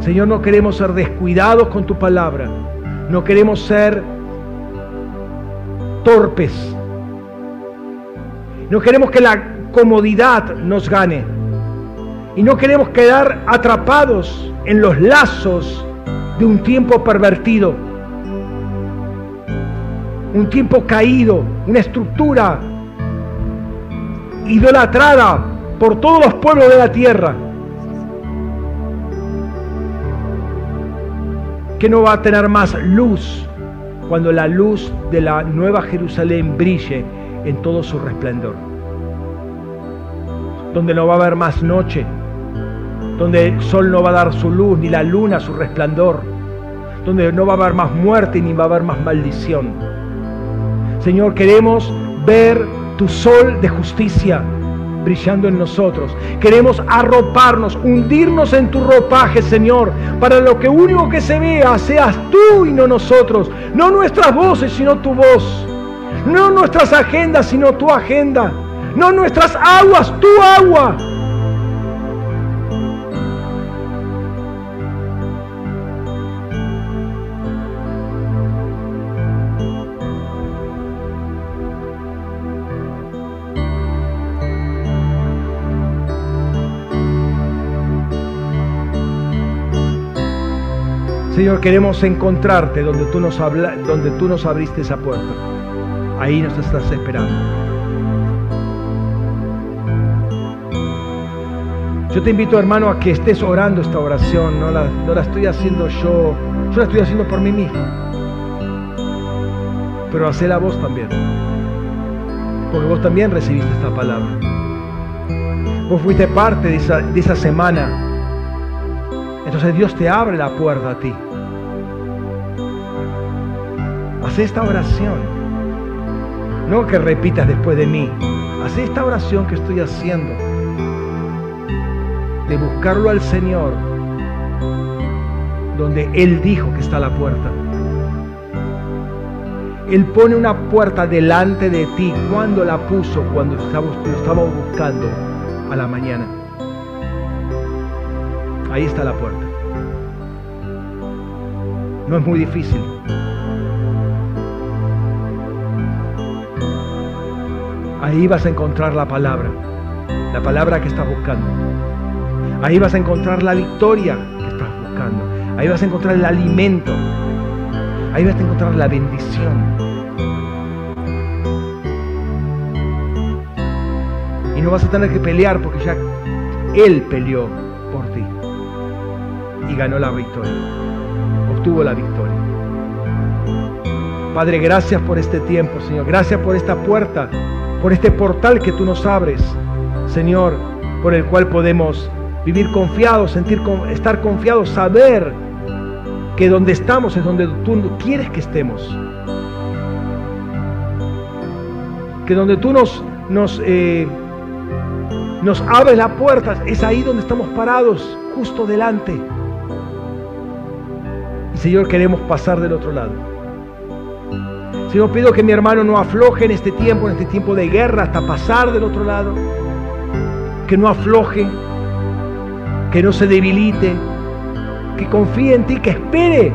Señor, no queremos ser descuidados con tu palabra. No queremos ser torpes. No queremos que la comodidad nos gane. Y no queremos quedar atrapados en los lazos de un tiempo pervertido. Un tiempo caído, una estructura idolatrada por todos los pueblos de la tierra, que no va a tener más luz cuando la luz de la nueva Jerusalén brille en todo su resplandor, donde no va a haber más noche, donde el sol no va a dar su luz, ni la luna su resplandor, donde no va a haber más muerte ni va a haber más maldición. Señor, queremos ver tu sol de justicia brillando en nosotros. Queremos arroparnos, hundirnos en tu ropaje, Señor, para lo que único que se vea seas tú y no nosotros. No nuestras voces, sino tu voz. No nuestras agendas, sino tu agenda. No nuestras aguas, tu agua. Señor, queremos encontrarte donde tú nos, habla, donde tú nos abriste esa puerta. Ahí nos estás esperando. Yo te invito, hermano, a que estés orando esta oración. No la, no la estoy haciendo yo, yo la estoy haciendo por mí mismo. Pero hacé la voz también. Porque vos también recibiste esta palabra. Vos fuiste parte de esa, de esa semana. Entonces Dios te abre la puerta a ti. Haz esta oración. No que repitas después de mí. Haz esta oración que estoy haciendo. De buscarlo al Señor. Donde Él dijo que está la puerta. Él pone una puerta delante de ti. cuando la puso? Cuando lo estábamos buscando a la mañana. Ahí está la puerta. No es muy difícil. Ahí vas a encontrar la palabra, la palabra que estás buscando. Ahí vas a encontrar la victoria que estás buscando. Ahí vas a encontrar el alimento. Ahí vas a encontrar la bendición. Y no vas a tener que pelear porque ya Él peleó por ti. Y ganó la victoria. Obtuvo la victoria. Padre, gracias por este tiempo, Señor. Gracias por esta puerta por este portal que tú nos abres, Señor, por el cual podemos vivir confiados, sentir, estar confiados, saber que donde estamos es donde tú quieres que estemos. Que donde tú nos, nos, eh, abres la puerta, es ahí donde estamos parados, justo delante. Y Señor, queremos pasar del otro lado. Señor, pido que mi hermano no afloje en este tiempo, en este tiempo de guerra, hasta pasar del otro lado. Que no afloje, que no se debilite, que confíe en ti, que espere,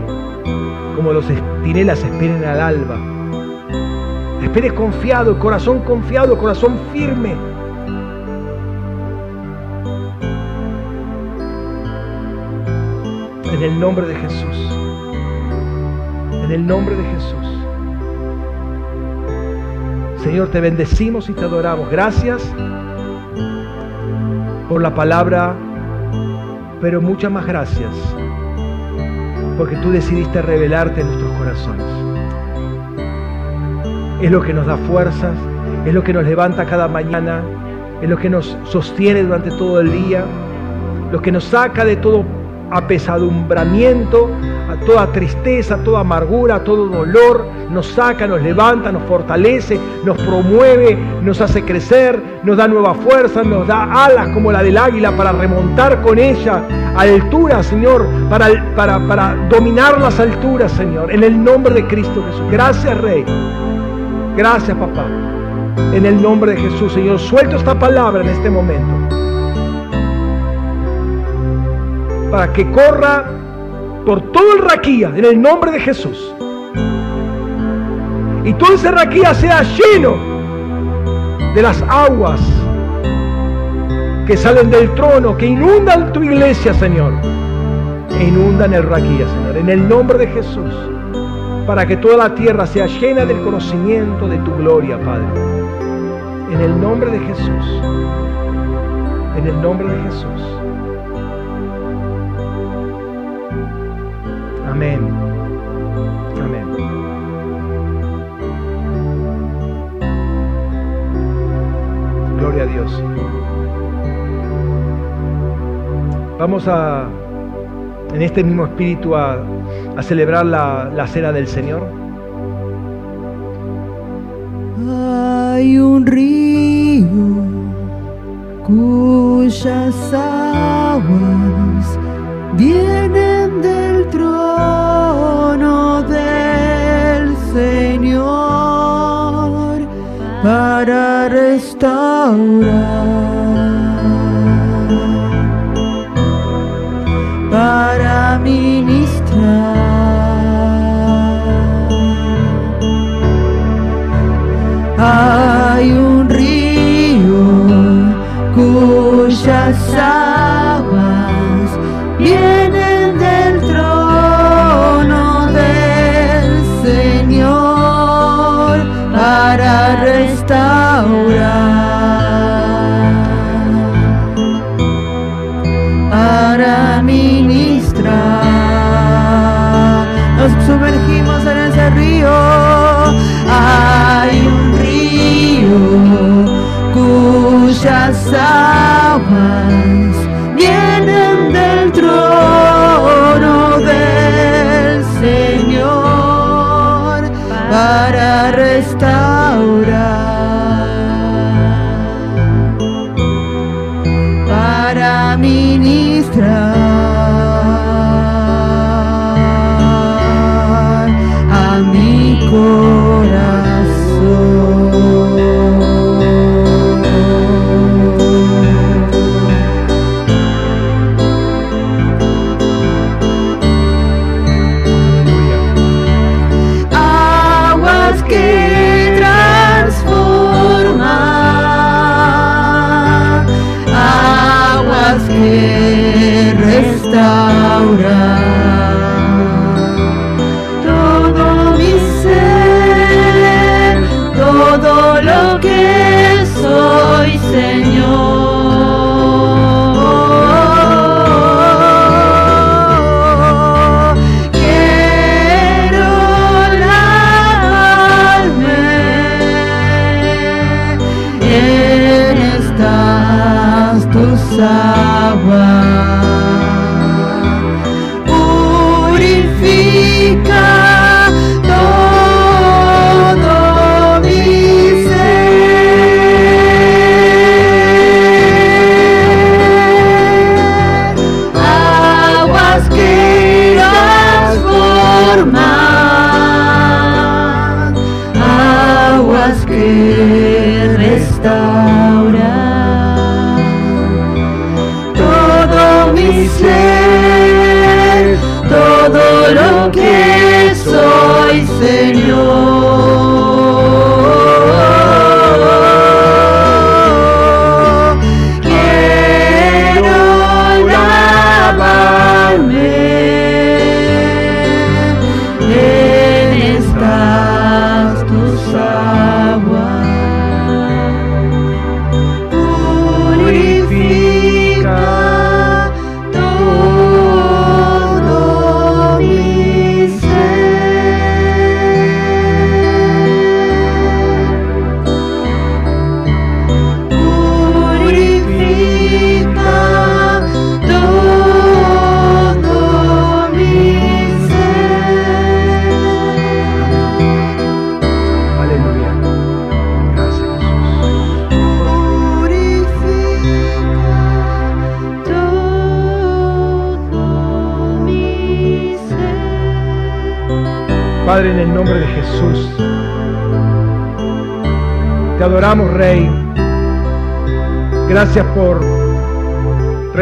como los estinelas esperen al alba. Espere confiado, corazón confiado, corazón firme. En el nombre de Jesús. En el nombre de Jesús. Señor, te bendecimos y te adoramos. Gracias por la palabra, pero muchas más gracias porque tú decidiste revelarte en nuestros corazones. Es lo que nos da fuerzas, es lo que nos levanta cada mañana, es lo que nos sostiene durante todo el día, lo que nos saca de todo apesadumbramiento, a toda tristeza, toda amargura, todo dolor, nos saca, nos levanta, nos fortalece, nos promueve, nos hace crecer, nos da nueva fuerza, nos da alas como la del águila para remontar con ella a altura, Señor, para, para, para dominar las alturas, Señor, en el nombre de Cristo Jesús. Gracias, Rey. Gracias, papá. En el nombre de Jesús, Señor, suelto esta palabra en este momento. Para que corra por todo el raquía, en el nombre de Jesús y todo ese raquía sea lleno de las aguas que salen del trono, que inundan tu iglesia, Señor. E inundan el raquía, Señor, en el nombre de Jesús, para que toda la tierra sea llena del conocimiento de tu gloria, Padre. En el nombre de Jesús. En el nombre de Jesús. Amén. Gloria a Dios. Vamos a, en este mismo espíritu, a, a celebrar la, la cena del Señor?
Hay un río cuyas aguas vienen del trono del Señor para restaurar, para ministrar. Cuyas aguas vienen del trono del Señor para restaurar, para ministrar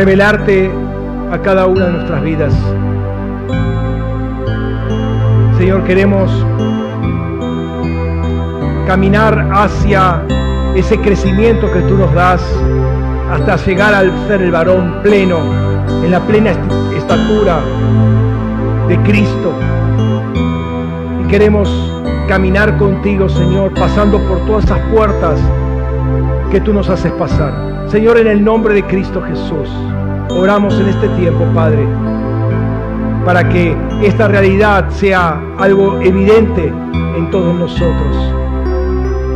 revelarte a cada una de nuestras vidas. Señor, queremos caminar hacia ese crecimiento que tú nos das hasta llegar al ser el varón pleno, en la plena est- estatura de Cristo. Y queremos caminar contigo, Señor, pasando por todas esas puertas que tú nos haces pasar. Señor, en el nombre de Cristo Jesús, oramos en este tiempo, Padre, para que esta realidad sea algo evidente en todos nosotros.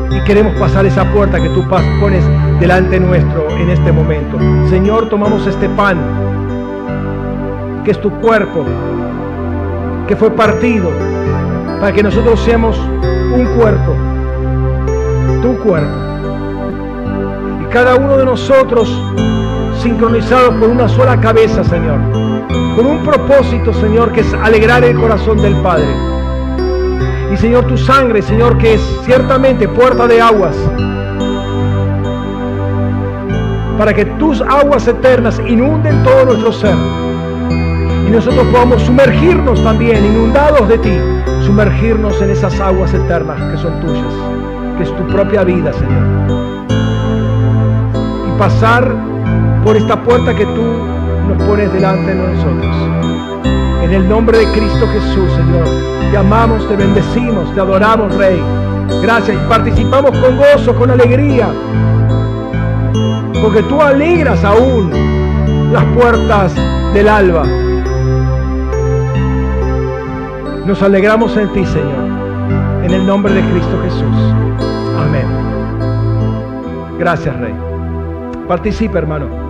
Y queremos pasar esa puerta que tú pones delante nuestro en este momento. Señor, tomamos este pan, que es tu cuerpo, que fue partido para que nosotros seamos un cuerpo, tu cuerpo. Cada uno de nosotros sincronizados por una sola cabeza, Señor. Con un propósito, Señor, que es alegrar el corazón del Padre. Y Señor, tu sangre, Señor, que es ciertamente puerta de aguas. Para que tus aguas eternas inunden todo nuestro ser. Y nosotros podamos sumergirnos también, inundados de ti, sumergirnos en esas aguas eternas que son tuyas, que es tu propia vida, Señor. Pasar por esta puerta que tú nos pones delante de nosotros. En el nombre de Cristo Jesús, Señor, te amamos, te bendecimos, te adoramos, Rey. Gracias y participamos con gozo, con alegría, porque tú alegras aún las puertas del alba. Nos alegramos en ti, Señor, en el nombre de Cristo Jesús. Amén. Gracias, Rey. Participa, hermano.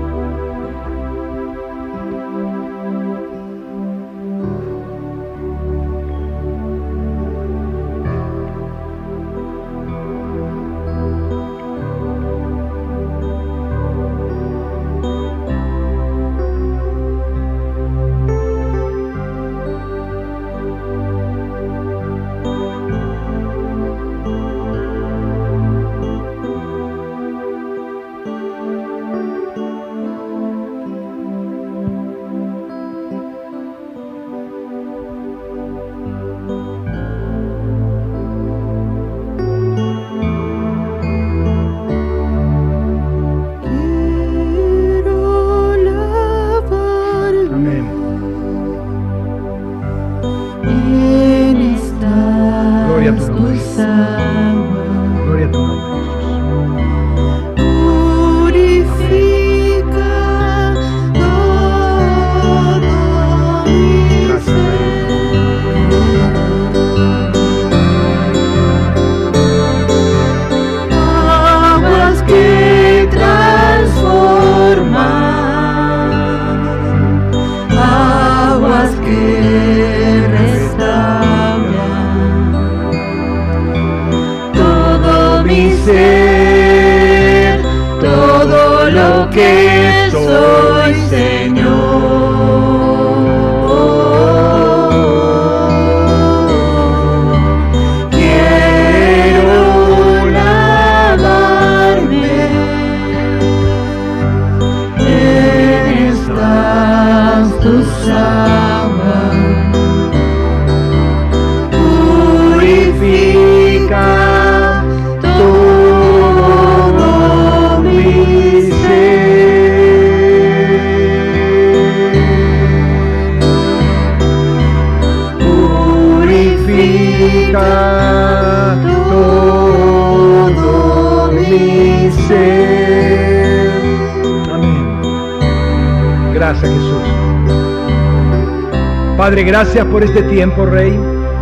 Gracias por este tiempo, Rey.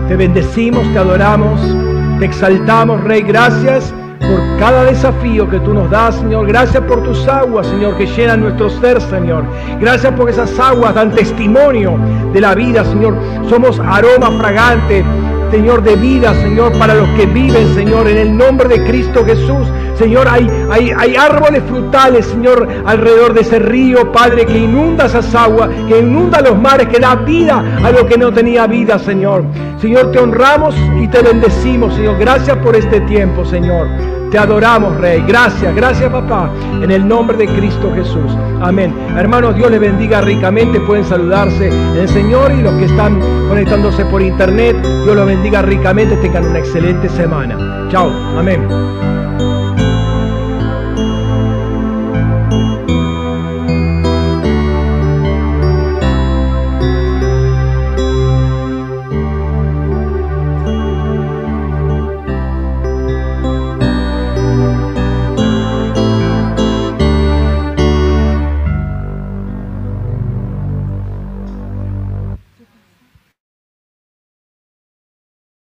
Te bendecimos, te adoramos, te exaltamos, Rey. Gracias por cada desafío que tú nos das, Señor. Gracias por tus aguas, Señor, que llenan nuestro ser, Señor. Gracias por esas aguas dan testimonio de la vida, Señor. Somos aroma fragante Señor, de vida, Señor, para los que viven, Señor, en el nombre de Cristo Jesús. Señor, hay, hay, hay árboles frutales, Señor, alrededor de ese río, Padre, que inunda esas aguas, que inunda los mares, que da vida a lo que no tenía vida, Señor. Señor, te honramos y te bendecimos, Señor. Gracias por este tiempo, Señor. Te adoramos, Rey. Gracias, gracias, papá. En el nombre de Cristo Jesús. Amén. Hermanos, Dios les bendiga ricamente. Pueden saludarse el Señor y los que están conectándose por internet. Dios los bendiga ricamente. Tengan una excelente semana. Chao. Amén.